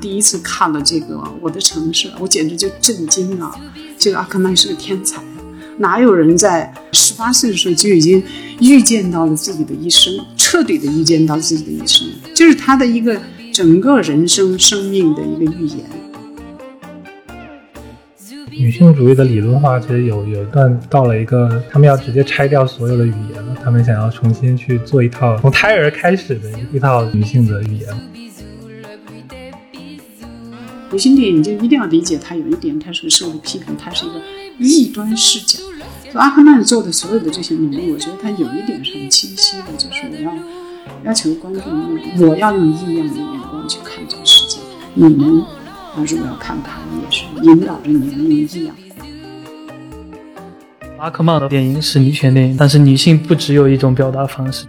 第一次看了这个《我的城市》，我简直就震惊了。这个阿克曼是个天才，哪有人在十八岁的时候就已经预见到了自己的一生，彻底的预见到自己的一生，就是他的一个整个人生生命的一个预言。女性主义的理论化其实有有一段到了一个，他们要直接拆掉所有的语言了，他们想要重新去做一套从胎儿开始的一套女性的语言。女性电影就一定要理解，它有一点，它是受批评，它是一个异端视角。就阿克曼做的所有的这些努力，我觉得他有一点是很清晰的，就是我要要求观众用，我要用异样的眼光去看这个世界。你们啊，如果要看它，也是引导着你们用异样。阿克曼的电影是女权电影，但是女性不只有一种表达方式。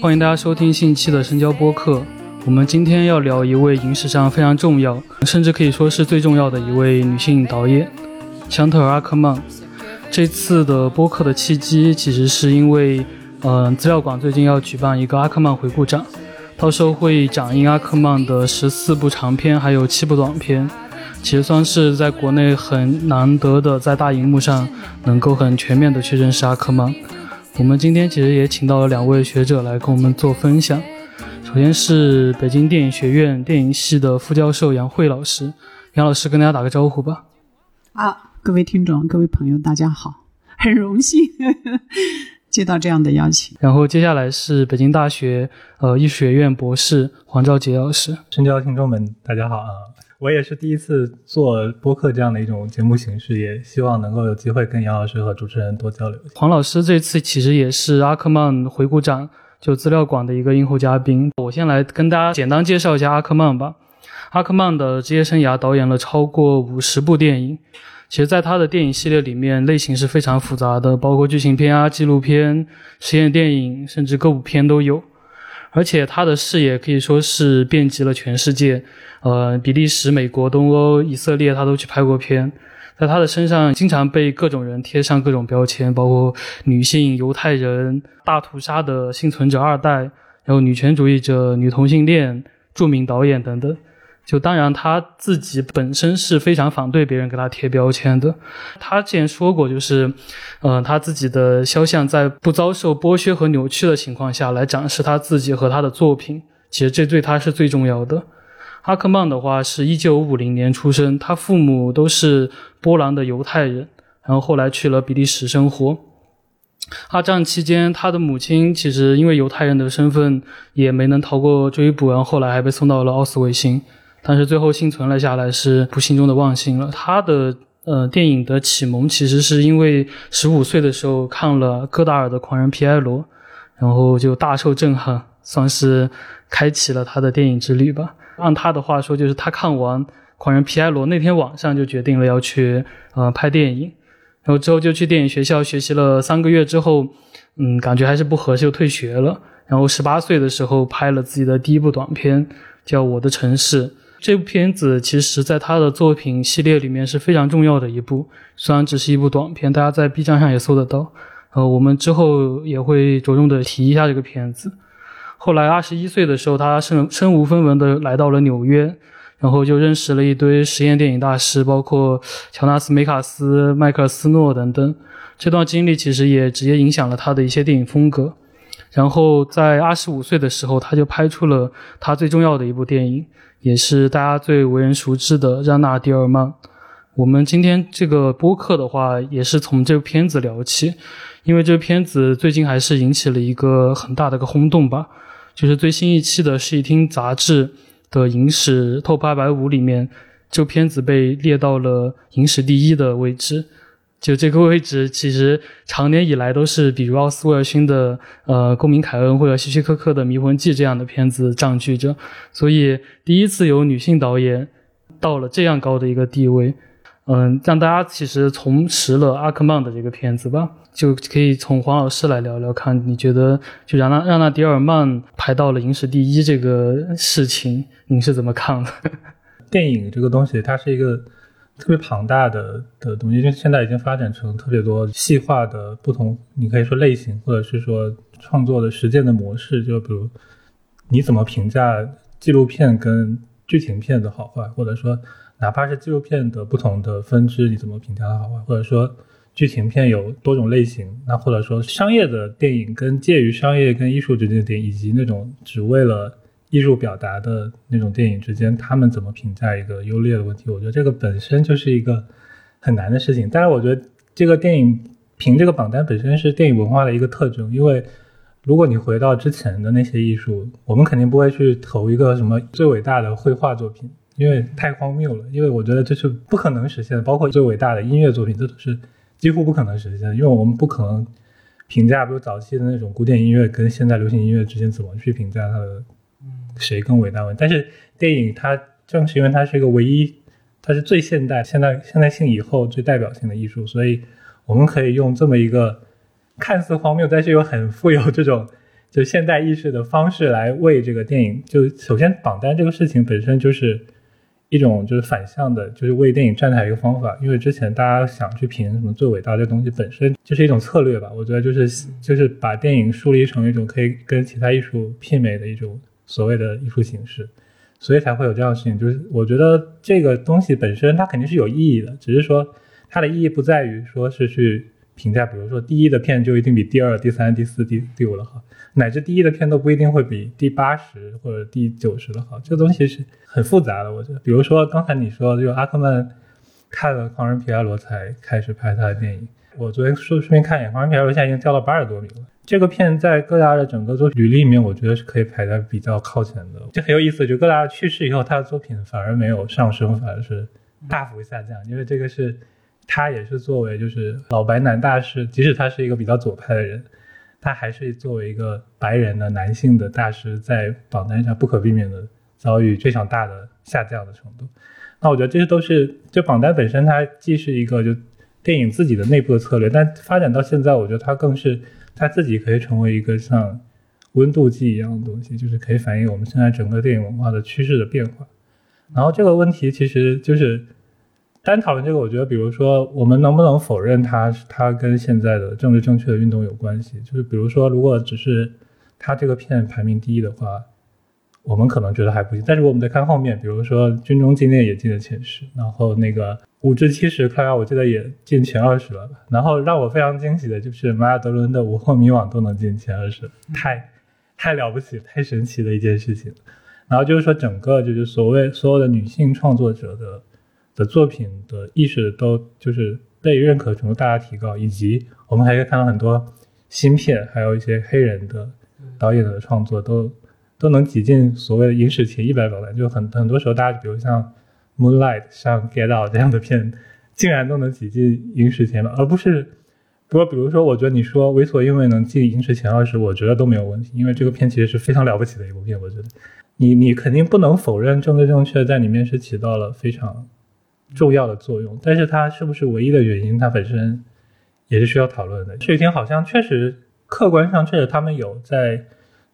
欢迎大家收听新一期的深交播客。我们今天要聊一位影史上非常重要，甚至可以说是最重要的一位女性导演——香特尔·阿克曼。这次的播客的契机，其实是因为，嗯，资料馆最近要举办一个阿克曼回顾展，到时候会展映阿克曼的十四部长片，还有七部短片，其实算是在国内很难得的在大荧幕上能够很全面的去认识阿克曼。我们今天其实也请到了两位学者来跟我们做分享。首先是北京电影学院电影系的副教授杨慧老师，杨老师跟大家打个招呼吧。啊，各位听众、各位朋友，大家好，很荣幸接到这样的邀请。然后接下来是北京大学呃艺术学院博士黄兆杰老师，深交听众们，大家好啊！我也是第一次做播客这样的一种节目形式，也希望能够有机会跟杨老师和主持人多交流。黄老师这次其实也是阿克曼回顾展。就资料馆的一个映后嘉宾，我先来跟大家简单介绍一下阿克曼吧。阿克曼的职业生涯导演了超过五十部电影，其实，在他的电影系列里面，类型是非常复杂的，包括剧情片啊、纪录片、实验电影，甚至歌舞片都有。而且他的视野可以说是遍及了全世界，呃，比利时、美国、东欧、以色列，他都去拍过片。在他的身上，经常被各种人贴上各种标签，包括女性、犹太人、大屠杀的幸存者二代，然后女权主义者、女同性恋、著名导演等等。就当然他自己本身是非常反对别人给他贴标签的。他之前说过，就是，嗯，他自己的肖像在不遭受剥削和扭曲的情况下来展示他自己和他的作品，其实这对他是最重要的。阿克曼的话是一九五零年出生，他父母都是波兰的犹太人，然后后来去了比利时生活。二战期间，他的母亲其实因为犹太人的身份也没能逃过追捕，然后后来还被送到了奥斯维辛，但是最后幸存了下来，是不幸中的万幸了。他的呃电影的启蒙其实是因为十五岁的时候看了戈达尔的《狂人皮埃罗》，然后就大受震撼，算是开启了他的电影之旅吧。按他的话说，就是他看完《狂人皮埃罗》那天晚上就决定了要去呃拍电影，然后之后就去电影学校学习了三个月之后，嗯，感觉还是不合适，就退学了。然后十八岁的时候拍了自己的第一部短片，叫《我的城市》。这部片子其实在他的作品系列里面是非常重要的一部，虽然只是一部短片，大家在 B 站上也搜得到。呃，我们之后也会着重的提一下这个片子。后来二十一岁的时候，他身身无分文的来到了纽约，然后就认识了一堆实验电影大师，包括乔纳斯·梅卡斯、迈克尔·斯诺等等。这段经历其实也直接影响了他的一些电影风格。然后在二十五岁的时候，他就拍出了他最重要的一部电影，也是大家最为人熟知的《让娜·迪尔曼》。我们今天这个播客的话，也是从这部片子聊起，因为这个片子最近还是引起了一个很大的个轰动吧。就是最新一期的《视听》杂志的影史 TOP 二百五里面，这片子被列到了影史第一的位置。就这个位置，其实长年以来都是比如奥斯威尔逊的呃《公民凯恩》或者希区柯克的《迷魂记》这样的片子占据着。所以第一次有女性导演到了这样高的一个地位。嗯，让大家其实重拾了阿克曼的这个片子吧，就可以从黄老师来聊聊看，你觉得就让那让那迪尔曼排到了影史第一这个事情，你是怎么看的？电影这个东西，它是一个特别庞大的的东西，因为现在已经发展成特别多细化的不同，你可以说类型，或者是说创作的实践的模式。就比如你怎么评价纪录片跟剧情片的好坏，或者说哪怕是纪录片的不同的分支，你怎么评价它好坏，或者说剧情片有多种类型，那或者说商业的电影跟介于商业跟艺术之间的电影，以及那种只为了。艺术表达的那种电影之间，他们怎么评价一个优劣的问题？我觉得这个本身就是一个很难的事情。但是我觉得这个电影评这个榜单本身是电影文化的一个特征，因为如果你回到之前的那些艺术，我们肯定不会去投一个什么最伟大的绘画作品，因为太荒谬了。因为我觉得这是不可能实现的。包括最伟大的音乐作品，这都是几乎不可能实现的，因为我们不可能评价，比如早期的那种古典音乐跟现在流行音乐之间怎么去评价它的。谁更伟大？问，但是电影它正是因为它是一个唯一，它是最现代、现代现代性以后最代表性的艺术，所以我们可以用这么一个看似荒谬，但是又很富有这种就现代意识的方式来为这个电影。就首先榜单这个事情本身就是一种就是反向的，就是为电影站台一个方法。因为之前大家想去评什么最伟大的东西，本身就是一种策略吧。我觉得就是就是把电影树立成一种可以跟其他艺术媲美的一种。所谓的艺术形式，所以才会有这样的事情。就是我觉得这个东西本身它肯定是有意义的，只是说它的意义不在于说是去评价，比如说第一的片就一定比第二、第三、第四、第第五的好，乃至第一的片都不一定会比第八十或者第九十的好。这个东西是很复杂的，我觉得。比如说刚才你说，就阿克曼看了《狂人皮埃罗》才开始拍他的电影。我昨天顺顺便看一眼，《狂人皮埃罗》现在已经掉到八十多名了。这个片在各大的整个作品履历里面，我觉得是可以排在比较靠前的。就很有意思，就各大去世以后，他的作品反而没有上升，反而是大幅下降。因为这个是他也是作为就是老白男大师，即使他是一个比较左派的人，他还是作为一个白人的男性的大师，在榜单上不可避免的遭遇非常大的下降的程度。那我觉得这些都是就榜单本身，它既是一个就电影自己的内部的策略，但发展到现在，我觉得它更是。它自己可以成为一个像温度计一样的东西，就是可以反映我们现在整个电影文化的趋势的变化。然后这个问题其实就是单讨论这个，我觉得，比如说我们能不能否认它它跟现在的政治正确的运动有关系？就是比如说，如果只是它这个片排名第一的话。我们可能觉得还不行，但是我们再看后面，比如说《军中纪念》也进了前十，然后那个五至七十，看来我记得也进前二十了吧。然后让我非常惊喜的就是玛雅·德伦的《午后迷惘》都能进前二十，太太了不起，太神奇的一件事情。然后就是说，整个就是所谓所有的女性创作者的的作品的意识都就是被认可程度大大提高，以及我们还可以看到很多芯片，还有一些黑人的导演的创作都。都能挤进所谓的影史前一百榜单，就很很多时候，大家比如像《Moonlight》、像《Get Out》这样的片，竟然都能挤进影史前了，而不是，不过比如说，我觉得你说《猥琐因为能进影史前二十，我觉得都没有问题，因为这个片其实是非常了不起的一部片。我觉得，你你肯定不能否认政治正确在里面是起到了非常重要的作用，但是它是不是唯一的原因，它本身也是需要讨论的。这几天好像确实客观上确实他们有在。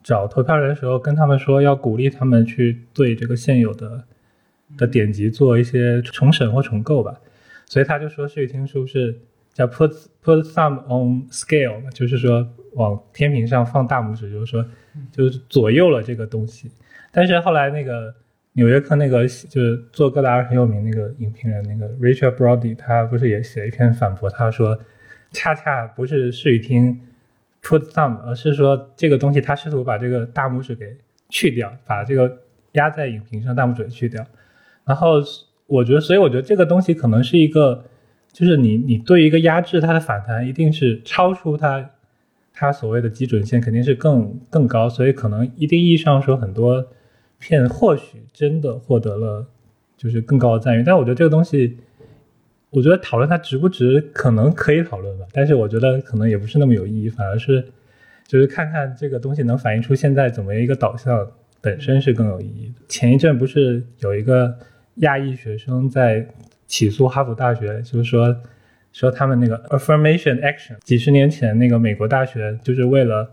找投票人的时候，跟他们说要鼓励他们去对这个现有的的典籍做一些重审或重构吧。所以他就说，视听书是叫 put put some on scale，就是说往天平上放大拇指，就是说就是左右了这个东西。但是后来那个纽约客那个就是做戈达尔很有名那个影评人那个 Richard Brody，他不是也写了一篇反驳，他说恰恰不是视与听。Put some，而是说这个东西，他试图把这个大拇指给去掉，把这个压在影屏上大拇指去掉。然后我觉得，所以我觉得这个东西可能是一个，就是你你对一个压制它的反弹，一定是超出它它所谓的基准线，肯定是更更高。所以可能一定意义上说，很多片或许真的获得了就是更高的赞誉。但我觉得这个东西。我觉得讨论它值不值，可能可以讨论吧，但是我觉得可能也不是那么有意义，反而是就是看看这个东西能反映出现在怎么一个导向本身是更有意义的。前一阵不是有一个亚裔学生在起诉哈佛大学，就是说说他们那个 affirmation action，几十年前那个美国大学就是为了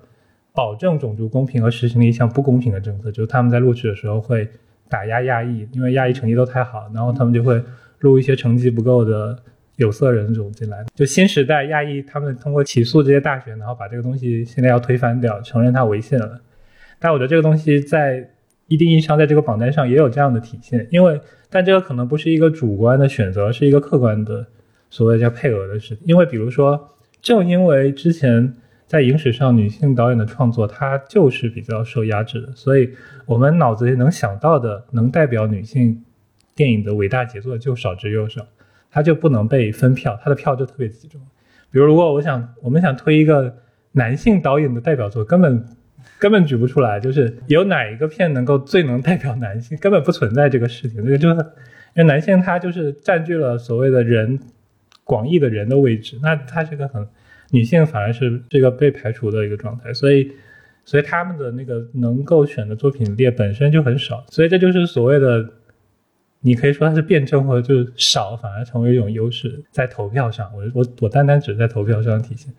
保证种族公平而实行了一项不公平的政策，就是他们在录取的时候会打压亚裔，因为亚裔成绩都太好，然后他们就会。录一些成绩不够的有色人种进来。就新时代亚裔他们通过起诉这些大学，然后把这个东西现在要推翻掉，承认它违宪了。但我觉得这个东西在一定意义上在这个榜单上也有这样的体现，因为但这个可能不是一个主观的选择，是一个客观的所谓叫配额的事。因为比如说，正因为之前。在影史上，女性导演的创作，它就是比较受压制的，所以我们脑子里能想到的能代表女性电影的伟大杰作就少之又少，它就不能被分票，它的票就特别集中。比如，如果我想我们想推一个男性导演的代表作，根本根本举不出来，就是有哪一个片能够最能代表男性，根本不存在这个事情。这个就是因为男性他就是占据了所谓的人广义的人的位置，那他是个很。女性反而是这个被排除的一个状态，所以，所以他们的那个能够选的作品列本身就很少，所以这就是所谓的，你可以说它是辩证或者就是少，反而成为一种优势，在投票上，我我我单单只在投票上体现，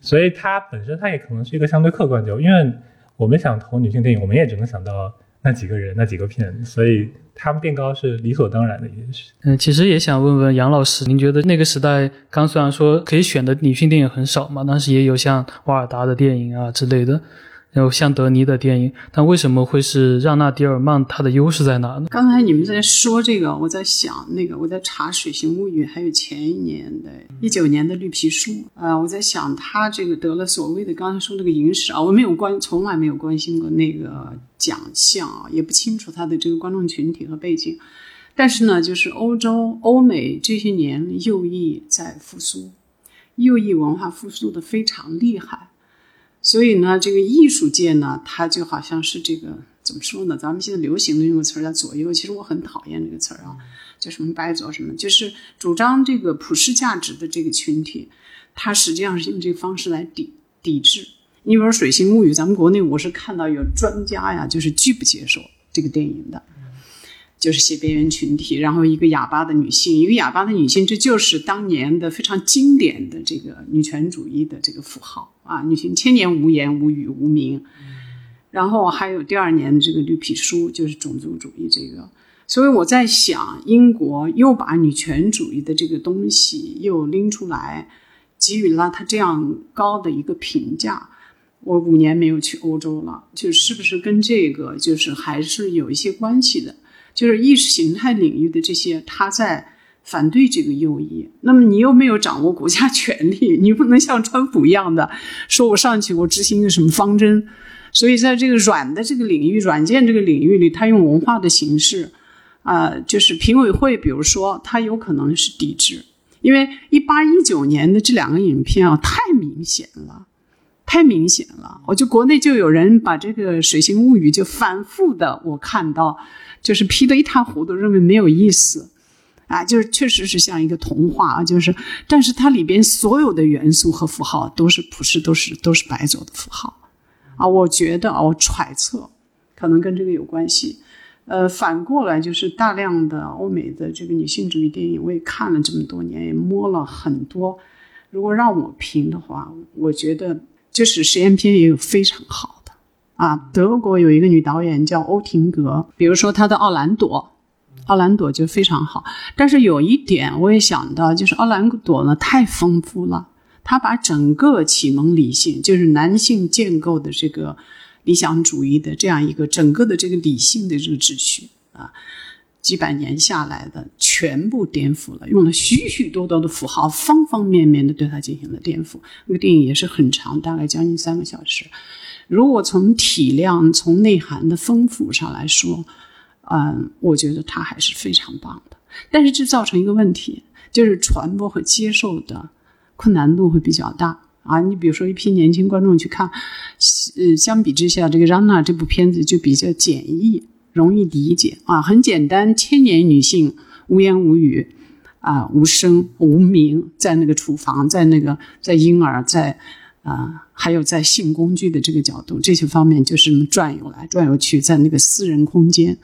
所以它本身它也可能是一个相对客观的，因为我们想投女性电影，我们也只能想到。那几个人，那几个片，所以他们变高是理所当然的一件事。嗯，其实也想问问杨老师，您觉得那个时代，刚虽然说可以选的女性电影很少嘛，但是也有像瓦尔达的电影啊之类的。然后像德尼的电影，但为什么会是让娜迪尔曼？他的优势在哪呢？刚才你们在说这个，我在想那个，我在查《水形物语》，还有前一年的一九年的《绿皮书》啊，我在想他这个得了所谓的刚才说那个影史啊，我没有关，从来没有关心过那个奖项啊，也不清楚他的这个观众群体和背景。但是呢，就是欧洲、欧美这些年右翼在复苏，右翼文化复苏的非常厉害。所以呢，这个艺术界呢，它就好像是这个怎么说呢？咱们现在流行的用个词儿叫左右，其实我很讨厌这个词儿啊，叫什么白左什么，就是主张这个普世价值的这个群体，它实际上是用这个方式来抵抵制。你比如说《水星物语》，咱们国内我是看到有专家呀，就是拒不接受这个电影的。就是写边缘群体，然后一个哑巴的女性，一个哑巴的女性，这就是当年的非常经典的这个女权主义的这个符号啊，女性千年无言无语无名。然后还有第二年这个绿皮书，就是种族主义这个。所以我在想，英国又把女权主义的这个东西又拎出来，给予了他这样高的一个评价。我五年没有去欧洲了，就是不是跟这个就是还是有一些关系的。就是意识形态领域的这些，他在反对这个右翼。那么你又没有掌握国家权力，你不能像川普一样的说，我上去我执行一个什么方针。所以在这个软的这个领域，软件这个领域里，他用文化的形式，啊，就是评委会，比如说他有可能是抵制，因为一八一九年的这两个影片啊，太明显了，太明显了。我就国内就有人把这个《水形物语》就反复的我看到。就是批得一塌糊涂，认为没有意思，啊，就是确实是像一个童话啊，就是，但是它里边所有的元素和符号都是普世，都是都是白走的符号，啊，我觉得啊，我揣测，可能跟这个有关系，呃，反过来就是大量的欧美的这个女性主义电影，我也看了这么多年，也摸了很多，如果让我评的话，我觉得就是实验片也有非常好的。啊，德国有一个女导演叫欧廷格，比如说她的《奥兰朵》，奥兰朵就非常好。但是有一点我也想到，就是奥兰朵呢太丰富了，他把整个启蒙理性，就是男性建构的这个理想主义的这样一个整个的这个理性的这个秩序啊，几百年下来的全部颠覆了，用了许许多多的符号，方方面面的对它进行了颠覆。那个电影也是很长，大概将近三个小时。如果从体量、从内涵的丰富上来说，嗯，我觉得它还是非常棒的。但是这造成一个问题，就是传播和接受的困难度会比较大啊。你比如说，一批年轻观众去看，呃，相比之下，这个《让娜》这部片子就比较简易，容易理解啊，很简单，千年女性无言无语啊，无声无名，在那个厨房，在那个在婴儿在。啊，还有在性工具的这个角度，这些方面就是转悠来转悠去，在那个私人空间，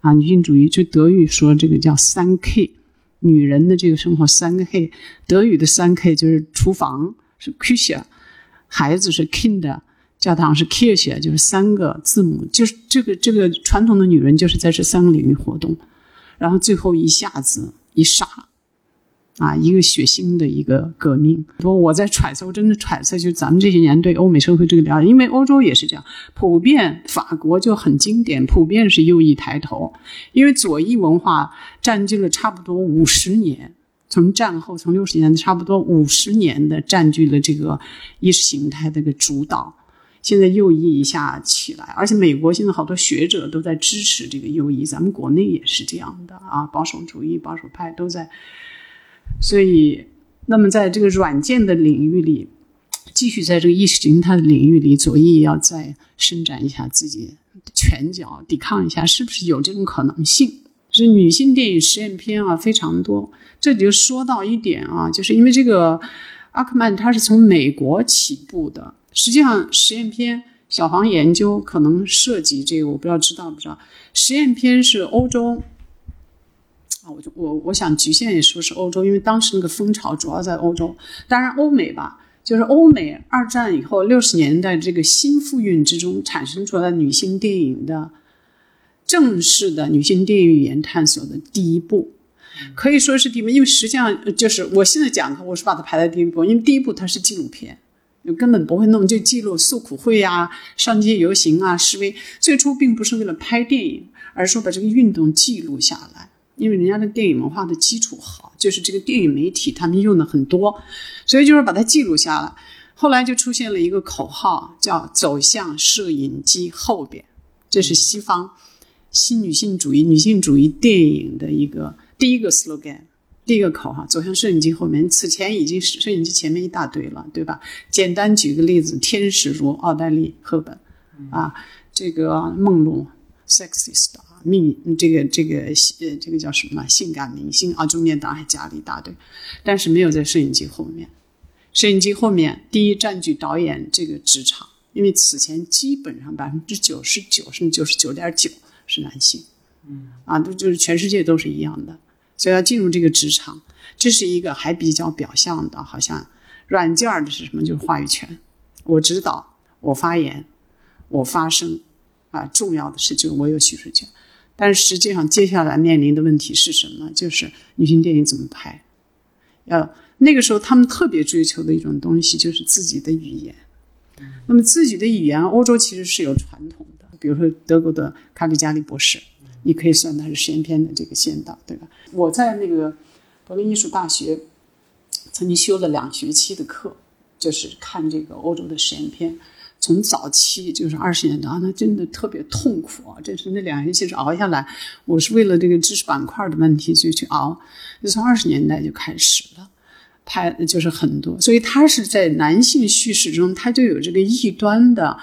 啊，女性主义就德语说这个叫三 K，女人的这个生活三个 K，德语的三 K 就是厨房是 k i s h e 孩子是 Kind，教堂是 Kirche，就是三个字母，就是这个这个传统的女人就是在这三个领域活动，然后最后一下子一杀，啊，一个血腥的一个革命。不，我在揣测，我真的揣测，就咱们这些年对欧美社会这个了解，因为欧洲也是这样，普遍法国就很经典，普遍是右翼抬头，因为左翼文化占据了差不多五十年。从战后，从六十年代差不多五十年的占据了这个意识形态的个主导，现在右翼一下起来，而且美国现在好多学者都在支持这个右翼，咱们国内也是这样的啊，保守主义、保守派都在，所以，那么在这个软件的领域里，继续在这个意识形态的领域里，左翼要再伸展一下自己拳脚，抵抗一下，是不是有这种可能性？是女性电影实验片啊，非常多。这里就说到一点啊，就是因为这个阿克曼他是从美国起步的，实际上实验片小黄研究可能涉及这个，我不知道知道不知道。实验片是欧洲啊，我就我我想局限也说是欧洲，因为当时那个风潮主要在欧洲，当然欧美吧，就是欧美二战以后六十年代这个新复运之中产生出来的女性电影的正式的女性电影语言探索的第一步。可以说是第一步，因为实际上就是我现在讲的，我是把它排在第一步，因为第一步它是纪录片，根本不会弄，就记录诉苦会啊、上街游行啊、示威。最初并不是为了拍电影，而是说把这个运动记录下来，因为人家的电影文化的基础好，就是这个电影媒体他们用的很多，所以就是把它记录下来。后来就出现了一个口号，叫“走向摄影机后边”，这是西方新女性主义、女性主义电影的一个。第一个 slogan，第一个口号，走向摄影机后面。此前已经摄影机前面一大堆了，对吧？简单举个例子，天使如奥黛丽·赫本，啊，这个梦露，sexist 啊，命这个这个呃这个叫什么？性感明星啊，中间当然还加了一大堆，但是没有在摄影机后面。摄影机后面，第一占据导演这个职场，因为此前基本上百分之九十九甚至九十九点九是男性，嗯，啊，都就是全世界都是一样的。所以要进入这个职场，这是一个还比较表象的，好像软件的是什么？就是话语权，我指导，我发言，我发声，啊，重要的是就是我有叙述权。但是实际上，接下来面临的问题是什么？就是女性电影怎么拍？要那个时候他们特别追求的一种东西就是自己的语言。那么自己的语言，欧洲其实是有传统的，比如说德国的卡里加里博士。你可以算他是实验片的这个先导，对吧？我在那个柏林艺术大学曾经修了两学期的课，就是看这个欧洲的实验片。从早期就是二十年代，那真的特别痛苦啊！真是那两年，其实熬下来。我是为了这个知识板块的问题就去熬，就从二十年代就开始了，拍就是很多。所以他是在男性叙事中，他就有这个异端的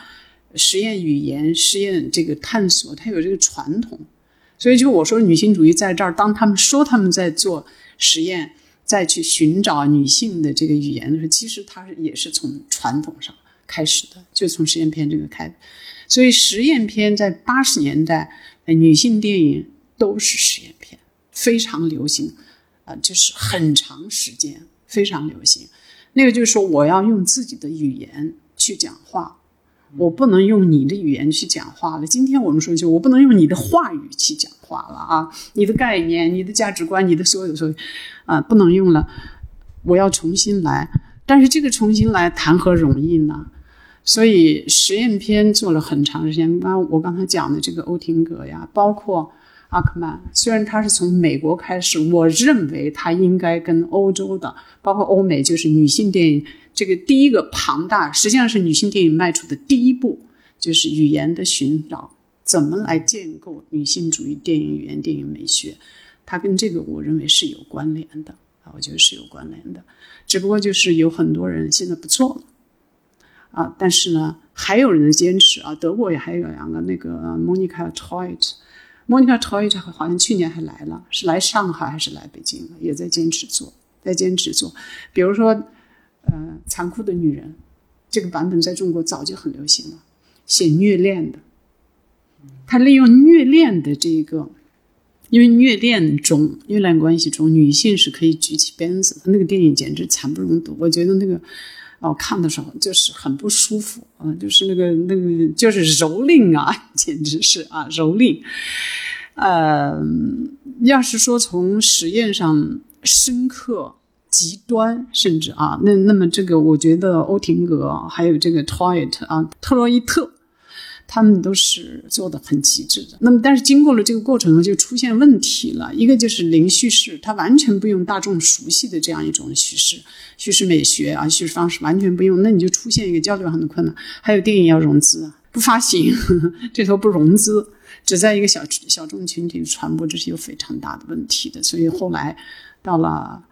实验语言、实验这个探索，他有这个传统。所以，就我说，女性主义在这儿，当他们说他们在做实验，再去寻找女性的这个语言的时候，其实它也是从传统上开始的，就从实验片这个开。所以，实验片在八十年代，女性电影都是实验片，非常流行，啊，就是很长时间非常流行。那个就是说，我要用自己的语言去讲话。我不能用你的语言去讲话了。今天我们说就我不能用你的话语去讲话了啊！你的概念、你的价值观、你的所有所有，啊，不能用了。我要重新来，但是这个重新来谈何容易呢？所以实验片做了很长时间。刚我刚才讲的这个欧廷格呀，包括阿克曼，虽然他是从美国开始，我认为他应该跟欧洲的，包括欧美，就是女性电影。这个第一个庞大，实际上是女性电影迈出的第一步，就是语言的寻找，怎么来建构女性主义电影语言、电影美学，它跟这个我认为是有关联的啊，我觉得是有关联的，只不过就是有很多人现在不做了啊，但是呢，还有人坚持啊，德国也还有两个那个 Monica Toit，Monica Toit 好像去年还来了，是来上海还是来北京了，也在坚持做，在坚持做，比如说。呃，残酷的女人，这个版本在中国早就很流行了。写虐恋的，他利用虐恋的这个，因为虐恋中、虐恋关系中，女性是可以举起鞭子的。那个电影简直惨不忍睹，我觉得那个，哦，看的时候就是很不舒服啊，就是那个那个就是蹂躏啊，简直是啊，蹂躏。呃，要是说从实验上深刻、极端，甚至啊，那那么这个，我觉得欧廷格还有这个 Toit 啊，特洛伊特。他们都是做的很极致的，那么但是经过了这个过程呢，就出现问题了。一个就是零叙事，它完全不用大众熟悉的这样一种叙事、叙事美学啊，叙事方式完全不用，那你就出现一个交流上的困难。还有电影要融资，不发行，这头不融资，只在一个小小众群体传播，这是有非常大的问题的。所以后来到了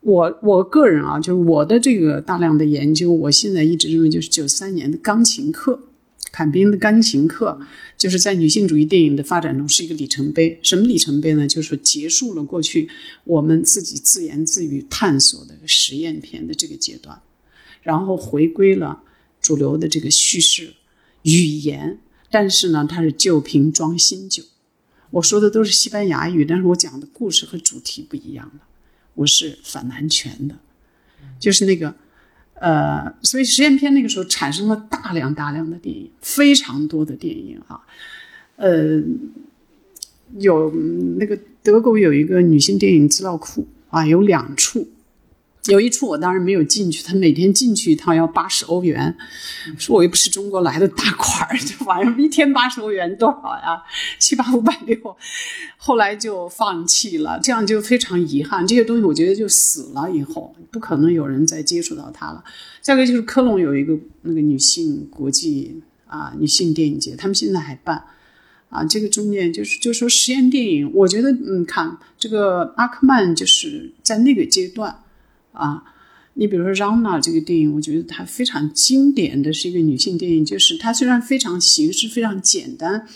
我我个人啊，就是我的这个大量的研究，我现在一直认为就是九三年的钢琴课。坎宾的钢琴课，就是在女性主义电影的发展中是一个里程碑。什么里程碑呢？就是结束了过去我们自己自言自语探索的实验片的这个阶段，然后回归了主流的这个叙事语言。但是呢，它是旧瓶装新酒。我说的都是西班牙语，但是我讲的故事和主题不一样了。我是反男权的，就是那个。呃，所以实验片那个时候产生了大量大量的电影，非常多的电影啊，呃，有那个德国有一个女性电影资料库啊，有两处。有一处我当然没有进去，他每天进去一趟要八十欧元，说我又不是中国来的大款，这玩意儿一天八十欧元多少呀？七八五百六，后来就放弃了，这样就非常遗憾。这些东西我觉得就死了，以后不可能有人再接触到它了。再一个就是科隆有一个那个女性国际啊女性电影节，他们现在还办啊，这个中间就是就说实验电影，我觉得嗯，看这个阿克曼就是在那个阶段。啊，你比如说《让娜》这个电影，我觉得它非常经典的是一个女性电影，就是它虽然非常形式非常简单，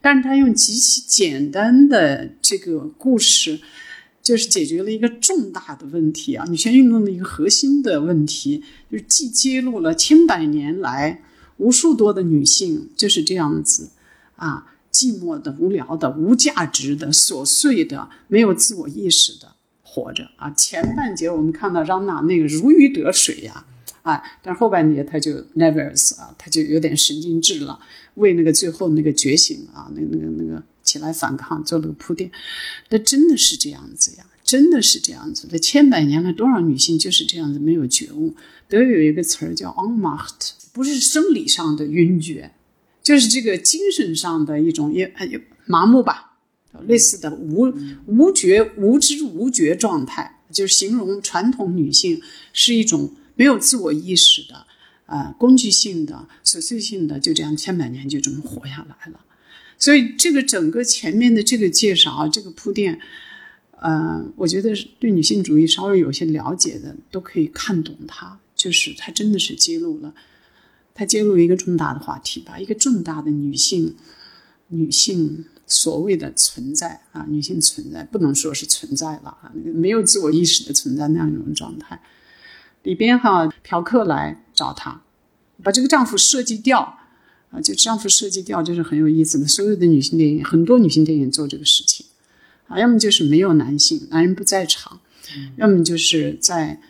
但是它用极其简单的这个故事，就是解决了一个重大的问题啊，女权运动的一个核心的问题，就是既揭露了千百年来无数多的女性就是这样子啊，寂寞的、无聊的、无价值的、琐碎的、没有自我意识的。活着啊，前半节我们看到让娜那个如鱼得水呀，啊，但是后半节他就 nervous 啊，他就有点神经质了，为那个最后那个觉醒啊，那那个那个起来反抗做了个铺垫。那真的是这样子呀，真的是这样子的。千百年来，多少女性就是这样子没有觉悟。德语有一个词儿叫 unmacht，不是生理上的晕厥，就是这个精神上的一种也也麻木吧。类似的无无觉无知无觉状态，就是形容传统女性是一种没有自我意识的，啊，工具性的、琐碎性的，就这样千百年就这么活下来了。所以这个整个前面的这个介绍、这个铺垫，呃，我觉得对女性主义稍微有些了解的都可以看懂它，就是它真的是揭露了，它揭露一个重大的话题吧，一个重大的女性女性。所谓的存在啊，女性存在不能说是存在了啊，那个没有自我意识的存在那样一种状态。里边哈，嫖客来找她，把这个丈夫设计掉啊，就丈夫设计掉，就是很有意思的。所有的女性电影，很多女性电影做这个事情啊，要么就是没有男性，男人不在场，要么就是在。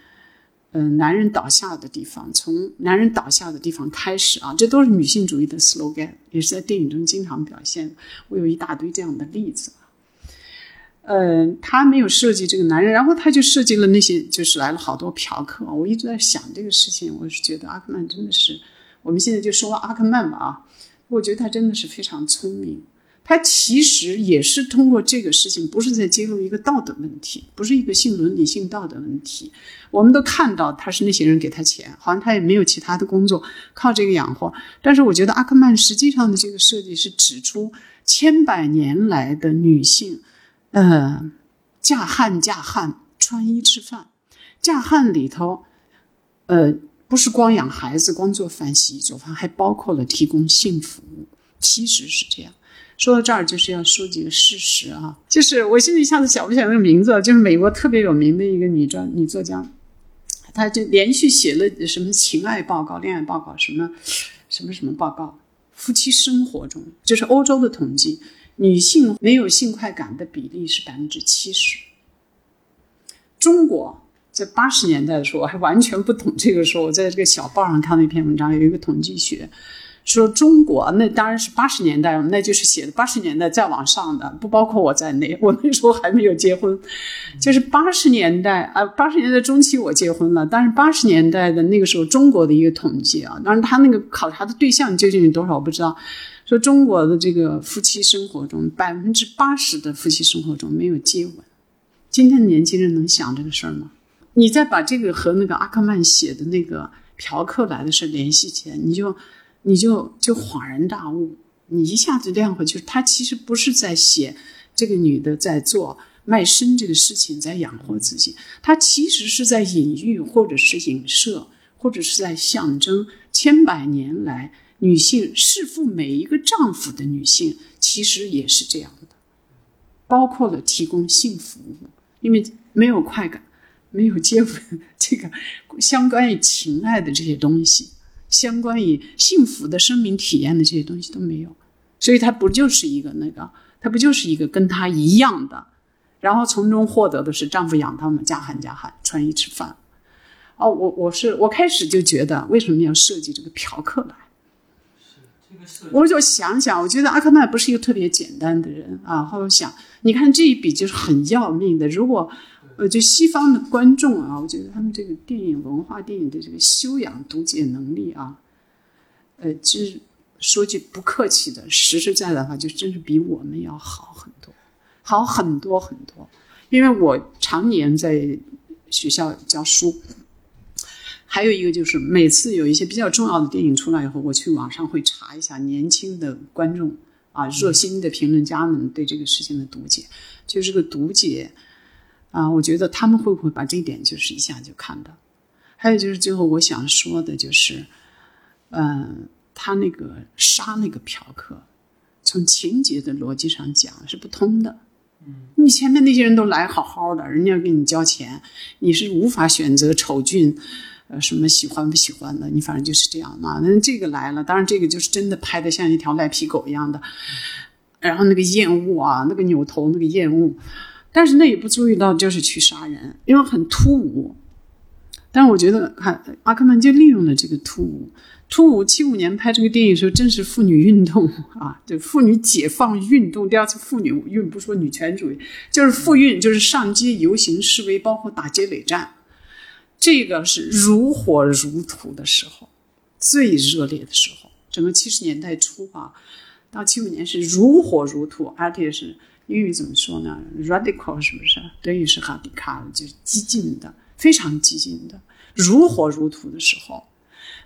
嗯，男人倒下的地方，从男人倒下的地方开始啊，这都是女性主义的 slogan，也是在电影中经常表现。我有一大堆这样的例子。嗯，他没有设计这个男人，然后他就设计了那些，就是来了好多嫖客。我一直在想这个事情，我是觉得阿克曼真的是，我们现在就说阿克曼吧啊，我觉得他真的是非常聪明。他其实也是通过这个事情，不是在揭露一个道德问题，不是一个性伦理性道德问题。我们都看到他是那些人给他钱，好像他也没有其他的工作，靠这个养活。但是我觉得阿克曼实际上的这个设计是指出千百年来的女性，呃，嫁汉嫁汉，穿衣吃饭，嫁汉里头，呃，不是光养孩子、光做饭、洗衣做饭，还包括了提供性服务，其实是这样。说到这儿，就是要说几个事实啊，就是我现在一下子想不起来那个名字，就是美国特别有名的一个女专女作家，她就连续写了什么情爱报告、恋爱报告，什么什么什么报告，夫妻生活中，就是欧洲的统计，女性没有性快感的比例是百分之七十。中国在八十年代的时候，我还完全不懂这个时候，我在这个小报上看到一篇文章，有一个统计学。说中国那当然是八十年代，那就是写的八十年代再往上的，不包括我在内。我那时候还没有结婚，就是八十年代啊，八十年代中期我结婚了。但是八十年代的那个时候，中国的一个统计啊，当然他那个考察的对象究竟有多少我不知道。说中国的这个夫妻生活中，百分之八十的夫妻生活中没有接吻。今天的年轻人能想这个事儿吗？你再把这个和那个阿克曼写的那个嫖客来的事联系起来，你就。你就就恍然大悟，你一下子亮回去。他其实不是在写这个女的在做卖身这个事情，在养活自己。他其实是在隐喻，或者是影射，或者是在象征千百年来女性侍奉每一个丈夫的女性，其实也是这样的，包括了提供性服务，因为没有快感，没有接吻，这个相关于情爱的这些东西。相关于幸福的生命体验的这些东西都没有，所以他不就是一个那个，他不就是一个跟他一样的，然后从中获得的是丈夫养他们，家喊家喊，穿衣吃饭。哦，我我是我开始就觉得为什么要设计这个嫖客来？我就想想，我觉得阿克曼不是一个特别简单的人啊。后来想，你看这一笔就是很要命的，如果。呃，就西方的观众啊，我觉得他们这个电影文化、电影的这个修养、读解能力啊，呃，其实说句不客气的，实实在在的话，就真是比我们要好很多，好很多很多。因为我常年在学校教书，还有一个就是每次有一些比较重要的电影出来以后，我去网上会查一下年轻的观众啊、热心的评论家们对这个事情的读解，就这个读解。啊，我觉得他们会不会把这一点就是一下就看到？还有就是最后我想说的就是，嗯，他那个杀那个嫖客，从情节的逻辑上讲是不通的。嗯，你前面那些人都来好好的，人家给你交钱，你是无法选择丑俊，呃，什么喜欢不喜欢的，你反正就是这样嘛。那这个来了，当然这个就是真的拍的像一条赖皮狗一样的，然后那个厌恶啊，那个扭头那个厌恶。但是那也不注意到就是去杀人，因为很突兀。但我觉得，看阿克曼就利用了这个突兀。突兀，七五年拍这个电影的时候，正是妇女运动啊，就妇女解放运动，第二次妇女运，不说女权主义，就是妇运，就是上街游行示威，包括打街尾战，这个是如火如荼的时候，最热烈的时候。整个七十年代初啊，到七五年是如火如荼，而且是。英语怎么说呢？Radical 是不是？德语是 radical，就是激进的，非常激进的，如火如荼的时候。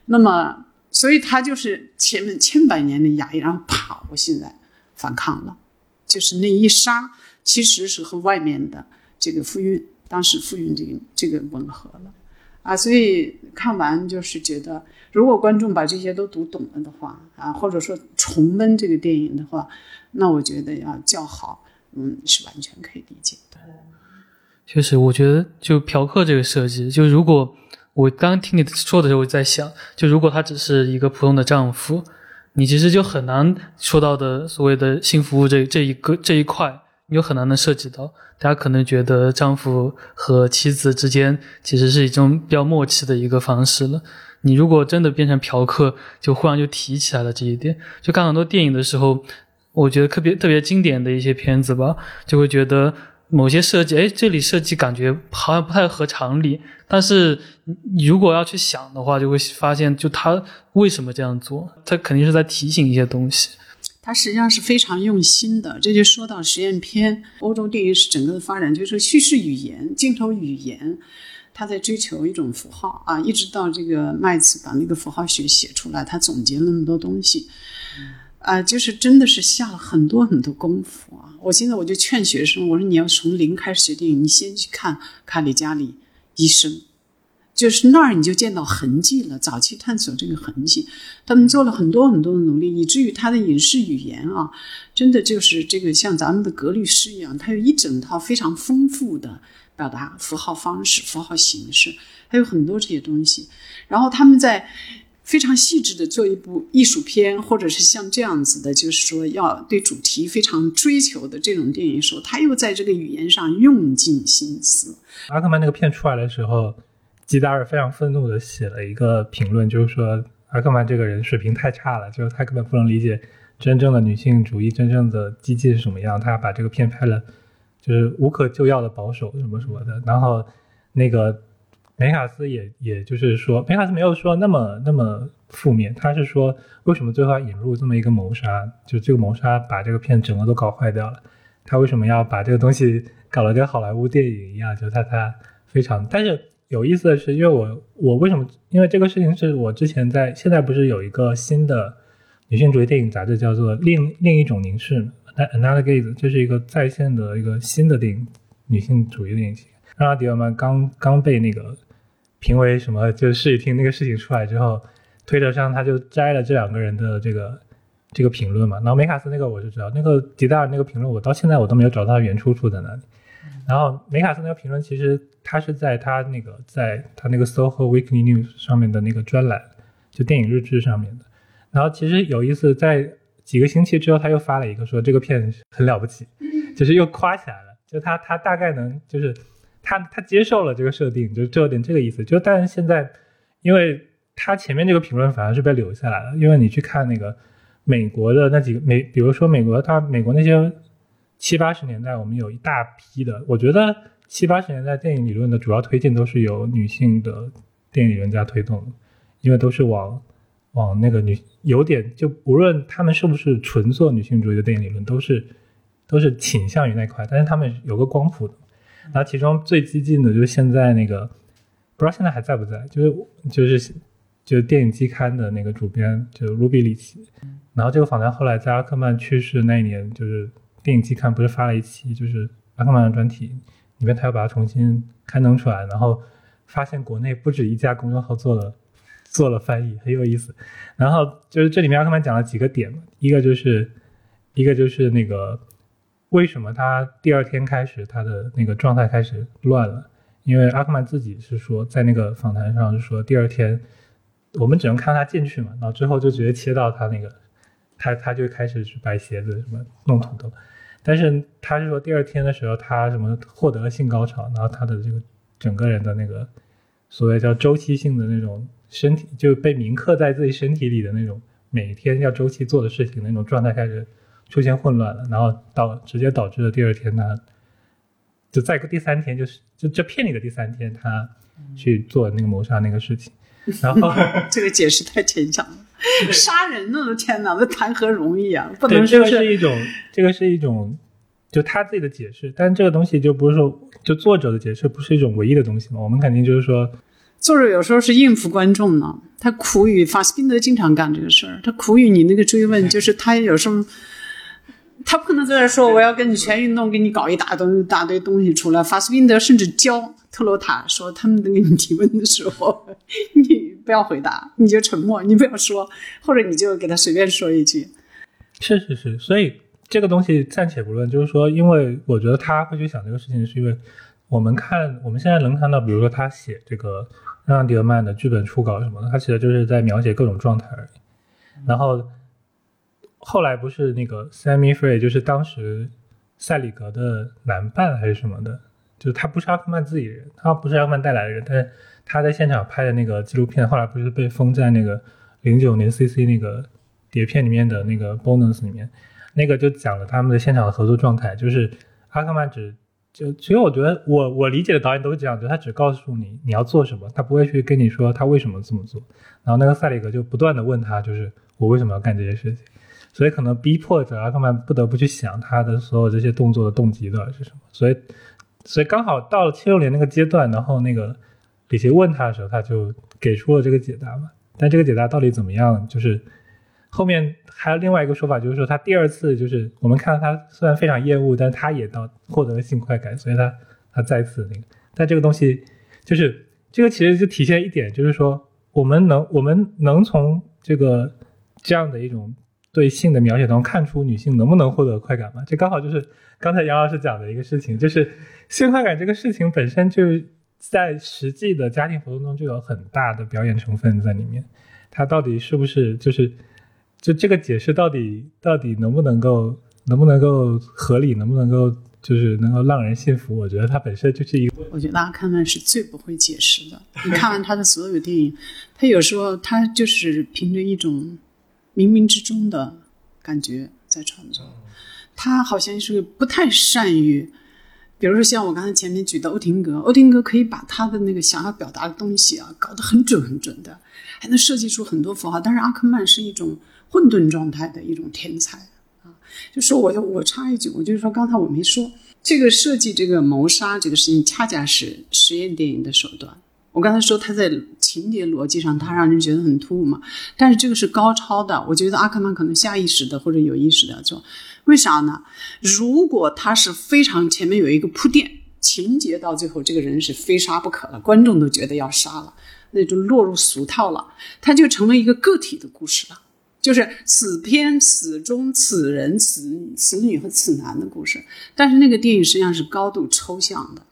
那么，所以他就是前面千百年的压抑，然后啪，我现在反抗了，就是那一杀，其实是和外面的这个复运，当时复运这个这个吻合了啊。所以看完就是觉得，如果观众把这些都读懂了的话啊，或者说重温这个电影的话，那我觉得要叫好。嗯，是完全可以理解的。确实，我觉得就嫖客这个设计，就如果我刚听你说的时候，我在想，就如果他只是一个普通的丈夫，你其实就很难说到的所谓的性服务这这一个这一块，你就很难能涉及到。大家可能觉得丈夫和妻子之间其实是一种比较默契的一个方式了。你如果真的变成嫖客，就忽然就提起来了这一点。就看很多电影的时候。我觉得特别特别经典的一些片子吧，就会觉得某些设计，哎，这里设计感觉好像不太合常理。但是你如果要去想的话，就会发现，就他为什么这样做，他肯定是在提醒一些东西。他实际上是非常用心的。这就说到实验片，欧洲电影史整个的发展，就是叙事语言、镜头语言，他在追求一种符号啊，一直到这个麦茨把那个符号学写出来，他总结了那么多东西。啊，就是真的是下了很多很多功夫啊！我现在我就劝学生，我说你要从零开始学电影，你先去看卡里加里医生，就是那儿你就见到痕迹了。早期探索这个痕迹，他们做了很多很多的努力，以至于他的影视语言啊，真的就是这个像咱们的格律诗一样，他有一整套非常丰富的表达符号方式、符号形式，还有很多这些东西。然后他们在。非常细致的做一部艺术片，或者是像这样子的，就是说要对主题非常追求的这种电影时候，他又在这个语言上用尽心思。阿克曼那个片出来的时候，吉达尔非常愤怒的写了一个评论，就是说阿克曼这个人水平太差了，就是他根本不能理解真正的女性主义、真正的激进是什么样。他把这个片拍了，就是无可救药的保守什么什么的。然后那个梅卡斯也也就是说，梅卡斯没有说那么那么负面，他是说为什么最后引入这么一个谋杀？就这个谋杀把这个片整个都搞坏掉了。他为什么要把这个东西搞得跟好莱坞电影一样？就他他非常，但是。有意思的是，因为我我为什么？因为这个事情是我之前在现在不是有一个新的女性主义电影杂志叫做《另另一种凝视》（Another Gaze），这是一个在线的一个新的电影女性主义电影集。让迪尔曼刚刚被那个评为什么，就是视听那个事情出来之后，推特上他就摘了这两个人的这个这个评论嘛。然后梅卡斯那个我就知道，那个吉达尔那个评论我到现在我都没有找到原出处在哪里。然后梅卡斯那个评论其实。他是在他那个在他那个 SoHo Weekly News 上面的那个专栏，就电影日志上面的。然后其实有意思，在几个星期之后，他又发了一个说这个片很了不起，就是又夸起来了。就他他大概能就是他他接受了这个设定，就就有点这个意思。就但是现在，因为他前面这个评论反而是被留下来了，因为你去看那个美国的那几个美，比如说美国他美国那些七八十年代，我们有一大批的，我觉得。七八十年代电影理论的主要推进都是由女性的电影理论家推动的，因为都是往往那个女有点就无论他们是不是纯做女性主义的电影理论，都是都是倾向于那块，但是他们有个光谱的。然后其中最激进的就是现在那个不知道现在还在不在，就是就是就是电影季刊的那个主编，就 Ruby 里奇。然后这个访谈后来在阿克曼去世那一年，就是电影季刊不是发了一期就是阿克曼的专题。里面他又把它重新刊登出来，然后发现国内不止一家公众号做了做了翻译，很有意思。然后就是这里面阿克曼讲了几个点，一个就是一个就是那个为什么他第二天开始他的那个状态开始乱了，因为阿克曼自己是说在那个访谈上是说第二天我们只能看他进去嘛，然后之后就直接切到他那个他他就开始去摆鞋子什么弄土豆。但是他是说第二天的时候，他什么获得了性高潮，然后他的这个整个人的那个所谓叫周期性的那种身体就被铭刻在自己身体里的那种每天要周期做的事情那种状态开始出现混乱了，然后导直接导致了第二天他就在第三天就是就就骗你的第三天他去做那个谋杀那个事情，然后 这个解释太牵强了。杀人呢？天哪，那谈何容易啊！不能说这个是一种，这个是一种，就他自己的解释。但这个东西就不是说，就作者的解释不是一种唯一的东西嘛？我们肯定就是说，作者有时候是应付观众呢。他苦于法斯宾德经常干这个事儿，他苦于你那个追问，就是他有时候。他不可能在这说我要跟你全运动，给你搞一大堆大堆东西出来。法斯宾德甚至教特罗塔说，他们在给你提问的时候，你不要回答，你就沉默，你不要说，或者你就给他随便说一句。是是是，所以这个东西暂且不论，就是说，因为我觉得他会去想这个事情，是因为我们看我们现在能看到，比如说他写这个让迪尔曼的剧本初稿什么的，他其实就是在描写各种状态而已，然后。后来不是那个 Sammy Free，就是当时塞里格的男伴还是什么的，就他不是阿克曼自己人，他不是阿克曼带来的人，但是他在现场拍的那个纪录片，后来不是被封在那个零九年 CC 那个碟片里面的那个 bonus 里面，那个就讲了他们的现场的合作状态，就是阿克曼只就其实我觉得我我理解的导演都是这样，就他只告诉你你要做什么，他不会去跟你说他为什么这么做，然后那个塞里格就不断的问他，就是我为什么要干这些事情。所以可能逼迫着阿克曼不得不去想他的所有这些动作的动机到底是什么。所以，所以刚好到了七六年那个阶段，然后那个李奇问他的时候，他就给出了这个解答嘛。但这个解答到底怎么样？就是后面还有另外一个说法，就是说他第二次就是我们看到他虽然非常厌恶，但他也到获得了性快感，所以他他再次那个。但这个东西就是这个其实就体现一点，就是说我们能我们能从这个这样的一种。对性的描写中看出女性能不能获得快感吗？这刚好就是刚才杨老师讲的一个事情，就是性快感这个事情本身就在实际的家庭活动中就有很大的表演成分在里面。它到底是不是就是就这个解释到底到底能不能够能不能够合理，能不能够就是能够让人信服，我觉得它本身就是一个。我觉得阿克曼是最不会解释的。你看完他的所有电影，他有时候他就是凭着一种冥冥之中的感觉在创作。他好像是不太善于，比如说像我刚才前面举的欧廷格，欧廷格可以把他的那个想要表达的东西啊搞得很准很准的，还能设计出很多符号。但是阿克曼是一种混沌状态的一种天才啊。就说我我插一句，我就是说刚才我没说这个设计这个谋杀这个事情，恰恰是实验电影的手段。我刚才说他在情节逻辑上他让人觉得很突兀嘛，但是这个是高超的。我觉得阿克曼可能下意识的或者有意识的做。为啥呢？如果他是非常前面有一个铺垫，情节到最后这个人是非杀不可了，观众都觉得要杀了，那就落入俗套了，他就成为一个个体的故事了，就是此篇此中此人此女此女和此男的故事。但是那个电影实际上是高度抽象的，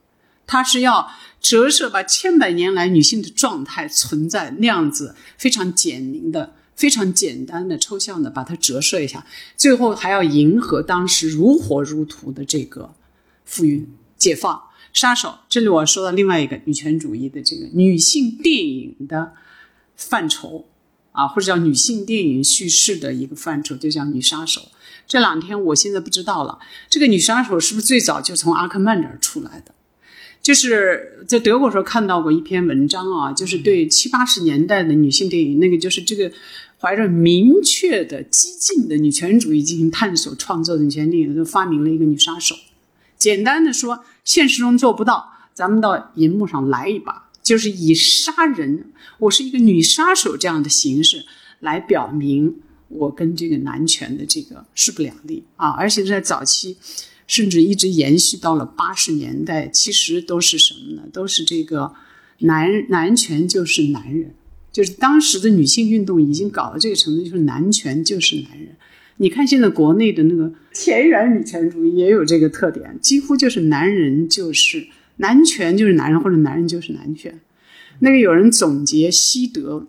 它是要折射把千百年来女性的状态存在那样子非常简明的。非常简单的、抽象的，把它折射一下，最后还要迎合当时如火如荼的这个妇运、解放、杀手。这里我要说到另外一个女权主义的这个女性电影的范畴啊，或者叫女性电影叙事的一个范畴，就叫女杀手。这两天我现在不知道了，这个女杀手是不是最早就从阿克曼这儿出来的？就是在德国时候看到过一篇文章啊，就是对七八十年代的女性电影，那个就是这个。怀着明确的激进的女权主义进行探索创作的女权电影，就发明了一个女杀手。简单的说，现实中做不到，咱们到银幕上来一把，就是以杀人，我是一个女杀手这样的形式来表明我跟这个男权的这个势不两立啊！而且在早期，甚至一直延续到了八十年代，其实都是什么呢？都是这个男男权就是男人。就是当时的女性运动已经搞到这个程度，就是男权就是男人。你看现在国内的那个田园女权主义也有这个特点，几乎就是男人就是男权就是男人，或者男人就是男权。那个有人总结西德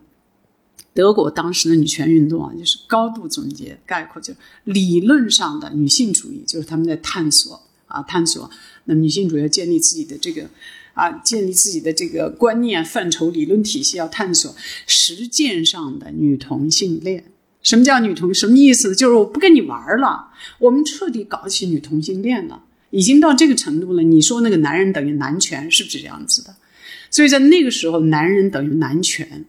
德国当时的女权运动啊，就是高度总结概括，就是理论上的女性主义，就是他们在探索啊探索，那女性主义要建立自己的这个。啊，建立自己的这个观念范畴、理论体系，要探索实践上的女同性恋。什么叫女同？什么意思？就是我不跟你玩了，我们彻底搞起女同性恋了，已经到这个程度了。你说那个男人等于男权，是不是这样子的？所以在那个时候，男人等于男权，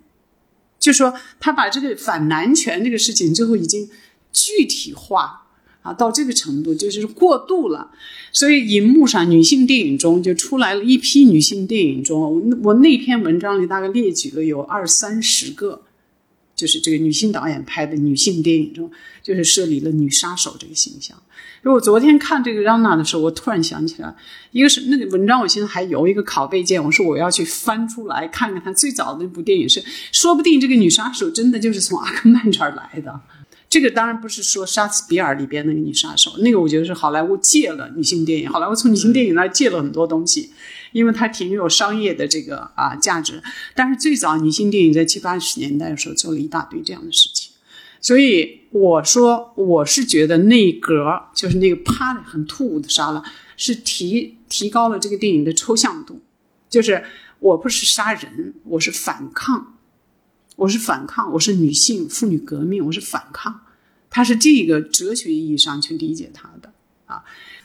就说他把这个反男权这个事情最后已经具体化。啊，到这个程度就是过度了，所以荧幕上女性电影中就出来了一批女性电影中，我我那篇文章里大概列举了有二三十个，就是这个女性导演拍的女性电影中，就是设立了女杀手这个形象。如果昨天看这个让娜的时候，我突然想起来，一个是那个文章，我现在还有一个拷贝件，我说我要去翻出来看看，她最早的那部电影是，说不定这个女杀手真的就是从阿克曼这儿来的。这个当然不是说杀死比尔里边那个女杀手，那个我觉得是好莱坞借了女性电影，好莱坞从女性电影那儿借了很多东西，因为它挺有商业的这个啊价值。但是最早女性电影在七八十年代的时候做了一大堆这样的事情，所以我说我是觉得那格就是那个啪的很突兀的杀了，是提提高了这个电影的抽象度，就是我不是杀人，我是反抗。我是反抗，我是女性妇女革命，我是反抗，他是这个哲学意义上去理解他的啊。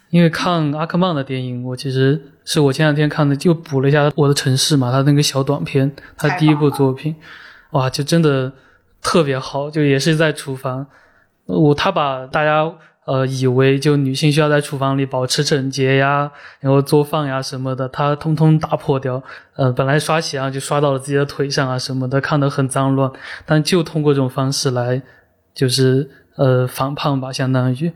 因为看阿克曼的电影，我其实是我前两天看的，就补了一下《我的城市》嘛，他那个小短片，他第一部作品，哇，就真的特别好，就也是在厨房，我他把大家。呃，以为就女性需要在厨房里保持整洁呀，然后做饭呀什么的，他通通打破掉。呃，本来刷鞋啊就刷到了自己的腿上啊什么的，看得很脏乱。但就通过这种方式来，就是呃反叛吧，相当于。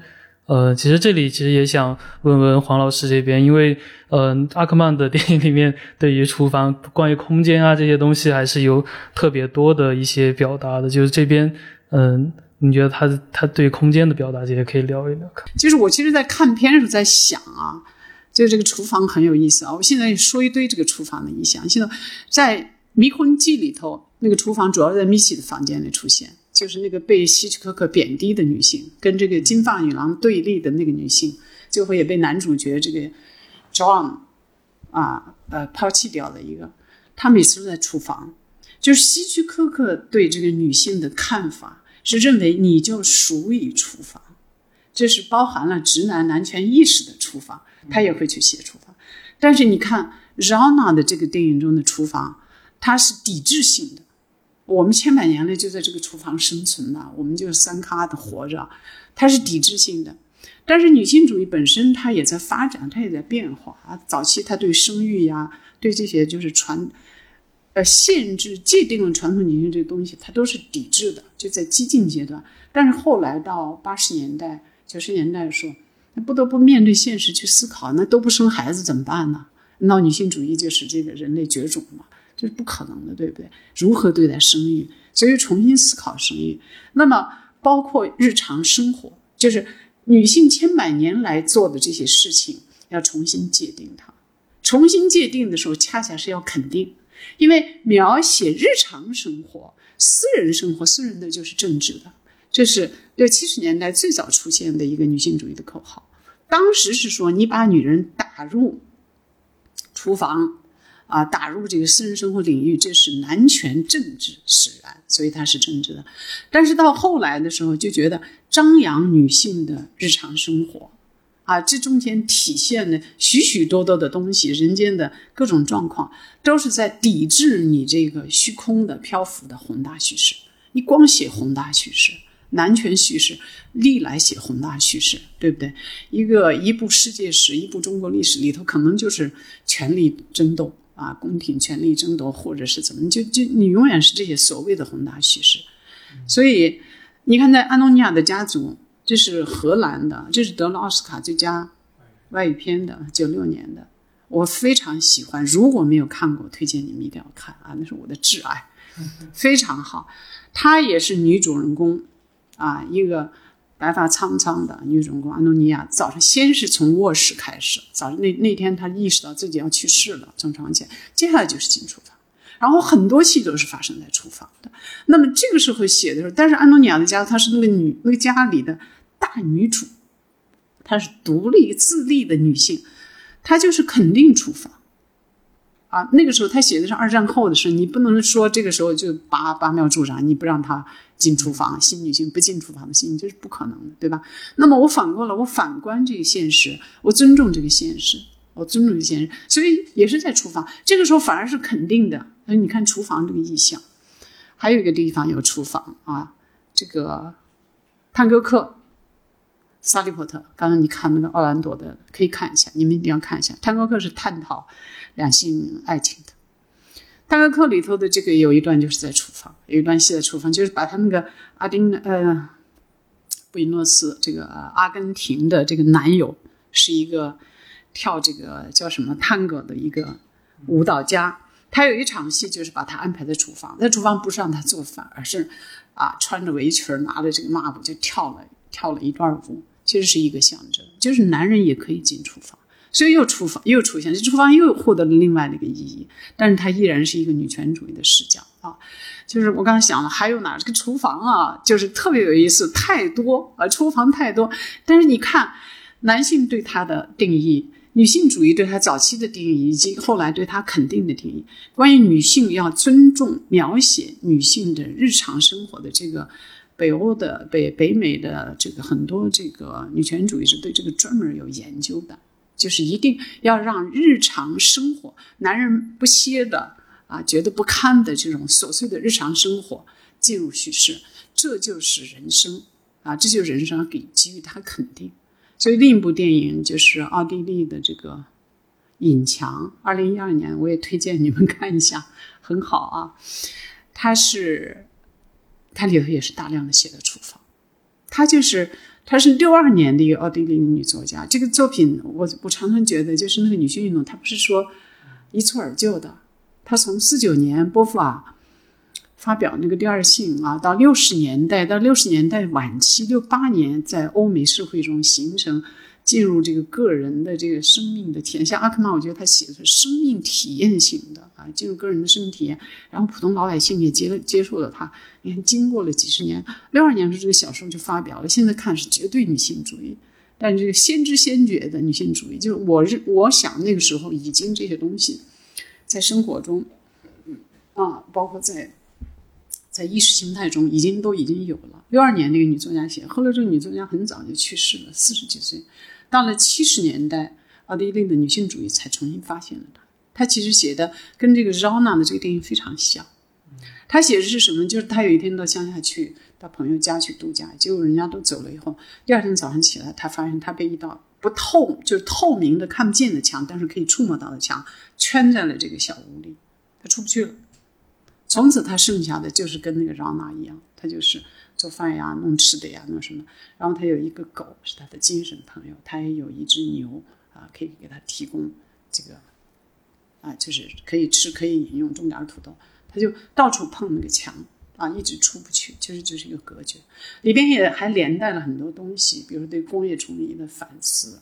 呃，其实这里其实也想问问黄老师这边，因为呃阿克曼的电影里面对于厨房、关于空间啊这些东西还是有特别多的一些表达的，就是这边嗯。你觉得他他对空间的表达这些可以聊一聊？就是我其实，在看片的时候在想啊，就这个厨房很有意思啊。我现在说一堆这个厨房的意象。现在在《迷魂记》里头，那个厨房主要在米奇的房间里出现，就是那个被希区柯克贬低的女性，跟这个金发女郎对立的那个女性，最后也被男主角这个 John 啊呃抛弃掉了一个。他每次都在厨房，就是希区柯克对这个女性的看法是认为你就属于厨房，这是包含了直男男权意识的厨房，他也会去写厨房。但是你看 Rana 的这个电影中的厨房，它是抵制性的。我们千百年来就在这个厨房生存的，我们就三咖的活着，它是抵制性的。但是女性主义本身它也在发展，它也在变化。早期它对生育呀，对这些就是传，呃，限制界定了传统女性这个东西，它都是抵制的，就在激进阶段。但是后来到八十年代、九十年代的时候，不得不面对现实去思考，那都不生孩子怎么办呢？那女性主义就是这个人类绝种嘛。这是不可能的，对不对？如何对待生育？所以重新思考生育。那么，包括日常生活，就是女性千百年来做的这些事情，要重新界定它。重新界定的时候，恰恰是要肯定，因为描写日常生活、私人生活，私人的就是政治的。这是六七十年代最早出现的一个女性主义的口号。当时是说，你把女人打入厨房。啊，打入这个私人生活领域，这是男权政治使然，所以它是政治的。但是到后来的时候，就觉得张扬女性的日常生活，啊，这中间体现的许许多多的东西，人间的各种状况，都是在抵制你这个虚空的、漂浮的宏大叙事。你光写宏大叙事，男权叙事，历来写宏大叙事，对不对？一个一部世界史，一部中国历史里头，可能就是权力争斗。啊，宫廷权力争夺，或者是怎么，就就你永远是这些所谓的宏大叙事。所以你看，在安东尼亚的家族，这是荷兰的，这是得了奥斯卡最佳外语片的，九六年的，我非常喜欢。如果没有看过，推荐你们一定要看啊，那是我的挚爱，非常好。她也是女主人公啊，一个。白发苍苍的女主人公安东尼娅，早上先是从卧室开始。早上那那天，她意识到自己要去世了，正常前，接下来就是进厨房，然后很多戏都是发生在厨房的。那么这个时候写的时候，但是安东尼娅的家，她是那个女那个家里的大女主，她是独立自立的女性，她就是肯定厨房。啊，那个时候他写的是二战后的事，你不能说这个时候就拔拔苗助长，你不让他进厨房，新女性不进厨房的心，这是不可能的，对吧？那么我反过来，我反观这个现实，我尊重这个现实，我尊重这个现实，所以也是在厨房，这个时候反而是肯定的。所以你看厨房这个意象，还有一个地方有厨房啊，这个探戈课。萨利波特，刚刚你看那个奥兰多的，可以看一下，你们一定要看一下。探戈课是探讨两性爱情的。探戈课里头的这个有一段就是在厨房，有一段戏在厨房，就是把他那个阿丁呃布宜诺斯这个阿根廷的这个男友是一个跳这个叫什么探戈的一个舞蹈家，他有一场戏就是把他安排在厨房，在厨房不是让他做饭，而是啊穿着围裙拿着这个抹布就跳了跳了一段舞。其实是一个象征，就是男人也可以进厨房，所以又厨房又出现，这厨房又获得了另外的一个意义，但是它依然是一个女权主义的视角啊。就是我刚才想了，还有哪这个厨房啊，就是特别有意思，太多啊，厨房太多。但是你看，男性对它的定义，女性主义对它早期的定义，以及后来对它肯定的定义，关于女性要尊重描写女性的日常生活的这个。北欧的北北美的这个很多这个女权主义是对这个专门有研究的，就是一定要让日常生活男人不歇的啊，觉得不堪的这种琐碎的日常生活进入叙事，这就是人生啊，这就是人生给给予他肯定。所以另一部电影就是奥地利的这个《隐墙》，二零一二年我也推荐你们看一下，很好啊，它是。它里头也是大量的写的厨房，她就是她是六二年的一个奥地利的女作家。这个作品我我常常觉得就是那个女性运动，它不是说一蹴而就的。她从四九年波伏娃发表那个第二性啊，到六十年代到六十年代晚期六八年在欧美社会中形成。进入这个个人的这个生命的体验，像阿克曼，我觉得他写的是生命体验型的啊，进入个人的生命体验，然后普通老百姓也接接受了他。你看，经过了几十年，六二年时候这个小说就发表了，现在看是绝对女性主义，但这个先知先觉的女性主义，就是我是我想那个时候已经这些东西在生活中，啊，包括在在意识形态中已经都已经有了。六二年那个女作家写，后来这个女作家很早就去世了，四十几岁。到了七十年代，奥地利的女性主义才重新发现了她。她其实写的跟这个 Rona 的这个电影非常像。她写的是什么？就是她有一天到乡下去。到朋友家去度假，结果人家都走了以后，第二天早上起来，她发现她被一道不透，就是透明的看不见的墙，但是可以触摸到的墙圈在了这个小屋里，他出不去了。从此他剩下的就是跟那个让娜一样，他就是做饭呀、弄吃的呀、弄什么。然后他有一个狗是他的精神朋友，他也有一只牛啊，可以给他提供这个啊，就是可以吃、可以饮用，种点土豆。他就到处碰那个墙。啊，一直出不去，就是就是一个隔绝，里边也还连带了很多东西，比如对工业重力的反思，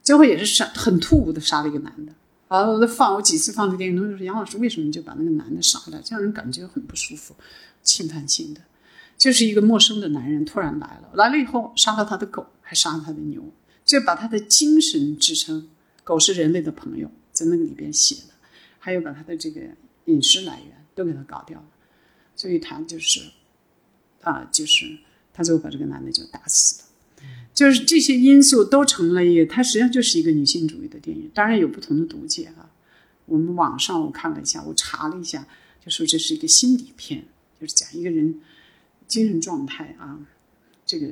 最后也是杀很突兀的杀了一个男的。啊，我放我几次放这电影都说杨老师为什么就把那个男的杀了，这样人感觉很不舒服，侵犯性的，就是一个陌生的男人突然来了，来了以后杀了他的狗，还杀了他的牛，就把他的精神支撑，狗是人类的朋友，在那个里边写的，还有把他的这个饮食来源都给他搞掉了。所以他就是，啊，就是他最后把这个男的就打死了，就是这些因素都成了一个，它实际上就是一个女性主义的电影。当然有不同的读解啊。我们网上我看了一下，我查了一下，就说这是一个心理片，就是讲一个人精神状态啊，这个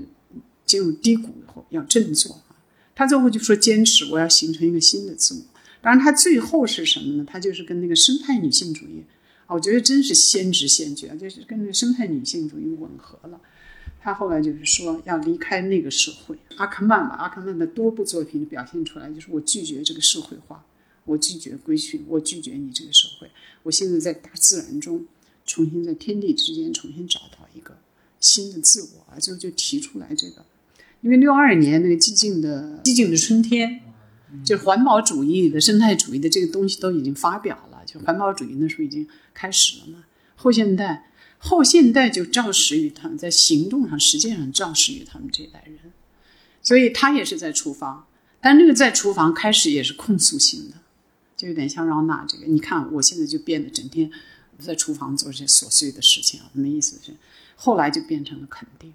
进入低谷以后要振作啊。他最后就说坚持，我要形成一个新的自我。当然他最后是什么呢？他就是跟那个生态女性主义啊。我觉得真是先知先觉，就是跟那个生态女性主义吻合了。他后来就是说要离开那个社会。阿克曼吧，阿克曼的多部作品表现出来，就是我拒绝这个社会化，我拒绝规训，我拒绝你这个社会。我现在在大自然中，重新在天地之间重新找到一个新的自我！最后就提出来这个，因为六二年那个寂静的寂静的春天，就环保主义的生态主义的这个东西都已经发表了。就环保主义那时候已经开始了嘛，后现代，后现代就肇始于他们，在行动上、实践上肇始于他们这一代人，所以他也是在厨房，但那个在厨房开始也是控诉性的，就有点像让娜这个，你看我现在就变得整天在厨房做这些琐碎的事情啊，什么意思是？后来就变成了肯定，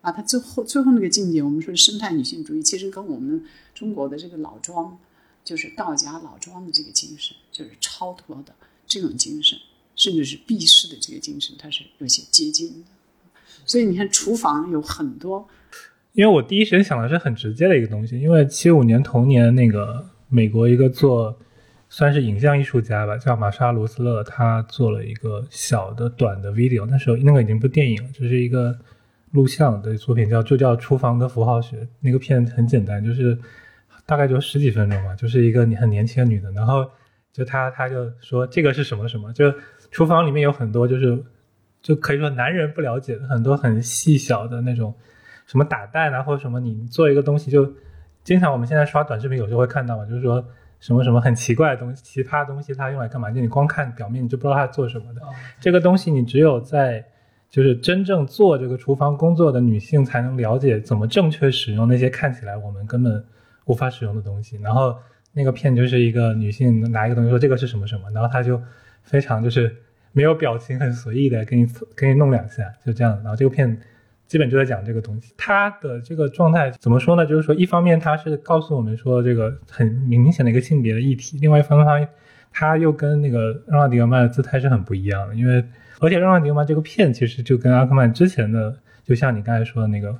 啊，他最后最后那个境界，我们说生态女性主义，其实跟我们中国的这个老庄。就是道家老庄的这个精神，就是超脱的这种精神，甚至是避世的这个精神，它是有些接近的。所以你看，厨房有很多。因为我第一时间想的是很直接的一个东西，因为七五年同年，那个美国一个做算是影像艺术家吧，叫玛莎罗斯勒，他做了一个小的短的 video，那时候那个已经不是电影了，就是一个录像的作品，叫就叫《厨房的符号学》。那个片子很简单，就是。大概就十几分钟吧，就是一个你很年轻的女的，然后就她，她就说这个是什么什么，就厨房里面有很多，就是就可以说男人不了解的很多很细小的那种，什么打蛋啊或者什么，你做一个东西就经常我们现在刷短视频有时候会看到嘛，就是说什么什么很奇怪的东西、奇葩的东西，它用来干嘛？就你光看表面你就不知道它做什么的。这个东西你只有在就是真正做这个厨房工作的女性才能了解怎么正确使用那些看起来我们根本。无法使用的东西，然后那个片就是一个女性拿一个东西说这个是什么什么，然后她就非常就是没有表情，很随意的给你给你弄两下，就这样。然后这个片基本就在讲这个东西。他的这个状态怎么说呢？就是说一方面他是告诉我们说这个很明显的一个性别的议题，另外一方面她她又跟那个让·迪格曼的姿态是很不一样的，因为而且让·迪格曼这个片其实就跟阿克曼之前的，就像你刚才说的那个。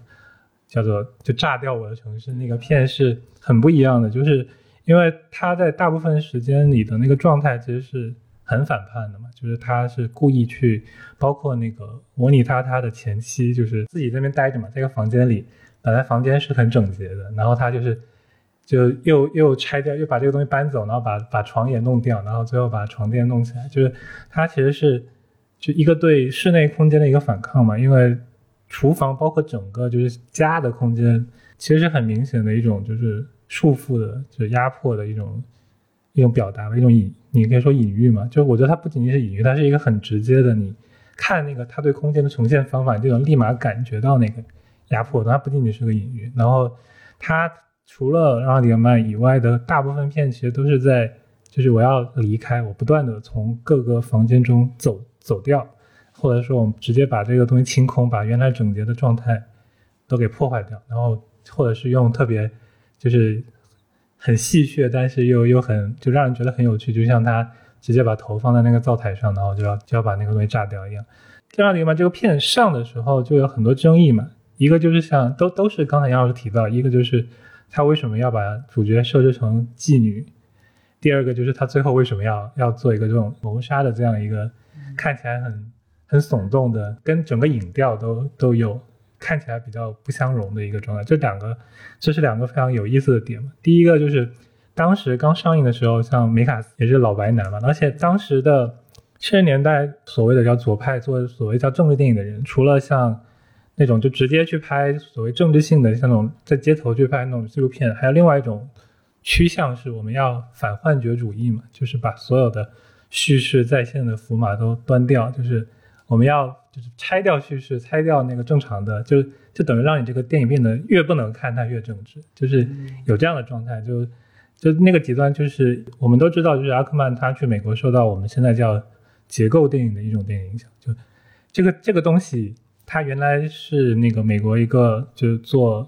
叫做就炸掉我的城市那个片是很不一样的，就是因为他在大部分时间里的那个状态其实是很反叛的嘛，就是他是故意去，包括那个模拟他他的前妻，就是自己在那边待着嘛，在一个房间里，本来房间是很整洁的，然后他就是就又又拆掉，又把这个东西搬走，然后把把床也弄掉，然后最后把床垫弄起来，就是他其实是就一个对室内空间的一个反抗嘛，因为。厨房包括整个就是家的空间，其实是很明显的一种就是束缚的，就压迫的一种一种表达吧，一种隐，你可以说隐喻嘛。就是我觉得它不仅仅是隐喻，它是一个很直接的。你看那个他对空间的呈现方法，就能立马感觉到那个压迫，它不仅仅是个隐喻。然后他除了让迪格曼以外的大部分片，其实都是在就是我要离开，我不断的从各个房间中走走掉，或者说我们直接把这个东西清空，把原来整洁的状态都给破坏掉，然后或者是用特别就是很戏谑，但是又又很就让人觉得很有趣，就像他直接把头放在那个灶台上，然后就要就要把那个东西炸掉一样。第二个嘛，这个片上的时候就有很多争议嘛。一个就是像都都是刚才杨老师提到，一个就是他为什么要把主角设置成妓女，第二个就是他最后为什么要要做一个这种谋杀的这样一个看起来很很耸动的，跟整个影调都都有看起来比较不相容的一个状态。这两个这是两个非常有意思的点嘛。第一个就是当时刚上映的时候，像梅卡斯也是老白男嘛，而且当时的七十年代所谓的叫左派做所谓叫政治电影的人，除了像那种就直接去拍所谓政治性的，像那种在街头去拍那种纪录片，还有另外一种趋向是我们要反幻觉主义嘛，就是把所有的叙事在线的符码都端掉，就是我们要就是拆掉叙事，拆掉那个正常的，就就等于让你这个电影变得越不能看它越政治，就是有这样的状态，就就那个极端就是我们都知道，就是阿克曼他去美国受到我们现在叫结构电影的一种电影影响，就这个这个东西。他原来是那个美国一个就是做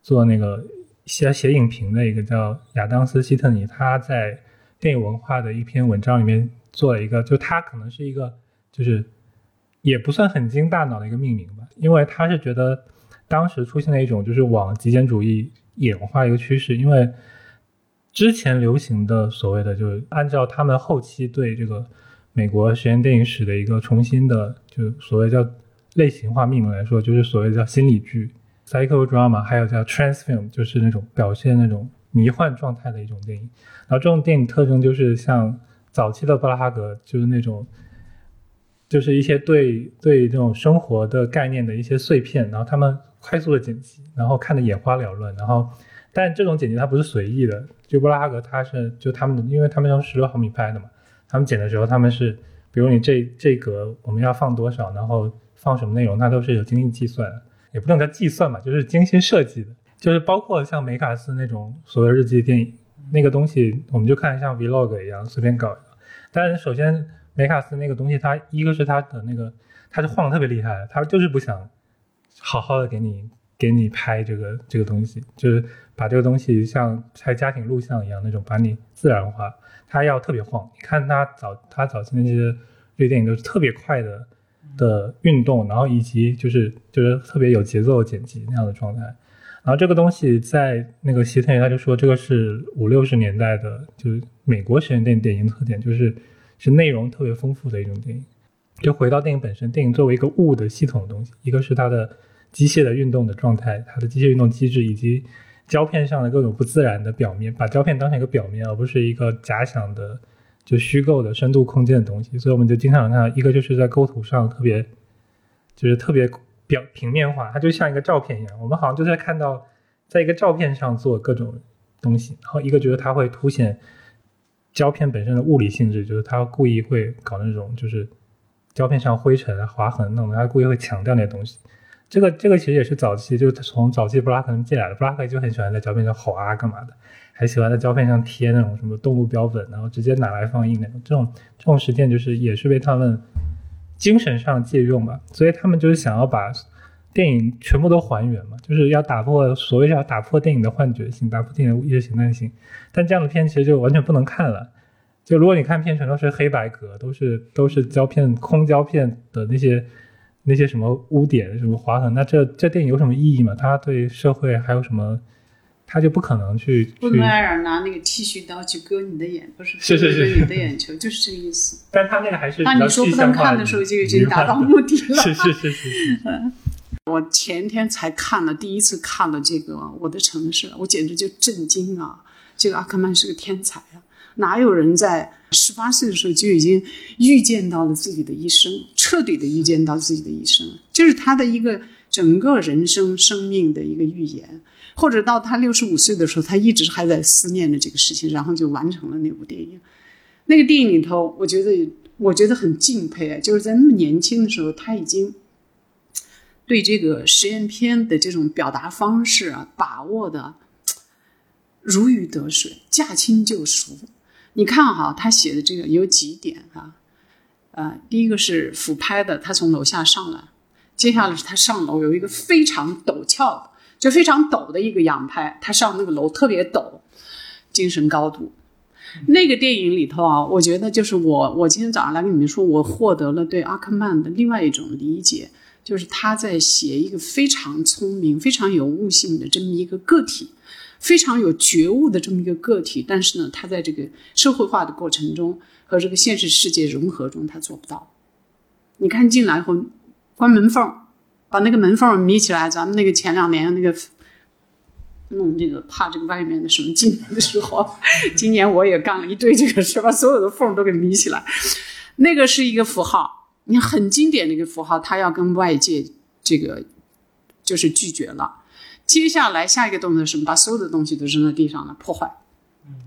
做那个写写影评的一个叫亚当斯希特尼，他在电影文化的一篇文章里面做了一个，就他可能是一个就是也不算很经大脑的一个命名吧，因为他是觉得当时出现了一种就是往极简主义演化一个趋势，因为之前流行的所谓的就是按照他们后期对这个美国实验电影史的一个重新的就所谓叫。类型化命名来说，就是所谓叫心理剧 （psycho drama），还有叫 transfilm，就是那种表现那种迷幻状态的一种电影。然后这种电影特征就是像早期的布拉哈格，就是那种，就是一些对对这种生活的概念的一些碎片，然后他们快速的剪辑，然后看得眼花缭乱。然后，但这种剪辑它不是随意的，就布拉格他是就他们的，因为他们用十六毫米拍的嘛，他们剪的时候他们是，比如你这这格我们要放多少，然后。放什么内容，它都是有精心计算，也不能叫计算嘛，就是精心设计的。就是包括像梅卡斯那种所谓日记电影，那个东西，我们就看像 vlog 一样随便搞一个。但首先梅卡斯那个东西，它一个是它的那个，它是晃特别厉害，它就是不想好好的给你给你拍这个这个东西，就是把这个东西像拍家庭录像一样那种把你自然化，它要特别晃。你看他早他早期那些日语电影都是特别快的。的运动，然后以及就是就是特别有节奏剪辑那样的状态，然后这个东西在那个希特他就说这个是五六十年代的，就是美国实验电影典型特点，就是是内容特别丰富的一种电影。就回到电影本身，电影作为一个物的系统的东西，一个是它的机械的运动的状态，它的机械运动机制，以及胶片上的各种不自然的表面，把胶片当成一个表面，而不是一个假想的。就虚构的深度空间的东西，所以我们就经常看到，一个就是在构图上特别，就是特别表平面化，它就像一个照片一样，我们好像就在看到，在一个照片上做各种东西。然后一个觉得它会凸显胶片本身的物理性质，就是它故意会搞那种就是胶片上灰尘、划痕那种，它故意会强调那些东西。这个这个其实也是早期，就是从早期布拉克进来的，布拉克就很喜欢在胶片上吼啊干嘛的。还喜欢在胶片上贴那种什么动物标本，然后直接拿来放映那种，这种这种实践就是也是被他们精神上借用吧，所以他们就是想要把电影全部都还原嘛，就是要打破所谓要打破电影的幻觉性，打破电影的意识形态性。但这样的片其实就完全不能看了，就如果你看片全都是黑白格，都是都是胶片空胶片的那些那些什么污点什么划痕，那这这电影有什么意义吗？它对社会还有什么？他就不可能去，不能让拿那个剃须刀去割你的眼，不是是是是你的眼球，就是这个意思。但他那个还是那你说不能看的时候，就已经达到目的了。是是是是是。我前天才看了第一次看了这个《我的城市》，我简直就震惊啊！这个阿克曼是个天才啊！哪有人在十八岁的时候就已经预见到了自己的一生，彻底的预见到自己的一生，就是他的一个整个人生生命的一个预言。或者到他六十五岁的时候，他一直还在思念着这个事情，然后就完成了那部电影。那个电影里头，我觉得我觉得很敬佩啊，就是在那么年轻的时候，他已经对这个实验片的这种表达方式啊，把握的如鱼得水，驾轻就熟。你看哈，他写的这个有几点啊？呃，第一个是俯拍的，他从楼下上来，接下来是他上楼有一个非常陡峭的，就非常陡的一个仰拍，他上那个楼特别陡，精神高度。那个电影里头啊，我觉得就是我，我今天早上来跟你们说，我获得了对阿克曼的另外一种理解，就是他在写一个非常聪明、非常有悟性的这么一个个体，非常有觉悟的这么一个个体，但是呢，他在这个社会化的过程中和这个现实世界融合中，他做不到。你看进来后关门缝，把那个门缝眯起来，咱们那个前两年那个。弄这个怕这个外面的什么进来的时候，今年我也干了一堆这个事，把所有的缝都给眯起来。那个是一个符号，你很经典的一个符号，他要跟外界这个就是拒绝了。接下来下一个动作是什么？把所有的东西都扔在地上了，破坏、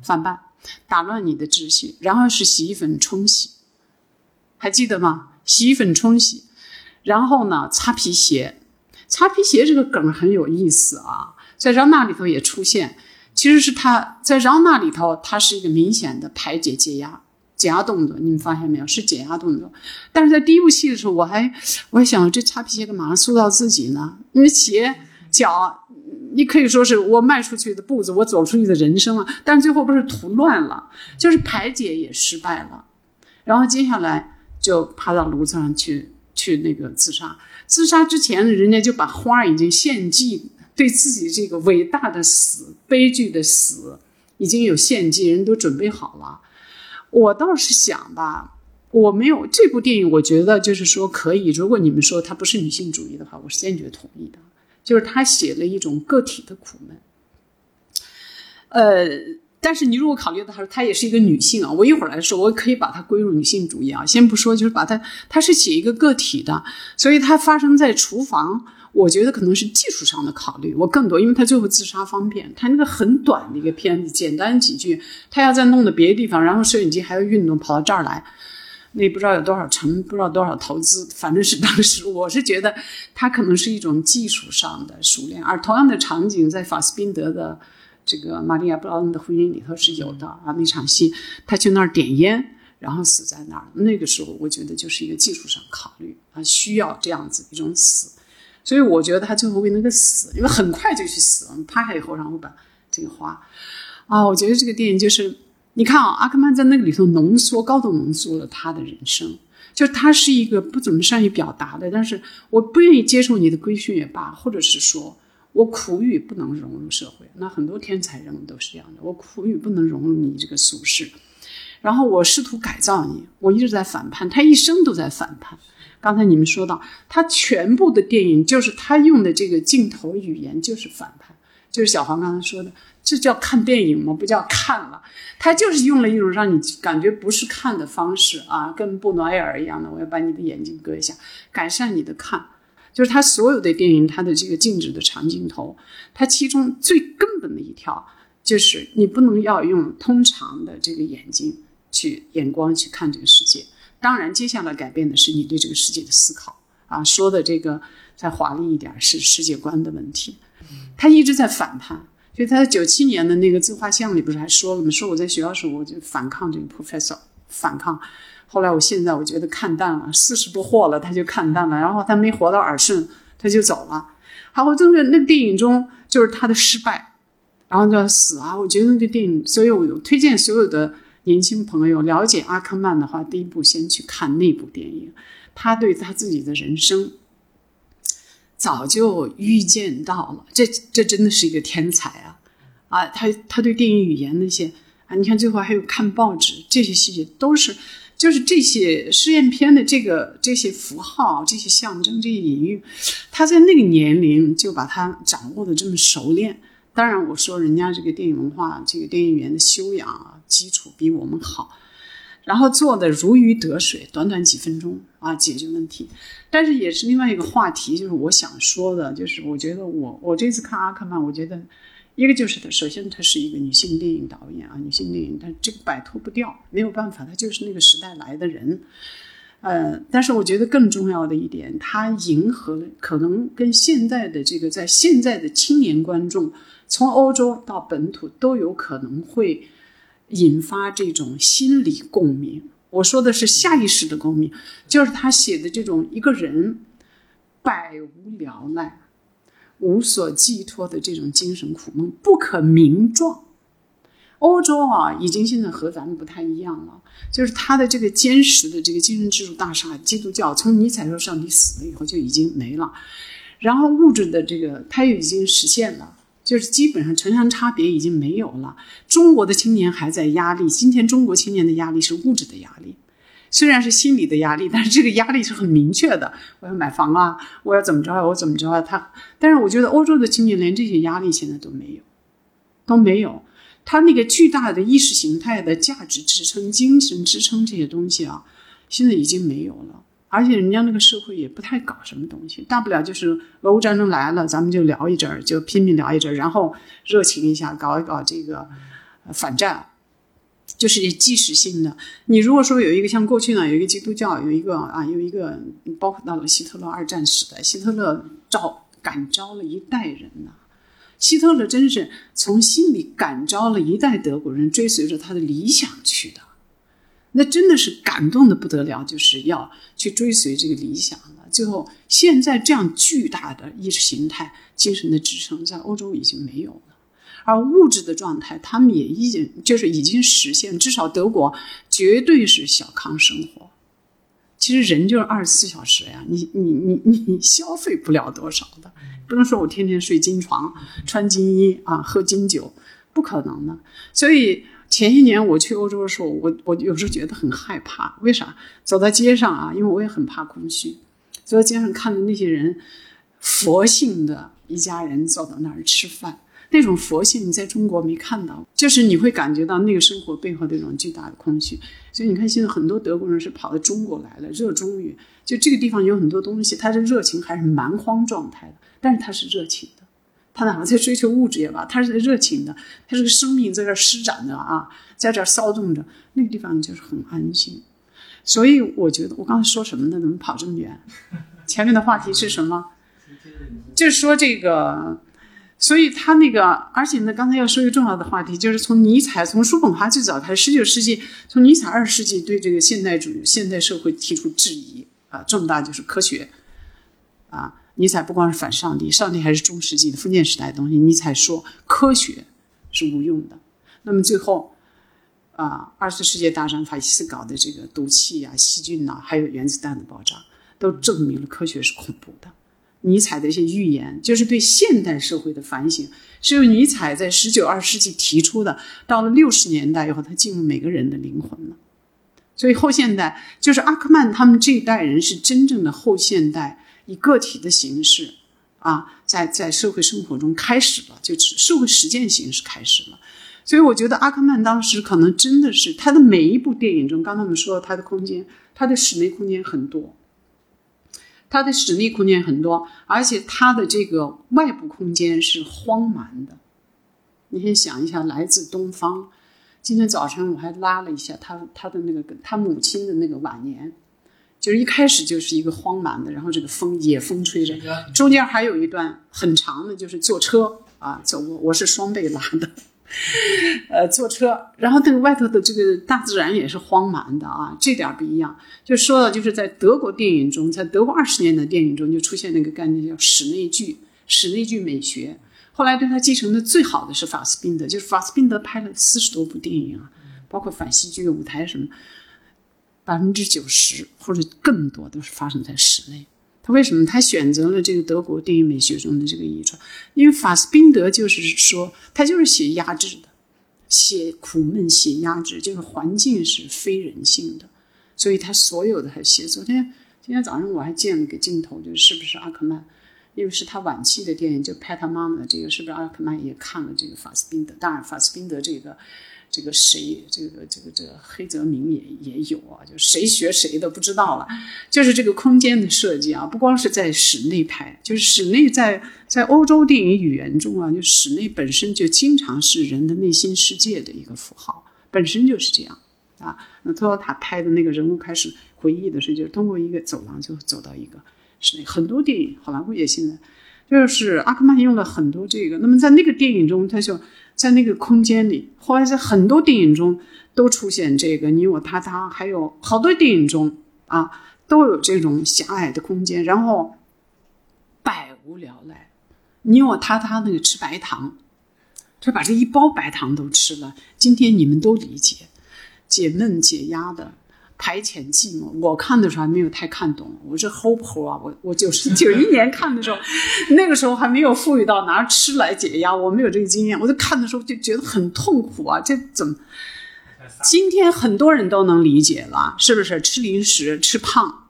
翻拌、打乱你的秩序。然后是洗衣粉冲洗，还记得吗？洗衣粉冲洗，然后呢，擦皮鞋。擦皮鞋这个梗很有意思啊。在让那里头也出现，其实是他在让那里头，它是一个明显的排解、解压、解压动作。你们发现没有？是解压动作。但是在第一部戏的时候，我还我还想，这擦皮鞋干嘛塑造自己呢？因为鞋脚，你可以说是我迈出去的步子，我走出去的人生了。但是最后不是涂乱了，就是排解也失败了。然后接下来就爬到炉子上去去那个自杀。自杀之前，人家就把花已经献祭。对自己这个伟大的死、悲剧的死，已经有献祭，人都准备好了。我倒是想吧，我没有这部电影，我觉得就是说可以。如果你们说它不是女性主义的话，我是坚决同意的。就是他写了一种个体的苦闷。呃，但是你如果考虑到她，她也是一个女性啊。我一会儿来说，我可以把它归入女性主义啊。先不说，就是把它，它是写一个个体的，所以它发生在厨房。我觉得可能是技术上的考虑，我更多，因为他最后自杀方便，他那个很短的一个片子，简单几句，他要再弄到别的地方，然后摄影机还要运动跑到这儿来，那不知道有多少成，不知道多少投资，反正是当时我是觉得他可能是一种技术上的熟练，而同样的场景在法斯宾德的这个玛利亚布劳恩的婚姻里头是有的啊，那场戏他去那儿点烟，然后死在那儿，那个时候我觉得就是一个技术上考虑啊，需要这样子一种死。所以我觉得他最后为那个死，因为很快就去死了，拍下以后，然后把这个花，啊，我觉得这个电影就是，你看啊，阿克曼在那个里头浓缩、高度浓缩了他的人生，就他是一个不怎么善于表达的，但是我不愿意接受你的规训也罢，或者是说我苦于不能融入社会，那很多天才人物都是这样的，我苦于不能融入你这个俗世，然后我试图改造你，我一直在反叛，他一生都在反叛。刚才你们说到，他全部的电影就是他用的这个镜头语言就是反派，就是小黄刚才说的，这叫看电影吗？不叫看了，他就是用了一种让你感觉不是看的方式啊，跟布诺埃尔一样的，我要把你的眼睛割一下，改善你的看，就是他所有的电影，他的这个静止的长镜头，他其中最根本的一条就是你不能要用通常的这个眼睛去眼光去看这个世界。当然，接下来改变的是你对这个世界的思考啊。说的这个再华丽一点是世界观的问题。他一直在反叛，所以他在九七年的那个自画像里不是还说了吗？说我在学校时候我就反抗这个 professor，反抗。后来我现在我觉得看淡了，四十不惑了，他就看淡了。然后他没活到耳顺，他就走了。好，我就是那电影中就是他的失败，然后就要死啊。我觉得那个电影，所以我推荐所有的。年轻朋友了解阿克曼的话，第一步先去看那部电影。他对他自己的人生早就预见到了，这这真的是一个天才啊！啊，他他对电影语言那些啊，你看最后还有看报纸这些细节，都是就是这些试验片的这个这些符号、这些象征、这些隐喻，他在那个年龄就把它掌握的这么熟练。当然，我说人家这个电影文化、这个电影语言的修养啊，基础比我们好，然后做的如鱼得水，短短几分钟啊解决问题。但是也是另外一个话题，就是我想说的，就是我觉得我我这次看阿克曼，我觉得一个就是他，首先他是一个女性电影导演啊，女性电影，但这个摆脱不掉，没有办法，他就是那个时代来的人。呃，但是我觉得更重要的一点，它迎合了可能跟现在的这个在现在的青年观众，从欧洲到本土都有可能会引发这种心理共鸣。我说的是下意识的共鸣，就是他写的这种一个人百无聊赖、无所寄托的这种精神苦闷，不可名状。欧洲啊，已经现在和咱们不太一样了，就是他的这个坚实的这个精神支柱大厦，基督教，从尼采说上帝死了以后就已经没了，然后物质的这个它又已经实现了，就是基本上城乡差别已经没有了。中国的青年还在压力，今天中国青年的压力是物质的压力，虽然是心理的压力，但是这个压力是很明确的，我要买房啊，我要怎么着啊，我怎么着啊，他，但是我觉得欧洲的青年连这些压力现在都没有，都没有。他那个巨大的意识形态的价值支撑、精神支撑这些东西啊，现在已经没有了。而且人家那个社会也不太搞什么东西，大不了就是俄乌战争来了，咱们就聊一阵儿，就拼命聊一阵儿，然后热情一下，搞一搞这个反战，就是即时性的。你如果说有一个像过去呢，有一个基督教，有一个啊，有一个包括到了希特勒二战时代，希特勒召感召了一代人呐。希特勒真是从心里感召了一代德国人，追随着他的理想去的，那真的是感动的不得了，就是要去追随这个理想的。最后，现在这样巨大的意识形态、精神的支撑，在欧洲已经没有了，而物质的状态，他们也已经就是已经实现，至少德国绝对是小康生活。其实人就是二十四小时呀，你你你你消费不了多少的。不能说我天天睡金床、穿金衣啊、喝金酒，不可能的。所以前些年我去欧洲的时候，我我有时候觉得很害怕。为啥？走在街上啊，因为我也很怕空虚。走在街上看到那些人，佛性的一家人坐到那儿吃饭，那种佛性你在中国没看到，就是你会感觉到那个生活背后那种巨大的空虚。所以你看，现在很多德国人是跑到中国来了，热衷于就这个地方有很多东西，他的热情还是蛮荒状态的。但是他是热情的，他哪怕在追求物质也罢，他是热情的，他这个生命在这施展的啊，在这骚动着，那个地方就是很安心。所以我觉得我刚才说什么呢？怎么跑这么远？前面的话题是什么？就是说这个，所以他那个，而且呢，刚才要说一个重要的话题，就是从尼采、从叔本华最早开始，十九世纪，从尼采二十世纪对这个现代主义、现代社会提出质疑啊，重大就是科学啊。尼采不光是反上帝，上帝还是中世纪的封建时代的东西。尼采说科学是无用的。那么最后，啊，二次世界大战法西斯搞的这个毒气呀、细菌呐，还有原子弹的爆炸，都证明了科学是恐怖的。尼采的一些预言，就是对现代社会的反省，是由尼采在十九、二世纪提出的。到了六十年代以后，他进入每个人的灵魂了。所以后现代就是阿克曼他们这一代人是真正的后现代。以个体的形式，啊，在在社会生活中开始了，就是社会实践形式开始了。所以我觉得阿克曼当时可能真的是他的每一部电影中，刚才我们说了他的空间，他的室内空间很多，他的室内空间很多，而且他的这个外部空间是荒蛮的。你先想一下，来自东方。今天早晨我还拉了一下他他的那个他母亲的那个晚年。就是一开始就是一个荒蛮的，然后这个风野风吹着，中间还有一段很长的，就是坐车啊，走我我是双倍拉的，呃，坐车，然后那个外头的这个大自然也是荒蛮的啊，这点不一样。就说到就是在德国电影中，在德国二十年的电影中就出现那个概念叫室内剧，室内剧美学。后来对他继承的最好的是法斯宾德，就是法斯宾德拍了四十多部电影啊，包括反戏剧、舞台什么。百分之九十或者更多都是发生在室内。他为什么他选择了这个德国电影美学中的这个遗传？因为法斯宾德就是说，他就是写压制的，写苦闷，写压制，就是环境是非人性的，所以他所有的他写。昨天今天早上我还见了个镜头，就是是不是阿克曼，因为是他晚期的电影，就拍他妈妈的这个，是不是阿克曼也看了这个法斯宾德？当然，法斯宾德这个。这个谁，这个这个这个黑泽明也也有啊，就谁学谁的不知道了。就是这个空间的设计啊，不光是在室内拍，就是室内在在欧洲电影语言中啊，就室内本身就经常是人的内心世界的一个符号，本身就是这样啊。那托塔拍的那个人物开始回忆的时候，就是通过一个走廊就走到一个室内。很多电影，好莱坞也现在就是阿克曼用了很多这个。那么在那个电影中，他就在那个空间里，后来在很多电影中都出现这个你我他他，还有好多电影中啊都有这种狭隘的空间，然后百无聊赖。你我他他那个吃白糖。就把这一包白糖都吃了。今天你们都理解，解闷解压的，排遣寂寞。我看的时候还没有太看懂，我是 hope 啊，我我九十九一年看的时候，那个时候还没有富裕到拿吃来解压，我没有这个经验。我就看的时候就觉得很痛苦啊，这怎么？今天很多人都能理解了，是不是？吃零食吃胖，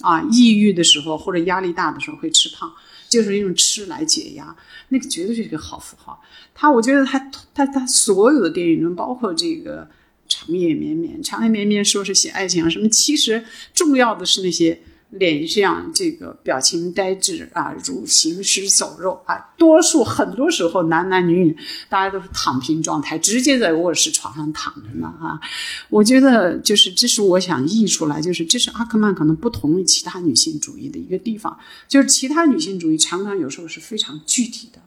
啊，抑郁的时候或者压力大的时候会吃胖。就是用吃来解压，那个绝对是一个好符号。他，我觉得他他他所有的电影中，包括这个《长夜绵绵》，《长夜绵绵》说是写爱情啊什么，其实重要的是那些。脸上这个表情呆滞啊，如行尸走肉啊，多数很多时候男男女女大家都是躺平状态，直接在卧室床上躺着呢啊。我觉得就是这是我想译出来，就是这是阿克曼可能不同于其他女性主义的一个地方，就是其他女性主义常常有时候是非常具体的。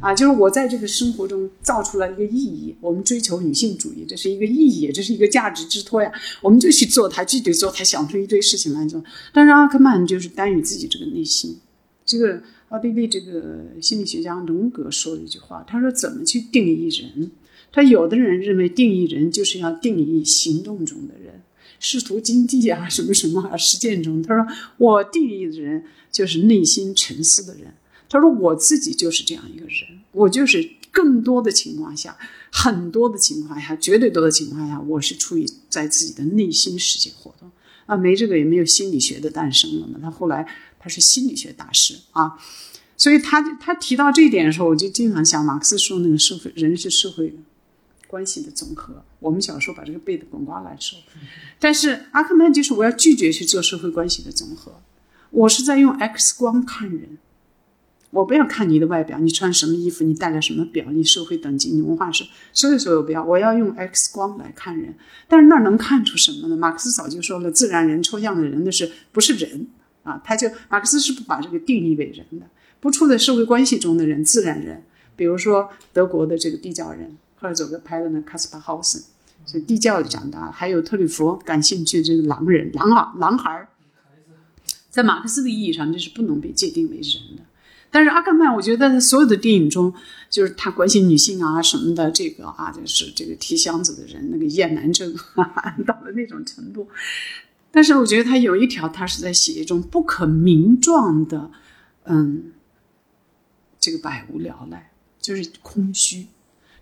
啊，就是我在这个生活中造出来一个意义。我们追求女性主义，这是一个意义，这是一个价值之托呀。我们就去做它，具体做它，想出一堆事情来做。但是阿克曼就是单于自己这个内心。这个奥地利这个心理学家荣格说了一句话，他说：“怎么去定义人？他有的人认为定义人就是要定义行动中的人，仕途经济啊，什么什么，实践中。他说我定义的人就是内心沉思的人。”他说：“我自己就是这样一个人，我就是更多的情况下，很多的情况下，绝对多的情况下，我是处于在自己的内心世界活动啊，没这个也没有心理学的诞生了嘛。他后来他是心理学大师啊，所以他他提到这一点的时候，我就经常想，马克思说那个社会人是社会关系的总和。我们小时候把这个背的滚瓜烂熟，但是阿克曼就是我要拒绝去做社会关系的总和，我是在用 X 光看人。”我不要看你的外表，你穿什么衣服，你戴了什么表，你社会等级，你文化是所有所有不要。我要用 X 光来看人，但是那能看出什么呢？马克思早就说了，自然人、抽象的人，那是不是人啊？他就马克思是不把这个定义为人的，不处在社会关系中的人，自然人。比如说德国的这个地窖人，赫尔佐格拍的那卡斯帕豪森，所以地窖里长大，还有特吕弗感兴趣这个狼人、狼啊、狼孩儿，在马克思的意义上，这是不能被界定为人的。但是阿甘曼，我觉得在所有的电影中，就是他关心女性啊什么的，这个啊，就是这个提箱子的人，那个厌男症 到了那种程度。但是我觉得他有一条，他是在写一种不可名状的，嗯，这个百无聊赖，就是空虚。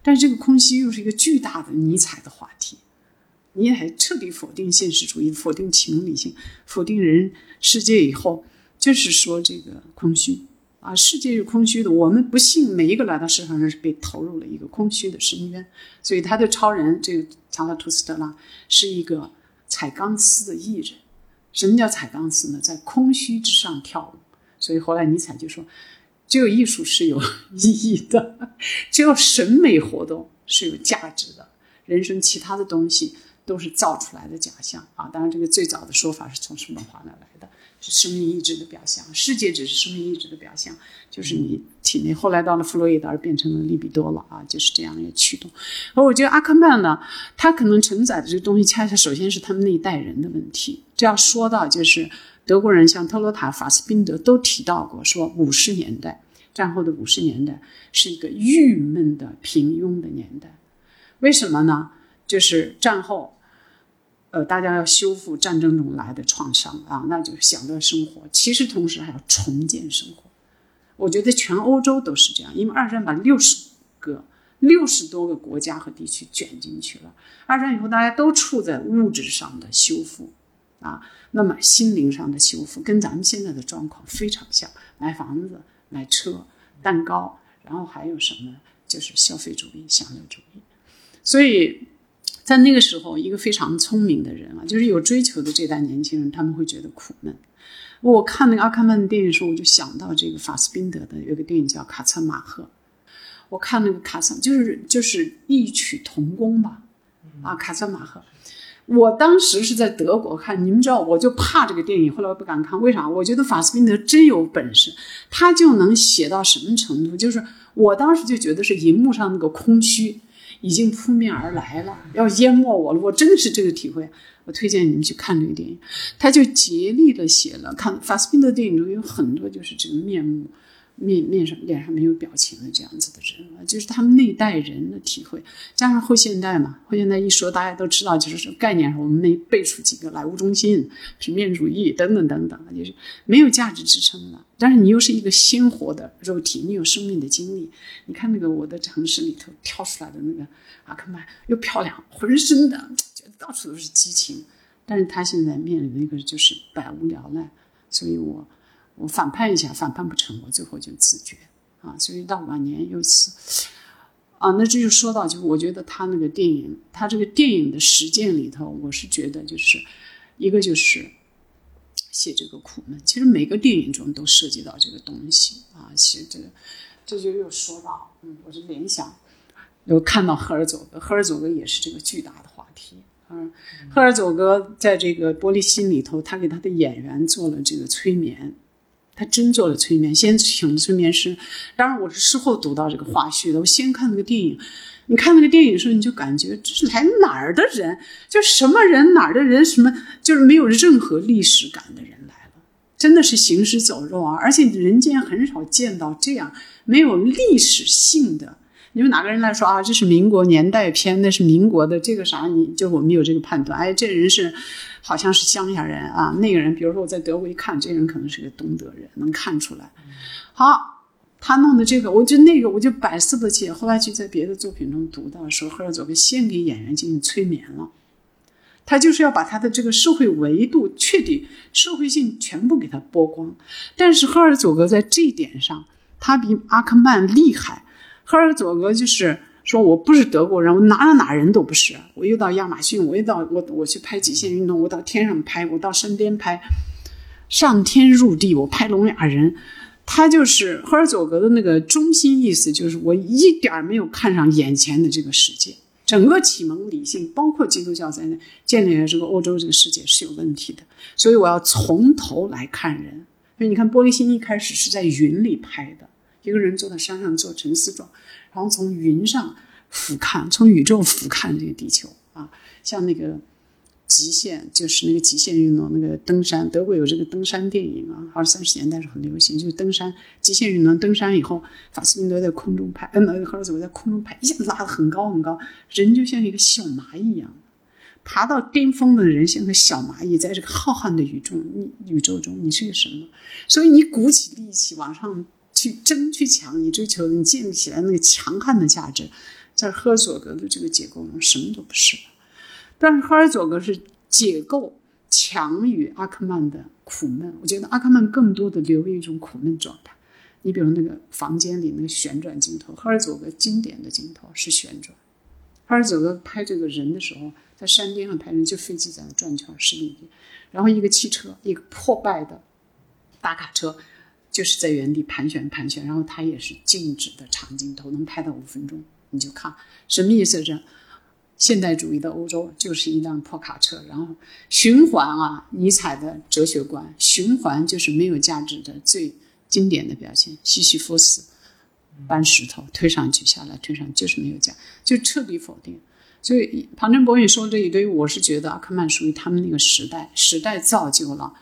但是这个空虚又是一个巨大的尼采的话题，尼采彻底否定现实主义，否定情理性，否定人世界以后，就是说这个空虚。啊，世界是空虚的。我们不信每一个来到世上人是被投入了一个空虚的深渊。所以他的超人这个查拉图斯特拉是一个踩钢丝的艺人。什么叫踩钢丝呢？在空虚之上跳舞。所以后来尼采就说，只有艺术是有 意义的，只有审美活动是有价值的，人生其他的东西都是造出来的假象啊。当然，这个最早的说法是从什么话那来的？是生命意志的表象，世界只是生命意志的表象，就是你体内。后来到了弗洛伊德，而变成了利比多了啊，就是这样一个驱动。而我觉得阿克曼呢，他可能承载的这个东西，恰恰首先是他们那一代人的问题。这要说到，就是德国人像特洛塔、法斯宾德都提到过，说五十年代战后的五十年代是一个郁闷的平庸的年代。为什么呢？就是战后。呃，大家要修复战争中来的创伤啊，那就是享乐生活。其实同时还要重建生活。我觉得全欧洲都是这样，因为二战把六十个、六十多个国家和地区卷进去了。二战以后，大家都处在物质上的修复啊，那么心灵上的修复跟咱们现在的状况非常像：买房子、买车、蛋糕，然后还有什么？就是消费主义、享乐主义。所以。在那个时候，一个非常聪明的人啊，就是有追求的这代年轻人，他们会觉得苦闷。我看那个阿克曼的电影的时候，我就想到这个法斯宾德的有个电影叫《卡策马赫》。我看那个卡策，就是就是异曲同工吧。啊，卡森马赫。我当时是在德国看，你们知道，我就怕这个电影，后来我不敢看，为啥？我觉得法斯宾德真有本事，他就能写到什么程度？就是我当时就觉得是银幕上那个空虚已经扑面而来了，要淹没我了。我真的是这个体会。我推荐你们去看这个电影，他就竭力的写了。看法斯宾德电影中有很多就是这个面目。面面上脸上没有表情的这样子的人，就是他们那代人的体会，加上后现代嘛，后现代一说大家都知道，就是说概念我们没背出几个来，物中心、平面主义等等等等，就是没有价值支撑了。但是你又是一个鲜活的肉体，你有生命的经历。你看那个我的城市里头跳出来的那个阿克曼，又漂亮，浑身的觉得到处都是激情，但是他现在面临的一个就是百无聊赖，所以我。我反叛一下，反叛不成，我最后就自觉啊。所以到晚年又是啊，那这就说到，就我觉得他那个电影，他这个电影的实践里头，我是觉得就是一个就是写这个苦闷。其实每个电影中都涉及到这个东西啊。写这个，这就又说到，嗯，我是联想，又看到赫尔佐格，赫尔佐格也是这个巨大的话题。嗯，赫尔佐格在这个玻璃心里头，他给他的演员做了这个催眠。他真做了催眠，先请催眠师。当然，我是事后读到这个花絮的。我先看那个电影，你看那个电影的时候，你就感觉这是来哪儿的人？就什么人哪儿的人？什么就是没有任何历史感的人来了，真的是行尸走肉啊！而且人间很少见到这样没有历史性的。你们哪个人来说啊？这是民国年代片，那是民国的这个啥？你就我们有这个判断，哎，这人是好像是乡下人啊。那个人，比如说我在德国一看，这人可能是个东德人，能看出来。好，他弄的这个，我就那个，我就百思不解。后来就在别的作品中读到，说赫尔佐格先给演员进行催眠了，他就是要把他的这个社会维度确定社会性全部给他剥光。但是赫尔佐格在这一点上，他比阿克曼厉害。赫尔佐格就是说，我不是德国人，我哪哪哪人都不是。我又到亚马逊，我又到我我去拍极限运动，我到天上拍，我到身边拍，上天入地，我拍聋哑人。他就是赫尔佐格的那个中心意思，就是我一点没有看上眼前的这个世界。整个启蒙理性，包括基督教在内，建立了这个欧洲这个世界是有问题的。所以我要从头来看人。所以你看，玻璃心一开始是在云里拍的。一个人坐在山上做沉思状，然后从云上俯瞰，从宇宙俯瞰这个地球啊，像那个极限，就是那个极限运动，那个登山，德国有这个登山电影啊，二三十年代是很流行，就是登山极限运动，登山以后，法斯宾德在空中拍，嗯，那个赫尔佐格在空中拍，一下子拉得很高很高，人就像一个小蚂蚁一样，爬到巅峰的人像个小蚂蚁，在这个浩瀚的宇宙，你宇宙中你是个什么？所以你鼓起力气往上。去争去抢，你追求你建立起来那个强悍的价值，在赫尔佐格的这个结构中什么都不是。但是赫尔佐格是解构强于阿克曼的苦闷，我觉得阿克曼更多的留于一种苦闷状态。你比如那个房间里那个旋转镜头，赫尔佐格经典的镜头是旋转。赫尔佐格拍这个人的时候，在山巅上拍人，就飞机在那转圈十米，然后一个汽车，一个破败的大卡车。就是在原地盘旋盘旋，然后它也是静止的长镜头，能拍到五分钟。你就看什么意思？这现代主义的欧洲就是一辆破卡车，然后循环啊，尼采的哲学观，循环就是没有价值的最经典的表现。西西弗斯搬石头推上去下来推上就是没有价，就彻底否定。所以庞振博宇说这一堆，我是觉得阿克曼属于他们那个时代，时代造就了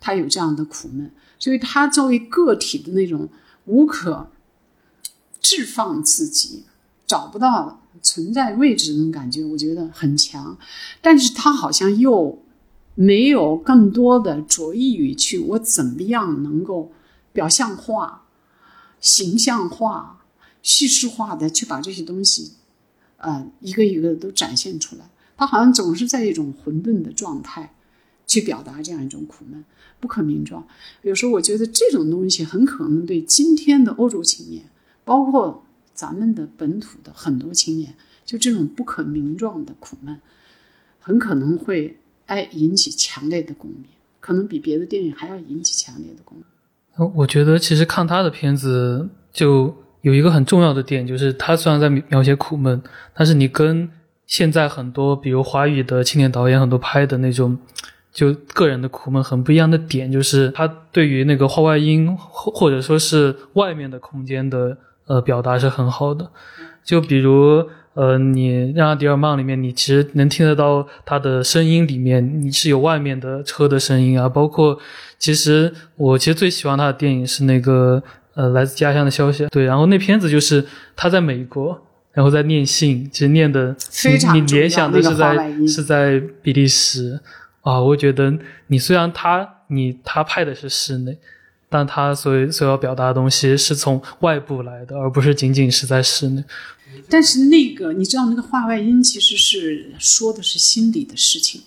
他有这样的苦闷。所以，他作为个体的那种无可置放自己、找不到存在位置那种感觉，我觉得很强。但是他好像又没有更多的着意于去我怎么样能够表象化、形象化、叙事化的去把这些东西，呃，一个一个都展现出来。他好像总是在一种混沌的状态去表达这样一种苦闷。不可名状，有时候我觉得这种东西很可能对今天的欧洲青年，包括咱们的本土的很多青年，就这种不可名状的苦闷，很可能会哎引起强烈的共鸣，可能比别的电影还要引起强烈的共鸣。我觉得其实看他的片子，就有一个很重要的点，就是他虽然在描写苦闷，但是你跟现在很多比如华语的青年导演很多拍的那种，就个人的苦闷很不一样的点，就是他对于那个画外音或或者说是外面的空间的呃表达是很好的，就比如。呃，你让阿迪尔曼里面，你其实能听得到他的声音里面，你是有外面的车的声音啊，包括其实我其实最喜欢他的电影是那个呃来自家乡的消息，对，然后那片子就是他在美国，然后在念信，其实念的非常你联想的是在音。是在比利时啊，我觉得你虽然他你他拍的是室内，但他所所要表达的东西是从外部来的，而不是仅仅是在室内。但是那个，你知道那个画外音其实是说的是心里的事情，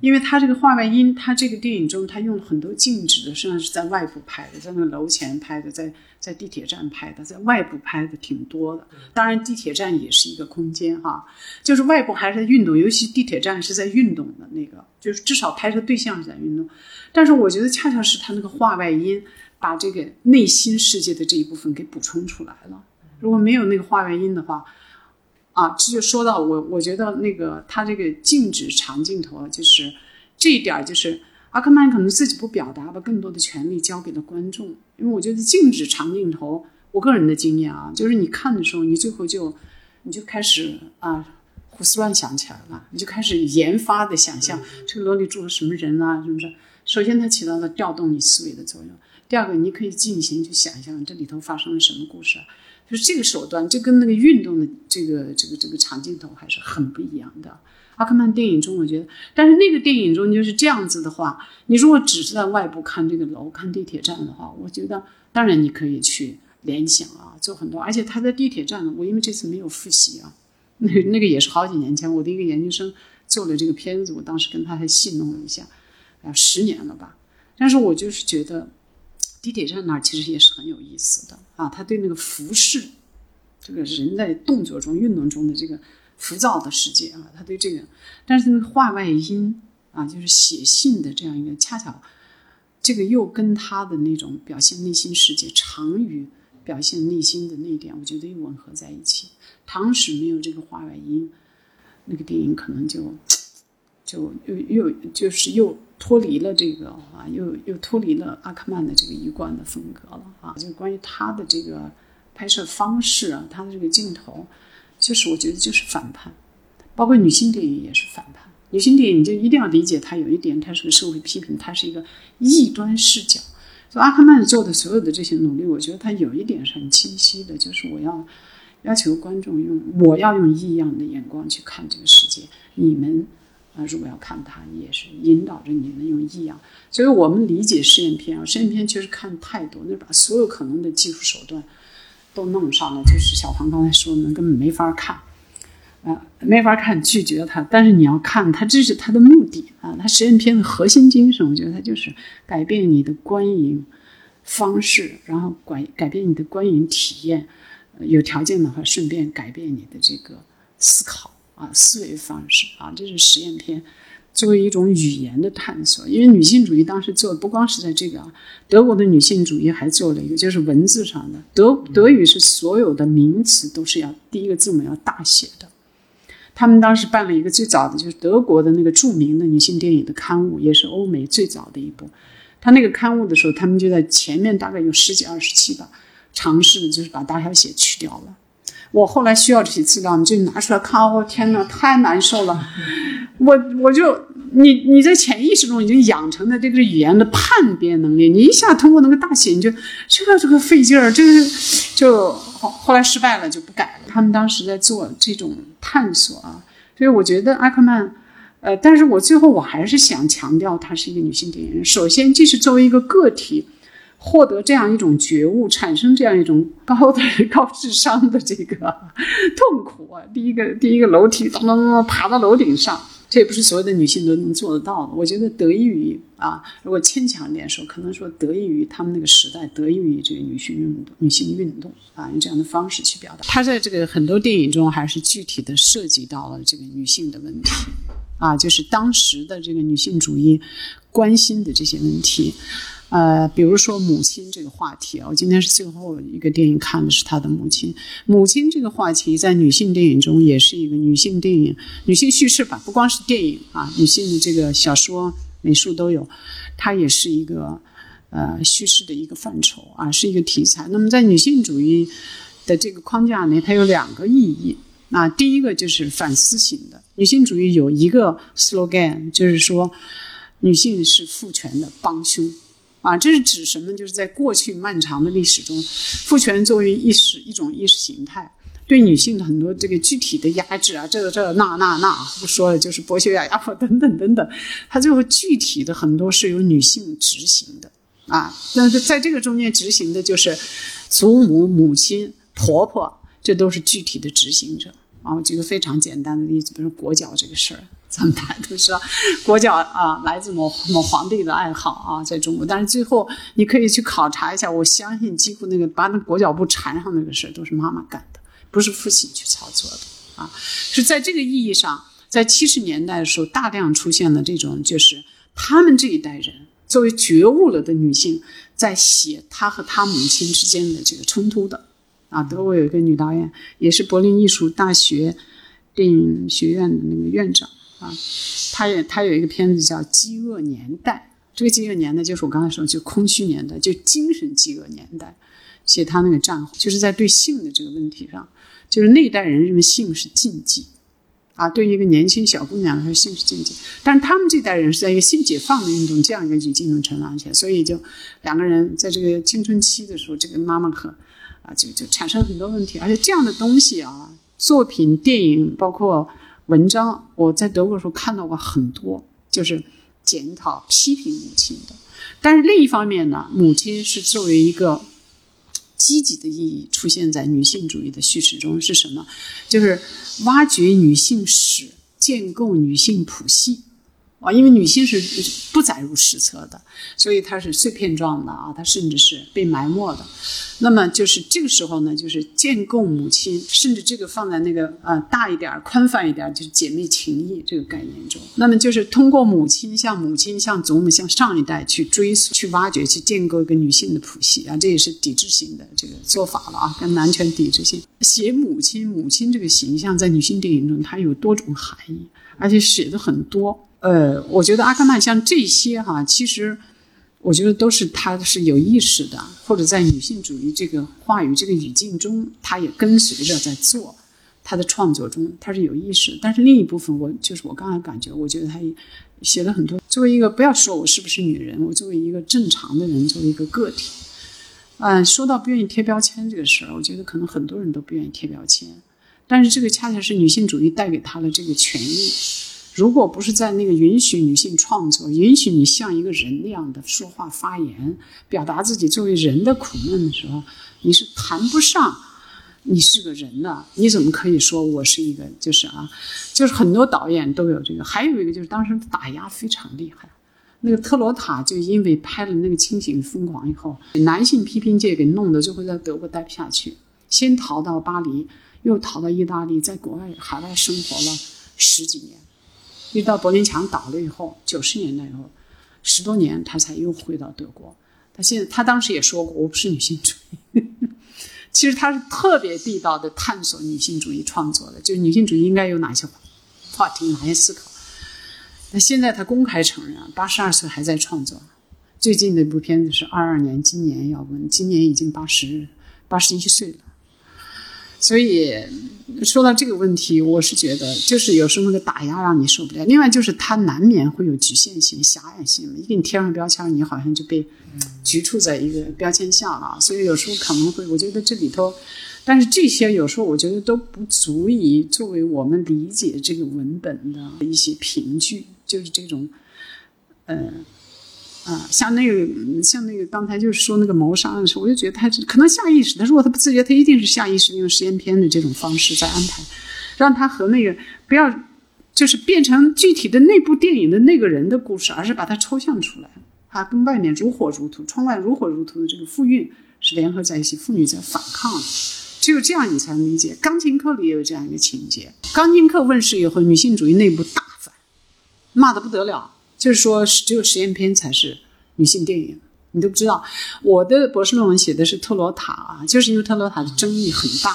因为他这个画外音，他这个电影中他用了很多静止的，实际上是在外部拍的，在那个楼前拍的，在在地铁站拍的，在外部拍的挺多的。当然，地铁站也是一个空间哈，就是外部还是在运动，尤其地铁站是在运动的那个，就是至少拍摄对象是在运动。但是我觉得恰恰是他那个画外音，把这个内心世界的这一部分给补充出来了。如果没有那个画外音的话，啊，这就说到我，我觉得那个他这个静止长镜头，就是这一点，就是阿克曼可能自己不表达，把更多的权利交给了观众。因为我觉得静止长镜头，我个人的经验啊，就是你看的时候，你最后就你就开始啊胡思乱想起来了，你就开始研发的想象这个楼里住了什么人啊，是不是？首先，它起到了调动你思维的作用；第二个，你可以进行去想象这里头发生了什么故事。就是这个手段，这跟那个运动的这个这个这个长镜头还是很不一样的。阿克曼电影中，我觉得，但是那个电影中就是这样子的话，你如果只是在外部看这个楼、看地铁站的话，我觉得当然你可以去联想啊，做很多。而且他在地铁站，我因为这次没有复习啊，那那个也是好几年前，我的一个研究生做了这个片子，我当时跟他还戏弄了一下，啊，十年了吧。但是我就是觉得。地铁站那儿其实也是很有意思的啊，他对那个浮世，这个人在动作中、运动中的这个浮躁的世界啊，他对这个，但是那个画外音啊，就是写信的这样一个，恰巧这个又跟他的那种表现内心世界、长于表现内心的那一点，我觉得又吻合在一起。唐史没有这个画外音，那个电影可能就就又又就是又。脱离了这个啊，又又脱离了阿克曼的这个一贯的风格了啊！就关于他的这个拍摄方式啊，他的这个镜头，就是我觉得就是反叛，包括女性电影也是反叛。女性电影你就一定要理解它有一点，它是个社会批评，它是一个异端视角。所以阿克曼做的所有的这些努力，我觉得他有一点是很清晰的，就是我要要求观众用我要用异样的眼光去看这个世界，你们。啊，如果要看它，也是引导着你们用异样。所以我们理解实验片啊，实验片确实看太多，那把所有可能的技术手段都弄上了，就是小黄刚才说的，根本没法看，啊，没法看，拒绝它。但是你要看它，这是它的目的啊。它实验片的核心精神，我觉得它就是改变你的观影方式，然后改改变你的观影体验，有条件的话，顺便改变你的这个思考。啊，思维方式啊，这是实验片，作为一种语言的探索。因为女性主义当时做的不光是在这个啊，德国的女性主义还做了一个，就是文字上的德德语是所有的名词都是要第一个字母要大写的。他们当时办了一个最早的，就是德国的那个著名的女性电影的刊物，也是欧美最早的一部。他那个刊物的时候，他们就在前面大概有十几二十期吧，尝试的就是把大小写去掉了。我后来需要这些资料，你就拿出来看。哦，天哪，太难受了！我我就你你在潜意识中已经养成的这个语言的判别能力，你一下通过那个大写，你就这个这个费劲儿，这个就后后来失败了就不改了。他们当时在做这种探索啊，所以我觉得阿克曼，呃，但是我最后我还是想强调，她是一个女性电影人。首先，既是作为一个个体。获得这样一种觉悟，产生这样一种高的高智商的这个痛苦啊！第一个，第一个楼梯咚咚咚爬到楼顶上，这也不是所有的女性都能做得到的。我觉得得益于啊，如果牵强一点说，可能说得益于他们那个时代，得益于这个女性运动、女性运动啊，用这样的方式去表达。他在这个很多电影中，还是具体的涉及到了这个女性的问题啊，就是当时的这个女性主义。关心的这些问题。呃，比如说母亲这个话题啊，我今天是最后一个电影看的是他的母亲。母亲这个话题在女性电影中也是一个女性电影、女性叙事吧，不光是电影啊，女性的这个小说、美术都有，它也是一个呃叙事的一个范畴啊，是一个题材。那么在女性主义的这个框架内，它有两个意义。那第一个就是反思型的女性主义有一个 slogan，就是说女性是父权的帮凶。啊，这是指什么？就是在过去漫长的历史中，父权作为意识一种意识形态，对女性的很多这个具体的压制啊，这个这那那那不说了，就是剥削呀、压迫等等等等，它最后具体的很多是由女性执行的啊。但是在这个中间执行的就是祖母、母亲、婆婆，这都是具体的执行者啊。我举个非常简单的例子，比如裹脚这个事儿。咱们大家都知道，裹脚啊，来自某某皇帝的爱好啊，在中国。但是最后你可以去考察一下，我相信几乎那个把那裹脚布缠上那个事都是妈妈干的，不是父亲去操作的啊。是在这个意义上，在七十年代的时候，大量出现了这种，就是他们这一代人作为觉悟了的女性，在写她和她母亲之间的这个冲突的啊。德国有一个女导演，也是柏林艺术大学电影学院的那个院长。啊，他也他有一个片子叫《饥饿年代》，这个饥饿年代就是我刚才说，就空虚年代，就精神饥饿年代。写他那个战后，就是在对性的这个问题上，就是那一代人认为性是禁忌，啊，对于一个年轻小姑娘来说，性是禁忌。但是他们这代人是在一个性解放的运动这样一个语境中成长起来，所以就两个人在这个青春期的时候，这个妈妈和啊，就就产生很多问题。而且这样的东西啊，作品、电影，包括。文章我在德国时候看到过很多，就是检讨、批评母亲的。但是另一方面呢，母亲是作为一个积极的意义出现在女性主义的叙事中，是什么？就是挖掘女性史，建构女性谱系。啊，因为女性是不载入史册的，所以它是碎片状的啊，它甚至是被埋没的。那么就是这个时候呢，就是建构母亲，甚至这个放在那个呃大一点、宽泛一点，就是姐妹情谊这个概念中。那么就是通过母亲向母亲、向祖母、向上一代去追溯、去挖掘、去建构一个女性的谱系啊，这也是抵制性的这个做法了啊，跟男权抵制性。写母亲，母亲这个形象在女性电影中它有多种含义，而且写的很多。呃，我觉得阿克曼像这些哈，其实我觉得都是他是有意识的，或者在女性主义这个话语这个语境中，他也跟随着在做他的创作中，他是有意识。但是另一部分，我就是我刚才感觉，我觉得他写了很多。作为一个不要说我是不是女人，我作为一个正常的人，作为一个个体，嗯，说到不愿意贴标签这个事儿，我觉得可能很多人都不愿意贴标签，但是这个恰恰是女性主义带给他的这个权利。如果不是在那个允许女性创作、允许你像一个人那样的说话、发言、表达自己作为人的苦闷的时候，你是谈不上你是个人的。你怎么可以说我是一个？就是啊，就是很多导演都有这个。还有一个就是当时打压非常厉害，那个特罗塔就因为拍了那个《清醒疯狂》以后，男性批评界给弄得最后在德国待不下去，先逃到巴黎，又逃到意大利，在国外海外生活了十几年。一直到柏林墙倒了以后，九十年代以后，十多年他才又回到德国。他现在他当时也说过，我不是女性主义。其实他是特别地道的探索女性主义创作的，就是女性主义应该有哪些话题、哪些思考。那现在他公开承认，八十二岁还在创作。最近的一部片子是二二年，今年要问，今年已经八十八十一岁了。所以说到这个问题，我是觉得，就是有时候那个打压让你受不了。另外就是它难免会有局限性、狭隘性，一给你贴上标签，你好像就被局促在一个标签下了。所以有时候可能会，我觉得这里头，但是这些有时候我觉得都不足以作为我们理解这个文本的一些凭据，就是这种，呃。啊，像那个，像那个，刚才就是说那个谋杀案的时候，我就觉得他可能下意识。他如果他不自觉，他一定是下意识用实验片的这种方式在安排，让他和那个不要，就是变成具体的那部电影的那个人的故事，而是把它抽象出来。啊，跟外面如火如荼，窗外如火如荼的这个妇运是联合在一起，妇女在反抗。只有这样，你才能理解。《钢琴课》里也有这样一个情节，《钢琴课》问世以后，女性主义内部大反，骂的不得了。就是说只有实验片才是女性电影，你都不知道。我的博士论文写的是特罗塔啊，就是因为特罗塔的争议很大。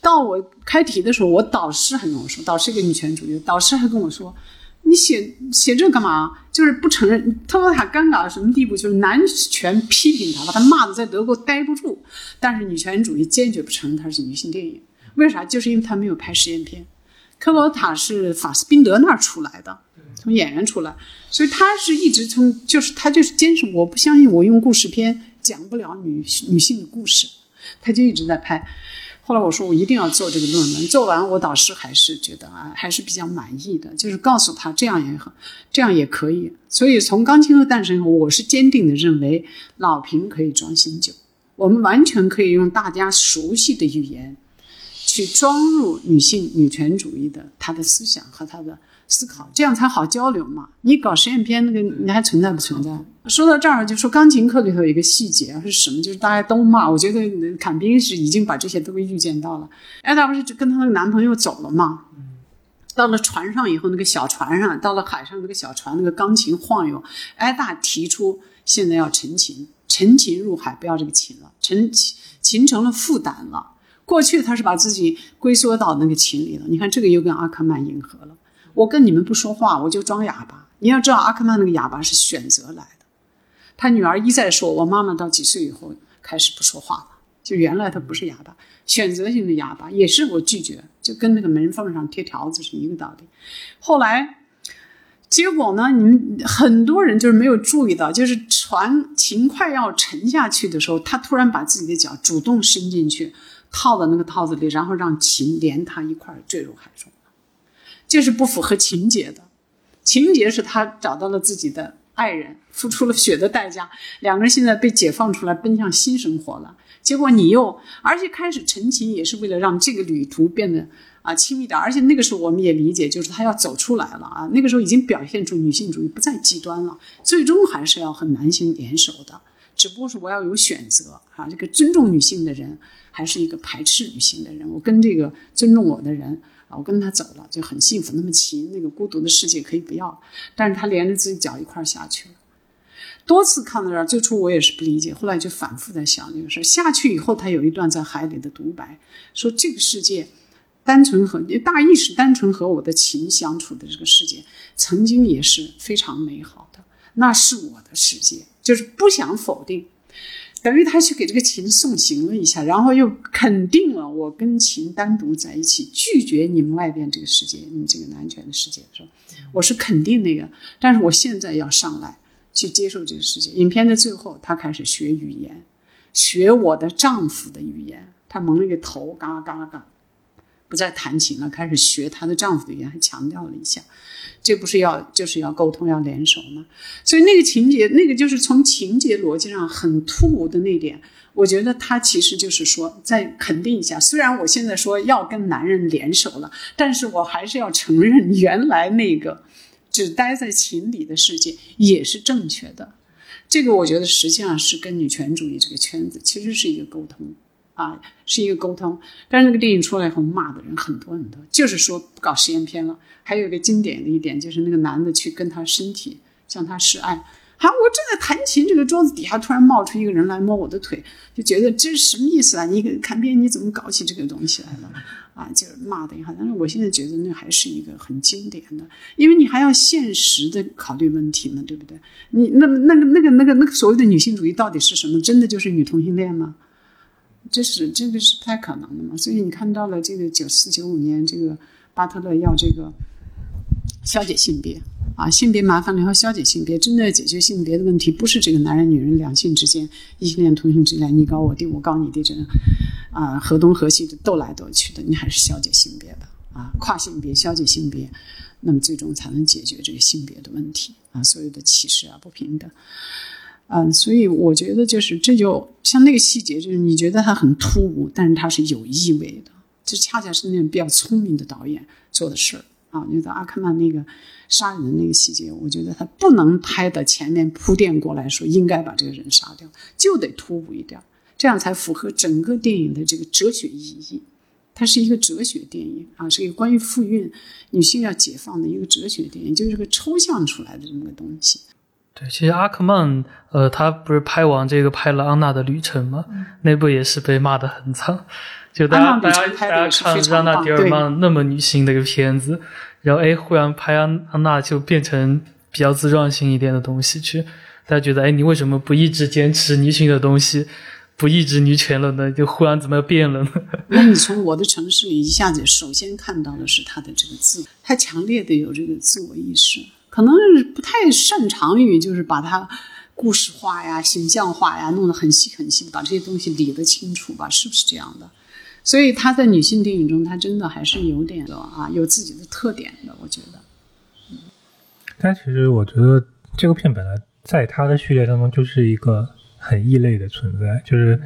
到我开题的时候，我导师还跟我说，导师一个女权主义，导师还跟我说。你写写这干嘛？就是不承认特罗塔尴尬到什么地步？就是男权批评他，把他骂的在德国待不住，但是女权主义坚决不承认它是女性电影。为啥？就是因为他没有拍实验片。特罗塔是法斯宾德那儿出来的，从演员出来，所以他是一直从就是他就是坚持，我不相信我用故事片讲不了女女性的故事，他就一直在拍。后来我说我一定要做这个论文，做完我导师还是觉得啊还是比较满意的，就是告诉他这样也好，这样也可以。所以从钢琴课诞生以后，我是坚定的认为老瓶可以装新酒，我们完全可以用大家熟悉的语言去装入女性女权主义的她的思想和她的。思考，这样才好交流嘛。你搞实验片，那个你还存在不存在？说到这儿，就说钢琴课里头有一个细节，是什么？就是大家都骂，我觉得坎宾是已经把这些都预见到了。艾达不是就跟她那个男朋友走了嘛？到了船上以后，那个小船上，到了海上那个小船，那个钢琴晃悠。艾达提出现在要沉琴，沉琴入海，不要这个琴了，沉琴琴成了负担了。过去他是把自己龟缩到那个琴里了，你看这个又跟阿克曼迎合了。我跟你们不说话，我就装哑巴。你要知道，阿克曼那个哑巴是选择来的。他女儿一再说，我妈妈到几岁以后开始不说话了，就原来他不是哑巴，选择性的哑巴也是我拒绝，就跟那个门缝上贴条子是一个道理。后来，结果呢，你们很多人就是没有注意到，就是船琴快要沉下去的时候，他突然把自己的脚主动伸进去，套到那个套子里，然后让琴连他一块坠入海中。这是不符合情节的，情节是他找到了自己的爱人，付出了血的代价，两个人现在被解放出来，奔向新生活了。结果你又，而且开始陈情也是为了让这个旅途变得啊亲密点，而且那个时候我们也理解，就是他要走出来了啊，那个时候已经表现出女性主义不再极端了，最终还是要和男性联手的，只不过是我要有选择啊，这个尊重女性的人，还是一个排斥女性的人，我跟这个尊重我的人。我跟他走了就很幸福，那么齐那个孤独的世界可以不要，但是他连着自己脚一块下去了。多次看到这儿，最初我也是不理解，后来就反复在想这个事儿。下去以后，他有一段在海里的独白，说这个世界单纯和大意是单纯和我的情相处的这个世界，曾经也是非常美好的，那是我的世界，就是不想否定。等于他去给这个琴送行了一下，然后又肯定了我跟琴单独在一起，拒绝你们外边这个世界，你们这个男权的世界是吧，我是肯定那个。但是我现在要上来去接受这个世界。影片的最后，他开始学语言，学我的丈夫的语言。他蒙了一个头，嘎嘎嘎，不再弹琴了，开始学她的丈夫的语言，还强调了一下。这不是要就是要沟通要联手吗？所以那个情节，那个就是从情节逻辑上很突兀的那点，我觉得他其实就是说再肯定一下。虽然我现在说要跟男人联手了，但是我还是要承认原来那个只待在情里的世界也是正确的。这个我觉得实际上是跟女权主义这个圈子其实是一个沟通。啊，是一个沟通，但是那个电影出来以后骂的人很多很多，就是说不搞实验片了。还有一个经典的一点，就是那个男的去跟他身体向他示爱，好，我正在弹琴，这个桌子底下突然冒出一个人来摸我的腿，就觉得这是什么意思啊？你看片你怎么搞起这个东西来了？啊，就是骂的也好，但是我现在觉得那还是一个很经典的，因为你还要现实的考虑问题嘛，对不对？你那那个那个那个那个所谓的女性主义到底是什么？真的就是女同性恋吗？这是这个是不太可能的嘛？所以你看到了这个九四九五年，这个巴特勒要这个消解性别啊，性别麻烦了，要消解性别，真的解决性别的问题，不是这个男人女人两性之间异性恋同性之间你高我低我高你低这种啊河东河西的斗来斗去的，你还是消解性别的啊，跨性别消解性别，那么最终才能解决这个性别的问题啊，所有的歧视啊不平等。嗯，所以我觉得就是这就像那个细节，就是你觉得它很突兀，但是它是有意味的。这恰恰是那种比较聪明的导演做的事儿啊。觉得阿克曼那个杀人的那个细节，我觉得他不能拍的前面铺垫过来说应该把这个人杀掉，就得突兀一点，这样才符合整个电影的这个哲学意义它是一个哲学电影啊，是一个关于妇运、女性要解放的一个哲学电影，就是个抽象出来的这么个东西。对，其实阿克曼，呃，他不是拍完这个拍了《安娜的旅程》吗？那部也是被骂的很惨。就大家大家大家看安娜·迪尔曼那么女性的一个片子，然后哎，忽然拍安安娜就变成比较自传性一点的东西去，大家觉得哎，你为什么不一直坚持女性的东西？不一直女权了呢？就忽然怎么变了呢？那你从我的城市里一下子首先看到的是他的这个自，他强烈的有这个自我意识，可能是不太擅长于就是把它故事化呀、形象化呀，弄得很细很细，把这些东西理得清楚吧？是不是这样的？所以他在女性电影中，他真的还是有点的啊，有自己的特点的，我觉得。嗯，但其实我觉得这个片本来在他的序列当中就是一个。很异类的存在，就是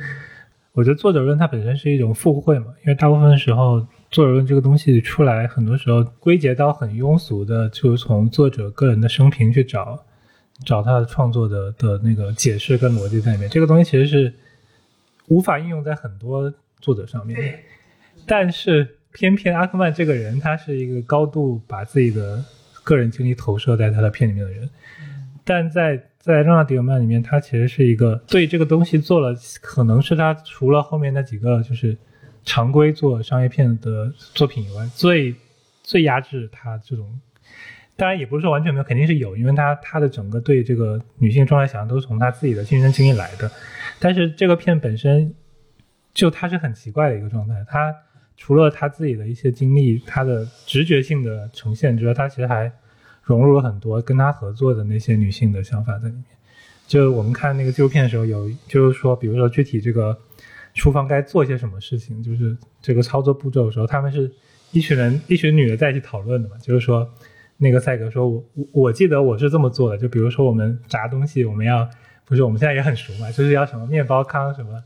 我觉得作者论它本身是一种附会嘛，因为大部分时候作者论这个东西出来，很多时候归结到很庸俗的，就是从作者个人的生平去找找他的创作的的那个解释跟逻辑在里面。这个东西其实是无法应用在很多作者上面，但是偏偏阿克曼这个人，他是一个高度把自己的个人经历投射在他的片里面的人，但在。在《让娜·迪尔曼》里面，他其实是一个对这个东西做了，可能是他除了后面那几个就是常规做商业片的作品以外，最最压制他这种。当然也不是说完全没有，肯定是有，因为他他的整个对这个女性状态想象都是从他自己的亲身经历来的。但是这个片本身就他是很奇怪的一个状态，他除了他自己的一些经历，他的直觉性的呈现之外，他其实还。融入了很多跟他合作的那些女性的想法在里面。就我们看那个纪录片的时候，有就是说，比如说具体这个厨房该做些什么事情，就是这个操作步骤的时候，他们是一群人一群女的在一起讨论的嘛。就是说，那个赛格说，我我记得我是这么做的。就比如说我们炸东西，我们要不是我们现在也很熟嘛，就是要什么面包糠什么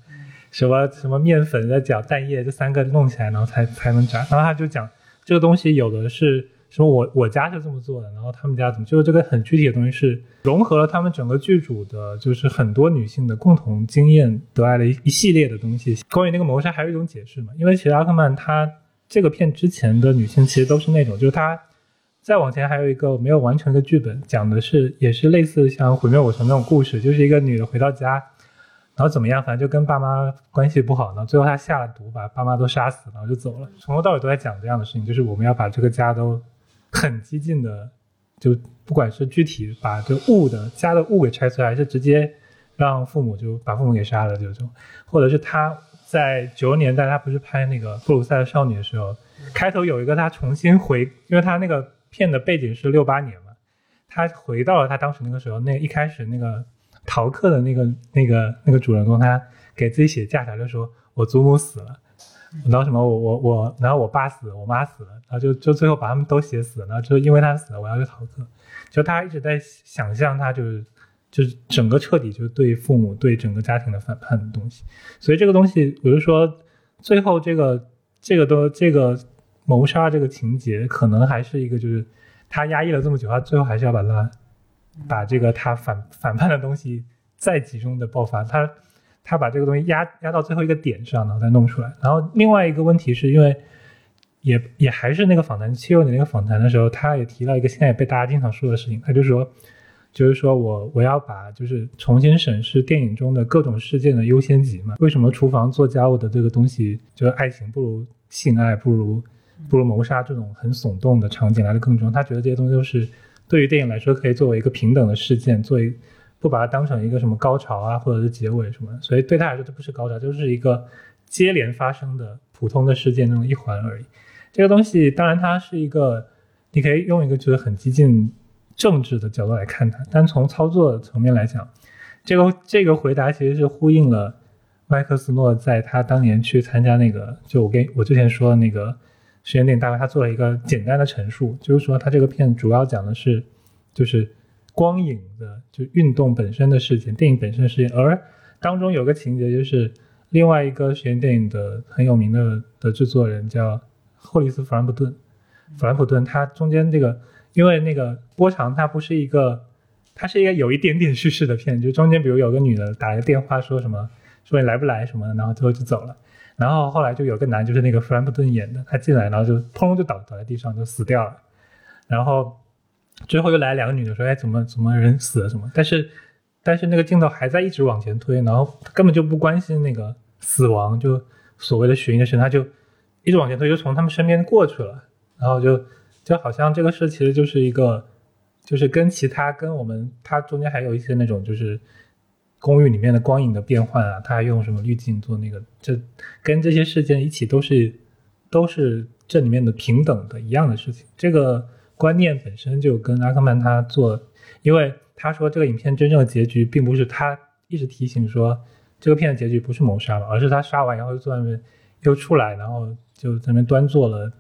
什么什么面粉再搅蛋液这三个弄起来，然后才才能炸。然后他就讲这个东西有的是。说我我家是这么做的，然后他们家怎么？就是这个很具体的东西是融合了他们整个剧组的，就是很多女性的共同经验得来的一一系列的东西。关于那个谋杀还有一种解释嘛？因为其实阿克曼他这个片之前的女性其实都是那种，就是他再往前还有一个没有完成的剧本，讲的是也是类似像毁灭我城那种故事，就是一个女的回到家，然后怎么样，反正就跟爸妈关系不好，然后最后她下了毒把爸妈都杀死，然后就走了。从头到尾都在讲这样的事情，就是我们要把这个家都。很激进的，就不管是具体把这物的家的物给拆出来，还是直接让父母就把父母给杀了这种，或者是他在九十年代他不是拍那个布鲁塞尔少女的时候，开头有一个他重新回，因为他那个片的背景是六八年嘛，他回到了他当时那个时候，那一开始那个逃课的那个那个那个主人公，他给自己写假条就说：“我祖母死了。”然后什么我我我，然后我爸死，我妈死了，然后就就最后把他们都写死了，然后就因为他死了，我要去逃课。就他一直在想象，他就是就是整个彻底就是对父母对整个家庭的反叛的东西。所以这个东西，我就说最后这个这个都这个谋杀这个情节，可能还是一个就是他压抑了这么久，他最后还是要把他把这个他反反叛的东西再集中的爆发。他。他把这个东西压压到最后一个点上，然后再弄出来。然后另外一个问题是因为，也也还是那个访谈七六年那个访谈的时候，他也提到一个现在也被大家经常说的事情，他就说，就是说我我要把就是重新审视电影中的各种事件的优先级嘛。为什么厨房做家务的这个东西，就是爱情不如性爱，不如不如谋杀这种很耸动的场景来的更重？他觉得这些东西都是对于电影来说可以作为一个平等的事件，作为。不把它当成一个什么高潮啊，或者是结尾什么，所以对他来说，这不是高潮，就是一个接连发生的普通的事件中的一环而已。这个东西当然它是一个，你可以用一个觉得很激进政治的角度来看它，但从操作层面来讲，这个这个回答其实是呼应了麦克斯诺在他当年去参加那个，就我跟我之前说的那个实验电影大会，他做了一个简单的陈述，就是说他这个片主要讲的是，就是。光影的就运动本身的事情，电影本身的事情，而当中有个情节就是另外一个实验电影的很有名的的制作人叫霍利斯·弗兰普顿，弗兰普顿他中间这个因为那个波长它不是一个，它是一个有一点点叙事的片，就中间比如有个女的打了个电话说什么说你来不来什么，然后最后就走了，然后后来就有个男，就是那个弗兰普顿演的，他进来，然后就砰就倒倒在地上就死掉了。然后最后又来两个女的说：“哎，怎么怎么人死了什么？”但是但是那个镜头还在一直往前推，然后根本就不关心那个死亡，就所谓的寻的事，他就一直往前推，就从他们身边过去了。然后就就好像这个事其实就是一个，就是跟其他跟我们它中间还有一些那种就是公寓里面的光影的变换啊，他还用什么滤镜做那个，这跟这些事件一起都是都是这里面的平等的一样的事情。这个观念本身就跟阿克曼他做，因为他说这个影片真正的结局并不是他一直提醒说这个片的结局不是谋杀嘛，而是他杀完然后坐那边又出来，然后就在那边端坐了。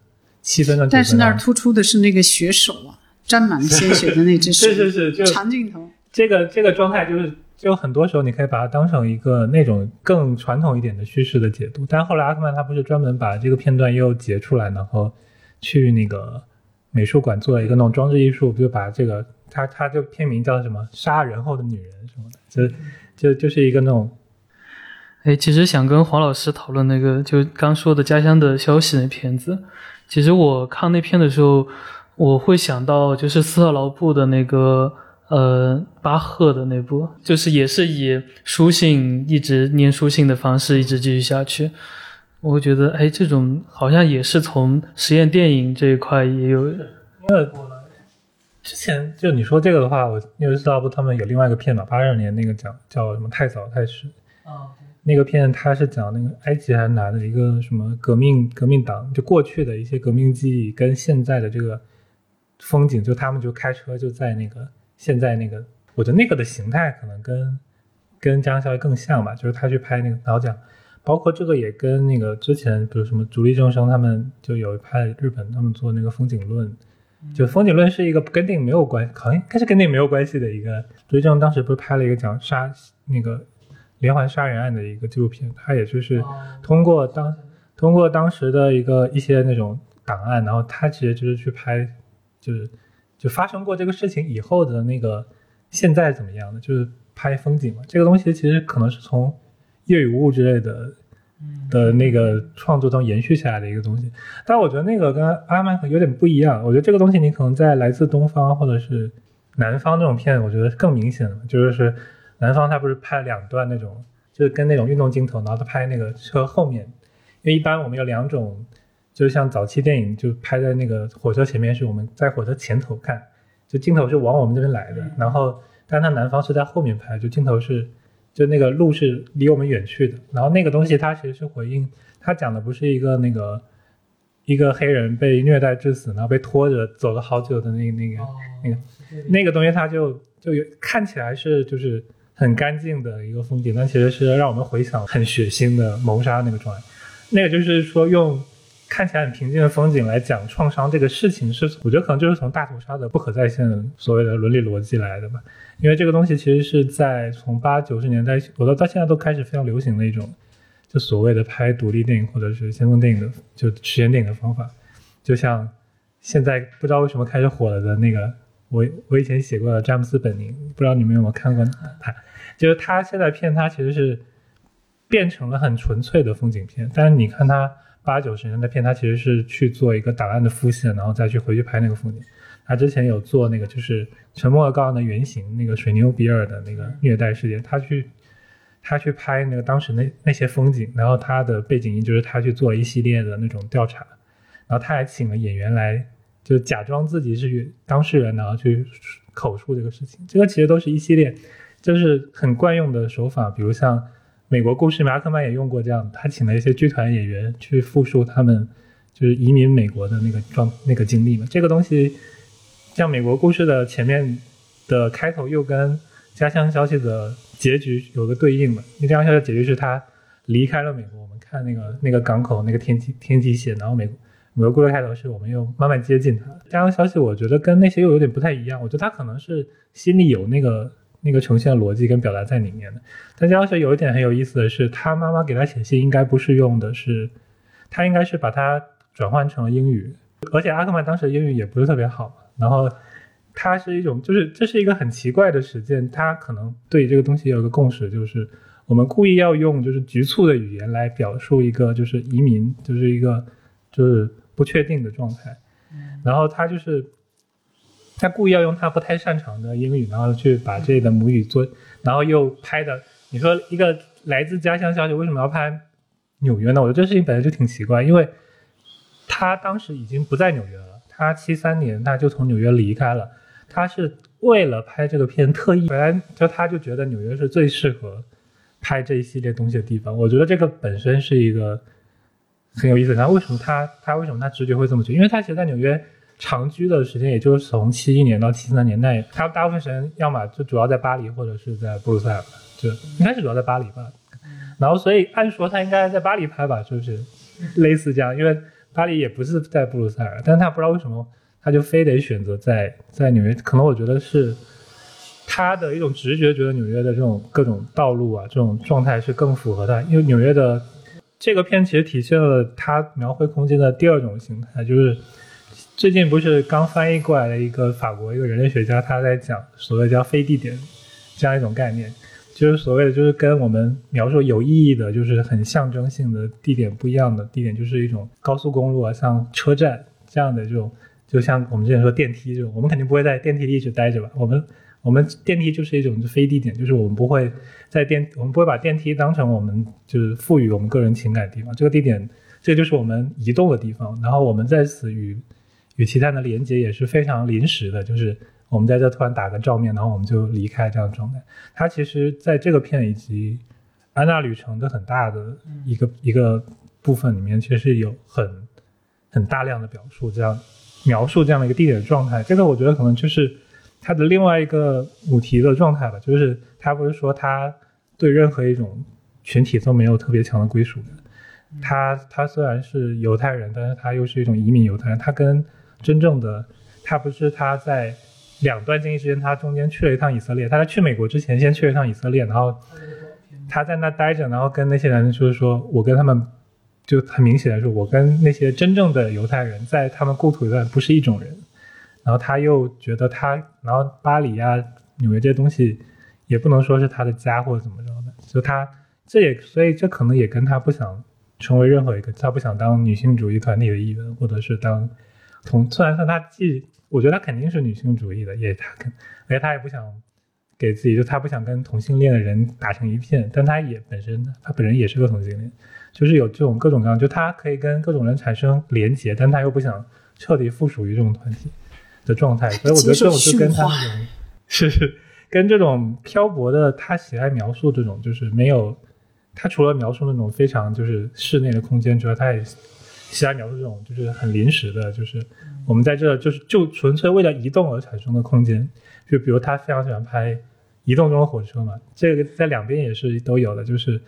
七分钟，但是那儿突出的是那个血手啊，沾满鲜血的那只手，是是是，就长镜头。这个这个状态就是，就很多时候你可以把它当成一个那种更传统一点的叙事的解读。但后来阿克曼他不是专门把这个片段又截出来，然后去那个美术馆做了一个那种装置艺术，就把这个他他就片名叫什么“杀人后的女人”什么的，就就就是一个那种。哎，其实想跟黄老师讨论那个，就刚说的《家乡的消息》那片子。其实我看那片的时候，我会想到就是斯特劳布的那个呃巴赫的那部，就是也是以书信一直念书信的方式一直继续下去。我会觉得，哎，这种好像也是从实验电影这一块也有。因为之前就你说这个的话，我因为斯特劳布他们有另外一个片嘛，八二年那个讲叫什么太早太迟啊。那个片他是讲那个埃及还是哪的一个什么革命革命党，就过去的一些革命记忆跟现在的这个风景，就他们就开车就在那个现在那个，我觉得那个的形态可能跟跟《江消息》更像吧，就是他去拍那个，然后讲，包括这个也跟那个之前比如什么竹立正生他们就有一派日本他们做那个风景论，就风景论是一个跟电影没有关，好像应该是跟电影没有关系的一个。竹立正当时不是拍了一个讲杀那个。连环杀人案的一个纪录片，他也就是通过当通过当时的一个一些那种档案，然后他其实就是去拍，就是就发生过这个事情以后的那个现在怎么样的，就是拍风景嘛。这个东西其实可能是从夜与雾之类的的那个创作中延续下来的一个东西。但我觉得那个跟阿曼有点不一样。我觉得这个东西你可能在来自东方或者是南方这种片，我觉得更明显，就是。南方他不是拍了两段那种，就是跟那种运动镜头，然后他拍那个车后面，因为一般我们有两种，就是像早期电影就拍在那个火车前面，是我们在火车前头看，就镜头是往我们这边来的，然后但他南方是在后面拍，就镜头是就那个路是离我们远去的，然后那个东西它其实是回应，它讲的不是一个那个一个黑人被虐待致死，然后被拖着走了好久的那个那个那个那个东西，它就就有看起来是就是。很干净的一个风景，但其实是让我们回想很血腥的谋杀那个状态。那个就是说，用看起来很平静的风景来讲创伤这个事情，是我觉得可能就是从大屠杀的不可再现所谓的伦理逻辑来的吧。因为这个东西其实是在从八九十年代，我到到现在都开始非常流行的一种，就所谓的拍独立电影或者是先锋电影的，就实验电影的方法。就像现在不知道为什么开始火了的那个。我我以前写过的詹姆斯本宁，不知道你们有没有看过他？就是他现在片，他其实是变成了很纯粹的风景片。但是你看他八九十年代片，他其实是去做一个档案的复现，然后再去回去拍那个风景。他之前有做那个就是《沉默的羔羊》的原型，那个水牛比尔的那个虐待事件，他去他去拍那个当时那那些风景，然后他的背景音就是他去做一系列的那种调查，然后他还请了演员来。就假装自己是当事人，然后去口述这个事情，这个其实都是一系列，就是很惯用的手法。比如像美国故事，马克曼也用过这样，他请了一些剧团演员去复述他们就是移民美国的那个状那个经历嘛。这个东西像美国故事的前面的开头又跟家乡消息的结局有个对应嘛。家乡消息的结局是他离开了美国，我们看那个那个港口那个天际天际线，然后美国。美国故事开头是我们又慢慢接近他。家乡消息我觉得跟那些又有点不太一样，我觉得他可能是心里有那个那个呈现逻辑跟表达在里面的。但家乡消息有一点很有意思的是，他妈妈给他写信应该不是用的是，他应该是把它转换成了英语，而且阿克曼当时的英语也不是特别好。然后他是一种，就是这是一个很奇怪的实践，他可能对这个东西有一个共识，就是我我们故意要用就是局促的语言来表述一个就是移民，就是一个就是不确定的状态。然后他就是他故意要用他不太擅长的英语，然后去把这里的母语做，然后又拍的。你说一个来自家乡小姐为什么要拍纽约呢？我觉得这事情本来就挺奇怪，因为他当时已经不在纽约了，他七三年他就从纽约离开了，他是为了拍这个片特意，本来就他就觉得纽约是最适合拍这一系列东西的地方。我觉得这个本身是一个很有意思。然后为什么他他为什么他直觉会这么觉得？因为他其实在纽约长居的时间也就是从七一年到七三年代，他大部分时间要么就主要在巴黎或者是在布鲁塞尔，就应该是主要在巴黎吧。然后所以按说他应该在巴黎拍吧，就是类似这样，因为巴黎也不是在布鲁塞尔，但他不知道为什么他就非得选择在在纽约，可能我觉得是他的一种直觉，觉得纽约的这种各种道路啊，这种状态是更符合他，因为纽约的这个片其实体现了他描绘空间的第二种形态，就是最近不是刚翻译过来的一个法国一个人类学家，他在讲所谓叫非地点这样一种概念。就是所谓的，就是跟我们描述有意义的，就是很象征性的地点不一样的地点，就是一种高速公路啊，像车站这样的这种，就像我们之前说电梯这种，我们肯定不会在电梯里一直待着吧？我们我们电梯就是一种非地点，就是我们不会在电，我们不会把电梯当成我们就是赋予我们个人情感的地方。这个地点，这就是我们移动的地方。然后我们在此与与其他的连接也是非常临时的，就是。我们在这突然打个照面，然后我们就离开这样的状态。它其实在这个片以及安娜旅程的很大的一个一个部分里面，其实是有很很大量的表述，这样描述这样的一个地点的状态。这个我觉得可能就是它的另外一个母题的状态吧，就是他不是说他对任何一种群体都没有特别强的归属感。他他虽然是犹太人，但是他又是一种移民犹太人。他跟真正的他不是他在。两段经历之间，他中间去了一趟以色列。他在去美国之前，先去了一趟以色列，然后他在那待着，然后跟那些人就是说，我跟他们就很明显的说，我跟那些真正的犹太人在他们故土上不是一种人。然后他又觉得他，然后巴黎啊、纽约这些东西也不能说是他的家或者怎么着的。就他这也，所以这可能也跟他不想成为任何一个，他不想当女性主义团体的一员，或者是当从，虽然说他既。我觉得他肯定是女性主义的，也他肯，而且他也不想给自己，就他不想跟同性恋的人打成一片，但他也本身，他本人也是个同性恋，就是有这种各种各样，就他可以跟各种人产生连结，但他又不想彻底附属于这种团体的状态，所以我觉得这种就跟他那种 是跟这种漂泊的，他喜爱描述这种，就是没有他除了描述那种非常就是室内的空间之外，他也。其他描述这种就是很临时的，就是我们在这就是就纯粹为了移动而产生的空间，就比如他非常喜欢拍移动中的火车嘛，这个在两边也是都有的，就是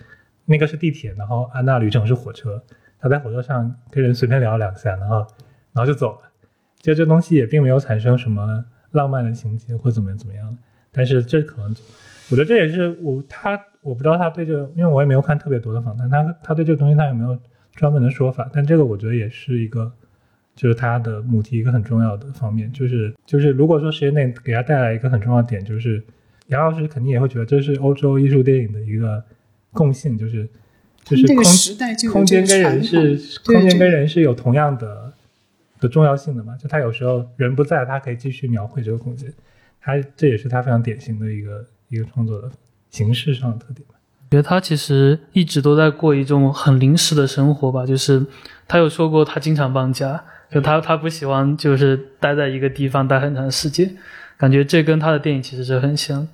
那个是地铁，然后安娜旅程是火车，他在火车上跟人随便聊两下，然后然后就走了，就这东西也并没有产生什么浪漫的情节或怎么怎么样，但是这可能我觉得这也是我他我不知道他对这个，因为我也没有看特别多的访谈，他他对这个东西他有没有？专门的说法，但这个我觉得也是一个，就是它的母题一个很重要的方面，就是就是如果说时间内给他带来一个很重要的点，就是杨老师肯定也会觉得这是欧洲艺术电影的一个共性，就是就是空空间跟人是空间跟人是有同样的的重要性的嘛，就他有时候人不在，他可以继续描绘这个空间，他这也是他非常典型的一个一个创作的形式上的特点。觉得他其实一直都在过一种很临时的生活吧，就是他有说过他经常搬家，就他他不喜欢就是待在一个地方待很长时间，感觉这跟他的电影其实是很像，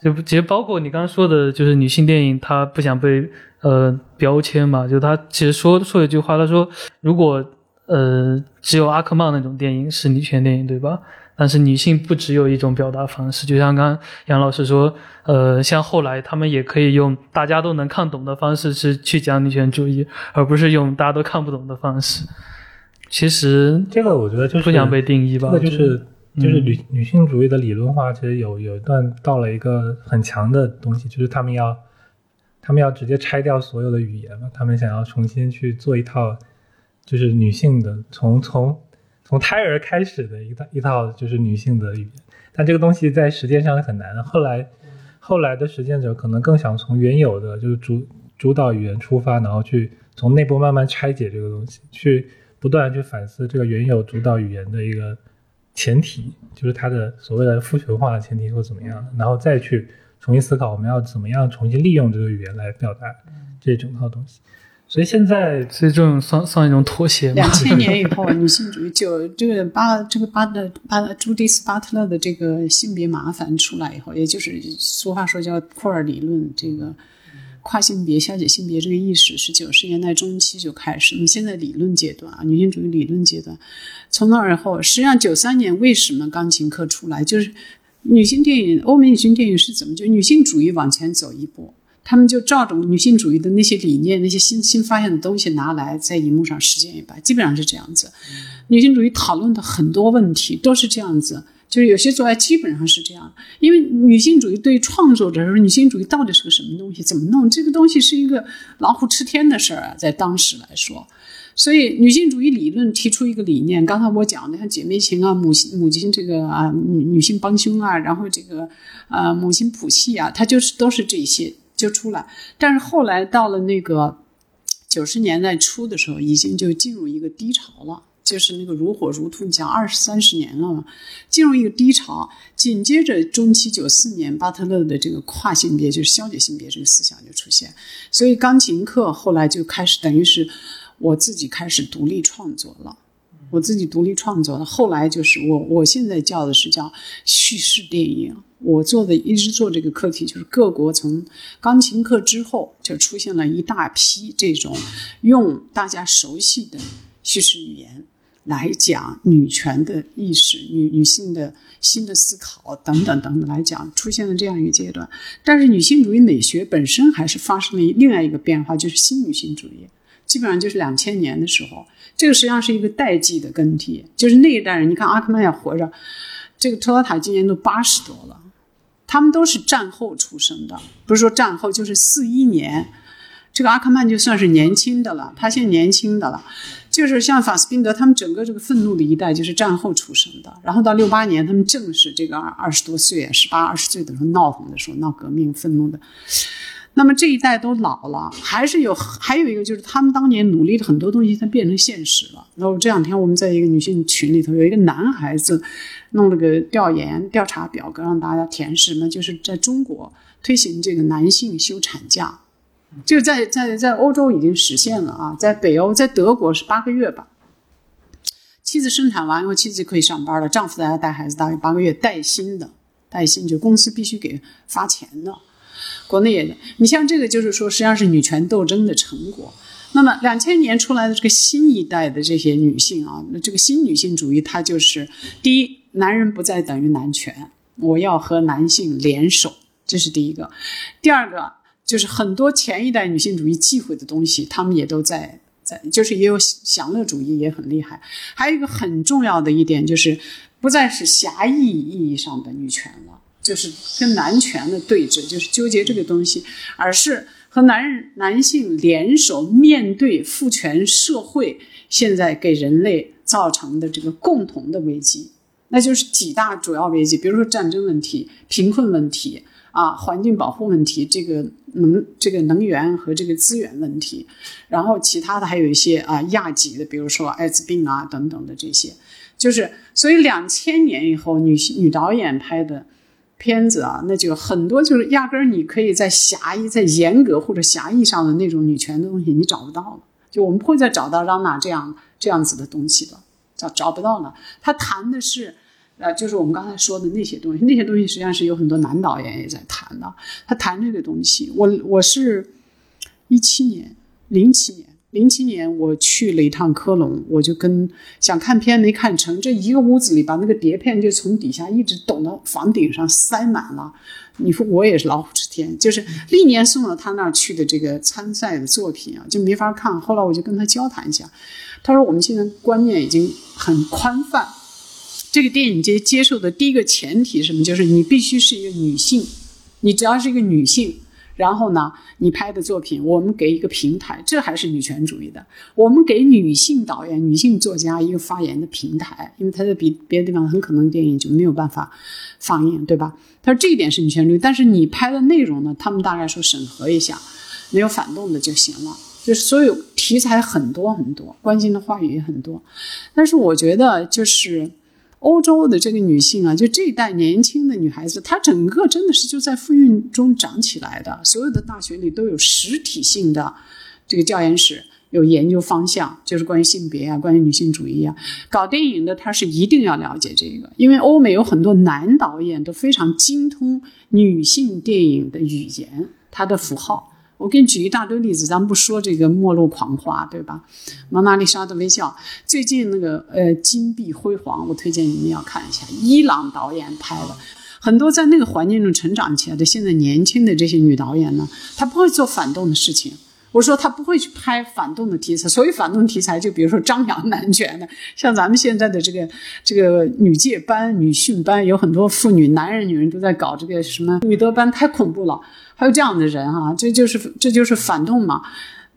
就其实包括你刚刚说的，就是女性电影她不想被呃标签嘛，就他其实说说一句话，他说如果呃只有阿克曼那种电影是女权电影，对吧？但是女性不只有一种表达方式，就像刚刚杨老师说，呃，像后来他们也可以用大家都能看懂的方式去去讲女权主义，而不是用大家都看不懂的方式。其实这个我觉得就是不想被定义吧。这个就是就是女女性主义的理论化，其实有有一段到了一个很强的东西，就是他们要他们要直接拆掉所有的语言嘛，他们想要重新去做一套，就是女性的从从。从胎儿开始的一套一套就是女性的语言，但这个东西在实践上很难。后来，后来的实践者可能更想从原有的就是主主导语言出发，然后去从内部慢慢拆解这个东西，去不断去反思这个原有主导语言的一个前提，就是它的所谓的父权化的前提或怎么样，然后再去重新思考我们要怎么样重新利用这个语言来表达这整套东西。所以现在，所以这种算算一种妥协吗？两千 年以后，女性主义就这个巴这个巴的巴朱迪斯巴特勒的这个性别麻烦出来以后，也就是俗话说叫库尔理论，这个跨性别、消解性别这个意识是九十年代中期就开始。你现在理论阶段啊，女性主义理论阶段，从那儿后，实际上九三年为什么钢琴课出来，就是女性电影，欧美女性电影是怎么就女性主义往前走一步。他们就照着女性主义的那些理念、那些新新发现的东西拿来在荧幕上实践一把，基本上是这样子。女性主义讨论的很多问题都是这样子，就是有些作家基本上是这样。因为女性主义对创作者说，女性主义到底是个什么东西？怎么弄？这个东西是一个老虎吃天的事儿啊，在当时来说。所以，女性主义理论提出一个理念，刚才我讲的像姐妹情啊、母亲母亲这个啊、女女性帮凶啊，然后这个呃母亲谱系啊，它就是都是这些。就出来，但是后来到了那个九十年代初的时候，已经就进入一个低潮了，就是那个如火如荼，讲二十三十年了嘛，进入一个低潮。紧接着中期九四年，巴特勒的这个跨性别，就是消解性别这个思想就出现，所以钢琴课后来就开始，等于是我自己开始独立创作了。我自己独立创作的，后来就是我，我现在叫的是叫叙事电影。我做的一直做这个课题，就是各国从钢琴课之后就出现了一大批这种用大家熟悉的叙事语言来讲女权的意识、女女性的新的思考等等等等来讲，出现了这样一个阶段。但是女性主义美学本身还是发生了另外一个变化，就是新女性主义，基本上就是两千年的时候。这个实际上是一个代际的更替，就是那一代人，你看阿克曼也活着，这个托尔塔今年都八十多了，他们都是战后出生的，不是说战后就是四一年，这个阿克曼就算是年轻的了，他现在年轻的了，就是像法斯宾德他们整个这个愤怒的一代就是战后出生的，然后到六八年他们正是这个二二十多岁，十八二十岁的时候闹腾的时候闹革命愤怒的。那么这一代都老了，还是有还有一个就是他们当年努力的很多东西，它变成现实了。然后这两天我们在一个女性群里头，有一个男孩子弄了个调研调查表格让大家填，什么就是在中国推行这个男性休产假，就在在在欧洲已经实现了啊，在北欧在德国是八个月吧，妻子生产完以后妻子可以上班了，丈夫在家带孩子大约八个月带薪的，带薪就公司必须给发钱的。国内也，你像这个就是说，实际上是女权斗争的成果。那么两千年出来的这个新一代的这些女性啊，那这个新女性主义，它就是第一，男人不再等于男权，我要和男性联手，这是第一个。第二个就是很多前一代女性主义忌讳的东西，他们也都在在，就是也有享乐主义也很厉害。还有一个很重要的一点就是，不再是狭义意义上的女权了。就是跟男权的对峙，就是纠结这个东西，而是和男人、男性联手面对父权社会现在给人类造成的这个共同的危机，那就是几大主要危机，比如说战争问题、贫困问题啊、环境保护问题、这个能这个能源和这个资源问题，然后其他的还有一些啊亚级的，比如说艾滋病啊等等的这些，就是所以两千年以后女女导演拍的。片子啊，那就很多，就是压根儿你可以在狭义、在严格或者狭义上的那种女权的东西，你找不到了。就我们不会再找到让娜这样这样子的东西了，找找不到了。他谈的是，呃，就是我们刚才说的那些东西，那些东西实际上是有很多男导演也在谈的。他谈这个东西，我我是一七年、零七年。零七年我去了一趟科隆，我就跟想看片没看成，这一个屋子里把那个碟片就从底下一直抖到房顶上塞满了。你说我也是老虎吃天，就是历年送到他那儿去的这个参赛的作品啊，就没法看。后来我就跟他交谈一下，他说我们现在观念已经很宽泛，这个电影节接受的第一个前提是什么？就是你必须是一个女性，你只要是一个女性。然后呢，你拍的作品，我们给一个平台，这还是女权主义的。我们给女性导演、女性作家一个发言的平台，因为他在别别的地方很可能电影就没有办法放映，对吧？他说这一点是女权主义，但是你拍的内容呢，他们大概说审核一下，没有反动的就行了。就是所有题材很多很多，关心的话语也很多，但是我觉得就是。欧洲的这个女性啊，就这一代年轻的女孩子，她整个真的是就在妇运中长起来的。所有的大学里都有实体性的这个教研室，有研究方向，就是关于性别啊，关于女性主义啊。搞电影的他是一定要了解这个，因为欧美有很多男导演都非常精通女性电影的语言，他的符号。我给你举一大堆例子，咱们不说这个《末路狂花》，对吧？《蒙娜丽莎的微笑》，最近那个呃《金碧辉煌》，我推荐你们要看一下，伊朗导演拍的，很多在那个环境中成长起来的现在年轻的这些女导演呢，她不会做反动的事情。我说她不会去拍反动的题材，所谓反动题材，就比如说张扬男权的，像咱们现在的这个这个女戒班、女训班，有很多妇女、男人、女人都在搞这个什么女德班，太恐怖了。还有这样的人哈，这就是这就是反动嘛，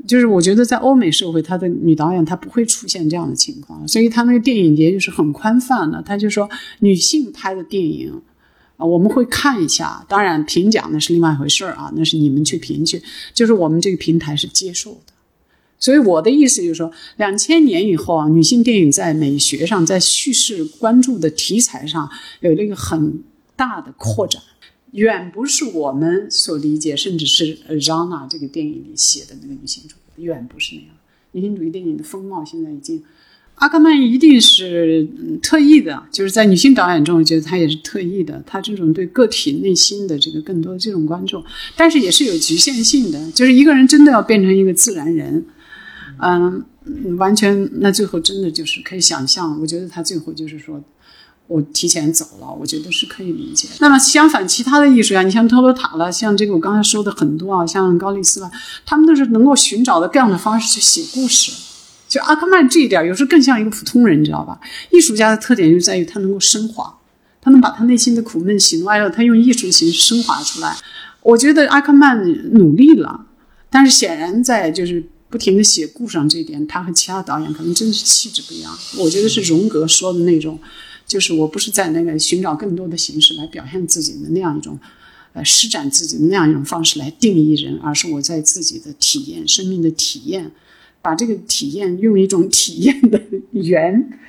就是我觉得在欧美社会，他的女导演她不会出现这样的情况，所以她那个电影节就是很宽泛的，他就说女性拍的电影啊，我们会看一下，当然评奖那是另外一回事啊，那是你们去评去，就是我们这个平台是接受的，所以我的意思就是说，两千年以后啊，女性电影在美学上，在叙事关注的题材上有了一个很大的扩展。远不是我们所理解，甚至是呃让娜这个电影里写的那个女性主义，远不是那样。女性主义电影的风貌现在已经，阿克曼一定是嗯特意的，就是在女性导演中，我觉得他也是特意的。他这种对个体内心的这个更多这种关注，但是也是有局限性的。就是一个人真的要变成一个自然人，嗯，完全那最后真的就是可以想象。我觉得他最后就是说。我提前走了，我觉得是可以理解。那么相反，其他的艺术家，你像托罗塔了，像这个我刚才说的很多啊，像高丽斯了，他们都是能够寻找的各样的方式去写故事。就阿克曼这一点，有时候更像一个普通人，你知道吧？艺术家的特点就在于他能够升华，他能把他内心的苦闷喜怒哀乐，他用艺术形式升华出来。我觉得阿克曼努力了，但是显然在就是不停的写故事上这一点，他和其他导演可能真的是气质不一样。我觉得是荣格说的那种。就是我不是在那个寻找更多的形式来表现自己的那样一种，呃，施展自己的那样一种方式来定义人，而是我在自己的体验、生命的体验，把这个体验用一种体验的原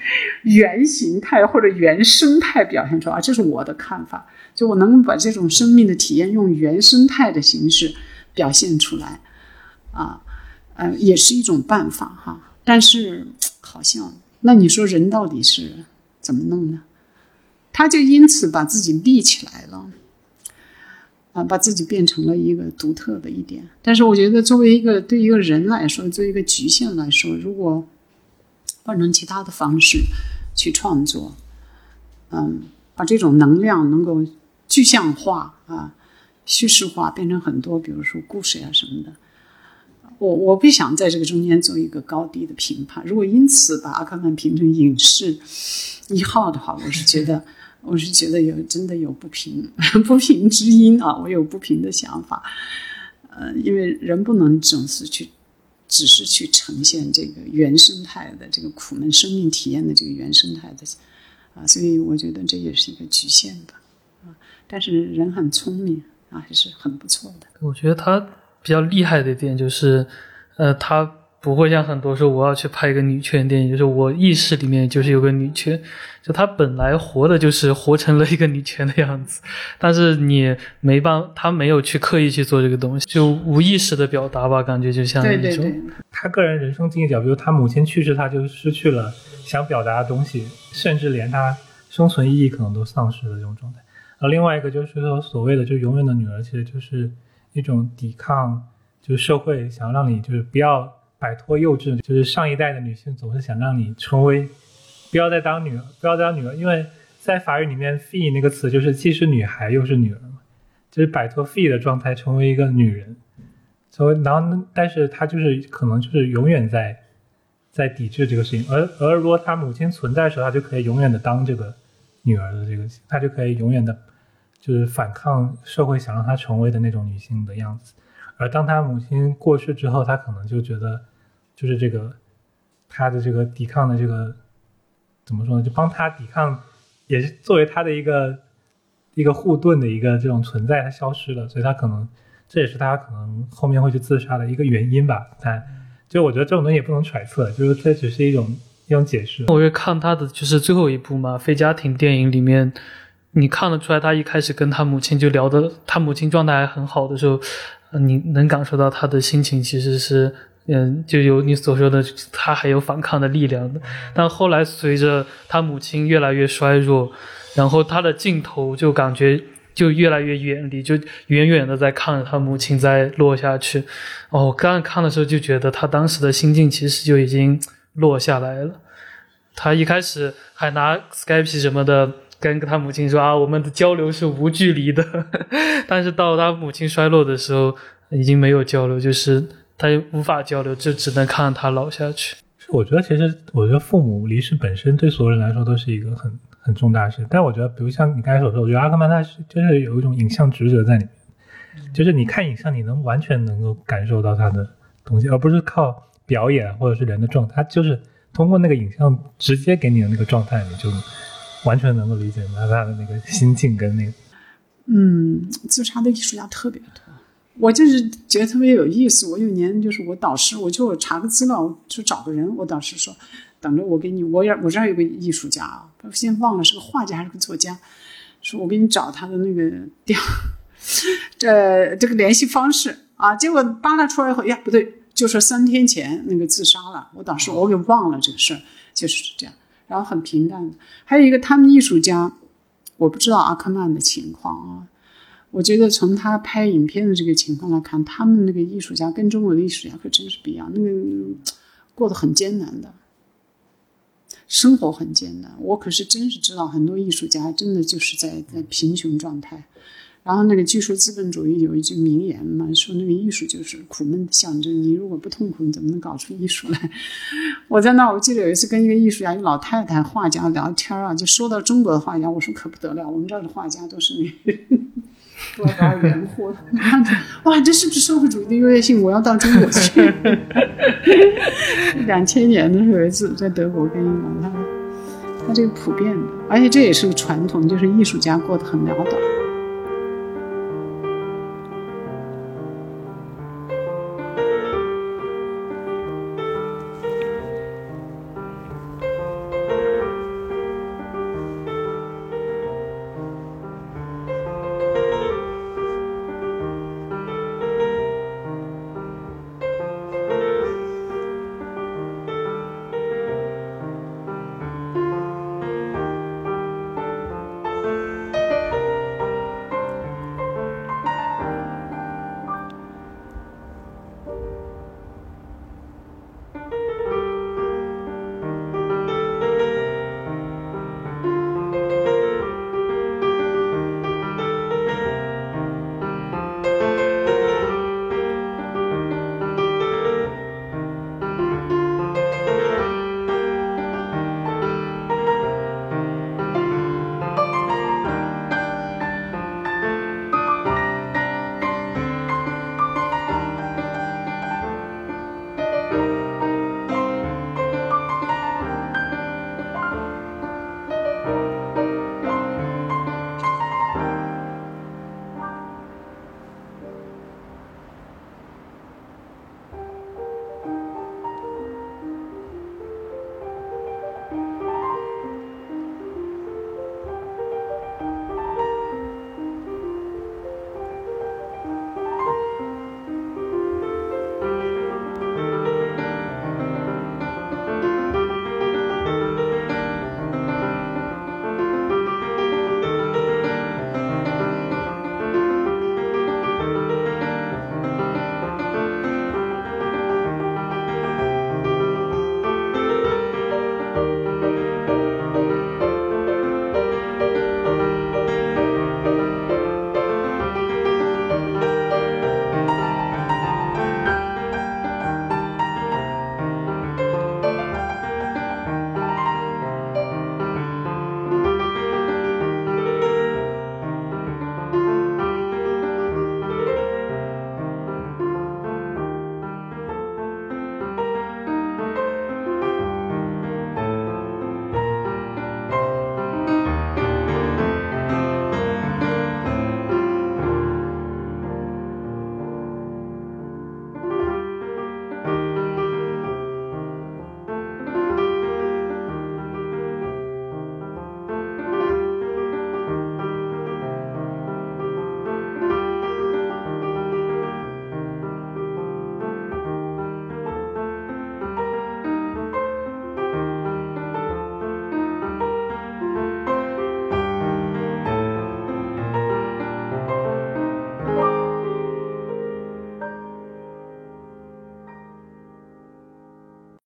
原形态或者原生态表现出来，这是我的看法。就我能把这种生命的体验用原生态的形式表现出来，啊，呃，也是一种办法哈。但是好像，那你说人到底是？怎么弄呢？他就因此把自己立起来了，啊，把自己变成了一个独特的一点。但是我觉得，作为一个对一个人来说，作为一个局限来说，如果换成其他的方式去创作，嗯，把这种能量能够具象化啊、叙事化，变成很多，比如说故事呀什么的。我我不想在这个中间做一个高低的评判。如果因此把阿卡曼评成影视一号的话，我是觉得，我是觉得有真的有不平 不平之音啊，我有不平的想法。呃，因为人不能总是去，只是去呈现这个原生态的这个苦闷生命体验的这个原生态的啊，所以我觉得这也是一个局限吧啊。但是人很聪明啊，还是很不错的。我觉得他。比较厉害的一点就是，呃，他不会像很多说我要去拍一个女权电影，就是我意识里面就是有个女权，就他本来活的就是活成了一个女权的样子，但是你没办法，他没有去刻意去做这个东西，就无意识的表达吧，感觉就像一种。他个人人生经历角，比如他母亲去世，他就失去了想表达的东西，甚至连他生存意义可能都丧失了这种状态。而另外一个就是说，所谓的就永远的女儿，其实就是。一种抵抗，就是社会想让你就是不要摆脱幼稚，就是上一代的女性总是想让你成为，不要再当女儿，不要当女儿，因为在法语里面 “fee” 那个词就是既是女孩又是女儿嘛，就是摆脱 “fee” 的状态，成为一个女人，成为然后，但是她就是可能就是永远在在抵制这个事情，而而如果她母亲存在的时候，她就可以永远的当这个女儿的这个，她就可以永远的。就是反抗社会想让她成为的那种女性的样子，而当她母亲过世之后，她可能就觉得，就是这个她的这个抵抗的这个怎么说呢？就帮她抵抗，也是作为她的一个一个护盾的一个这种存在，她消失了，所以她可能这也是她可能后面会去自杀的一个原因吧。但就我觉得这种东西也不能揣测，就是这只是一种一种解释。我会看她的就是最后一部嘛，非家庭电影里面。你看得出来，他一开始跟他母亲就聊的，他母亲状态还很好的时候，你能感受到他的心情其实是，嗯，就有你所说的，他还有反抗的力量的。但后来随着他母亲越来越衰弱，然后他的镜头就感觉就越来越远离，就远远的在看着他母亲在落下去。哦，刚看的时候就觉得他当时的心境其实就已经落下来了。他一开始还拿 Skype 什么的。跟他母亲说啊，我们的交流是无距离的，但是到他母亲衰落的时候，已经没有交流，就是他无法交流，就只能看他老下去。我觉得其实，我觉得父母离世本身对所有人来说都是一个很很重大的事。但我觉得，比如像你刚才所说，我觉得阿克曼他是就是有一种影像职责在里面，就是你看影像，你能完全能够感受到他的东西，而不是靠表演或者是人的状态，他就是通过那个影像直接给你的那个状态，你就。完全能够理解他他的那个心境跟那个，嗯，自杀的艺术家特别多，我就是觉得特别有意思。我有年就是我导师，我就查个资料，就找个人。我导师说，等着我给你，我也我这儿有个艺术家啊，先忘了是个画家还是个作家，说我给你找他的那个电，这这个联系方式啊。结果扒拉出来以后，呀不对，就说三天前那个自杀了。我导师我给忘了这个事儿，就是这样。然后很平淡的，还有一个他们艺术家，我不知道阿克曼的情况啊。我觉得从他拍影片的这个情况来看，他们那个艺术家跟中国的艺术家可真是不一样，那个过得很艰难的，生活很艰难。我可是真是知道很多艺术家真的就是在在贫穷状态。然后那个据说资本主义有一句名言嘛，说那个艺术就是苦闷的象征。你如果不痛苦，你怎么能搞出艺术来？我在那，我记得有一次跟一个艺术家，一个老太太画家聊天啊，就说到中国的画家，我说可不得了，我们这儿的画家都是那 多少元货。哇，这是不是社会主义的优越性？我要到中国去。两千年的时候有一次在德国跟一个他，他这个普遍的，而且这也是个传统，就是艺术家过得很潦倒。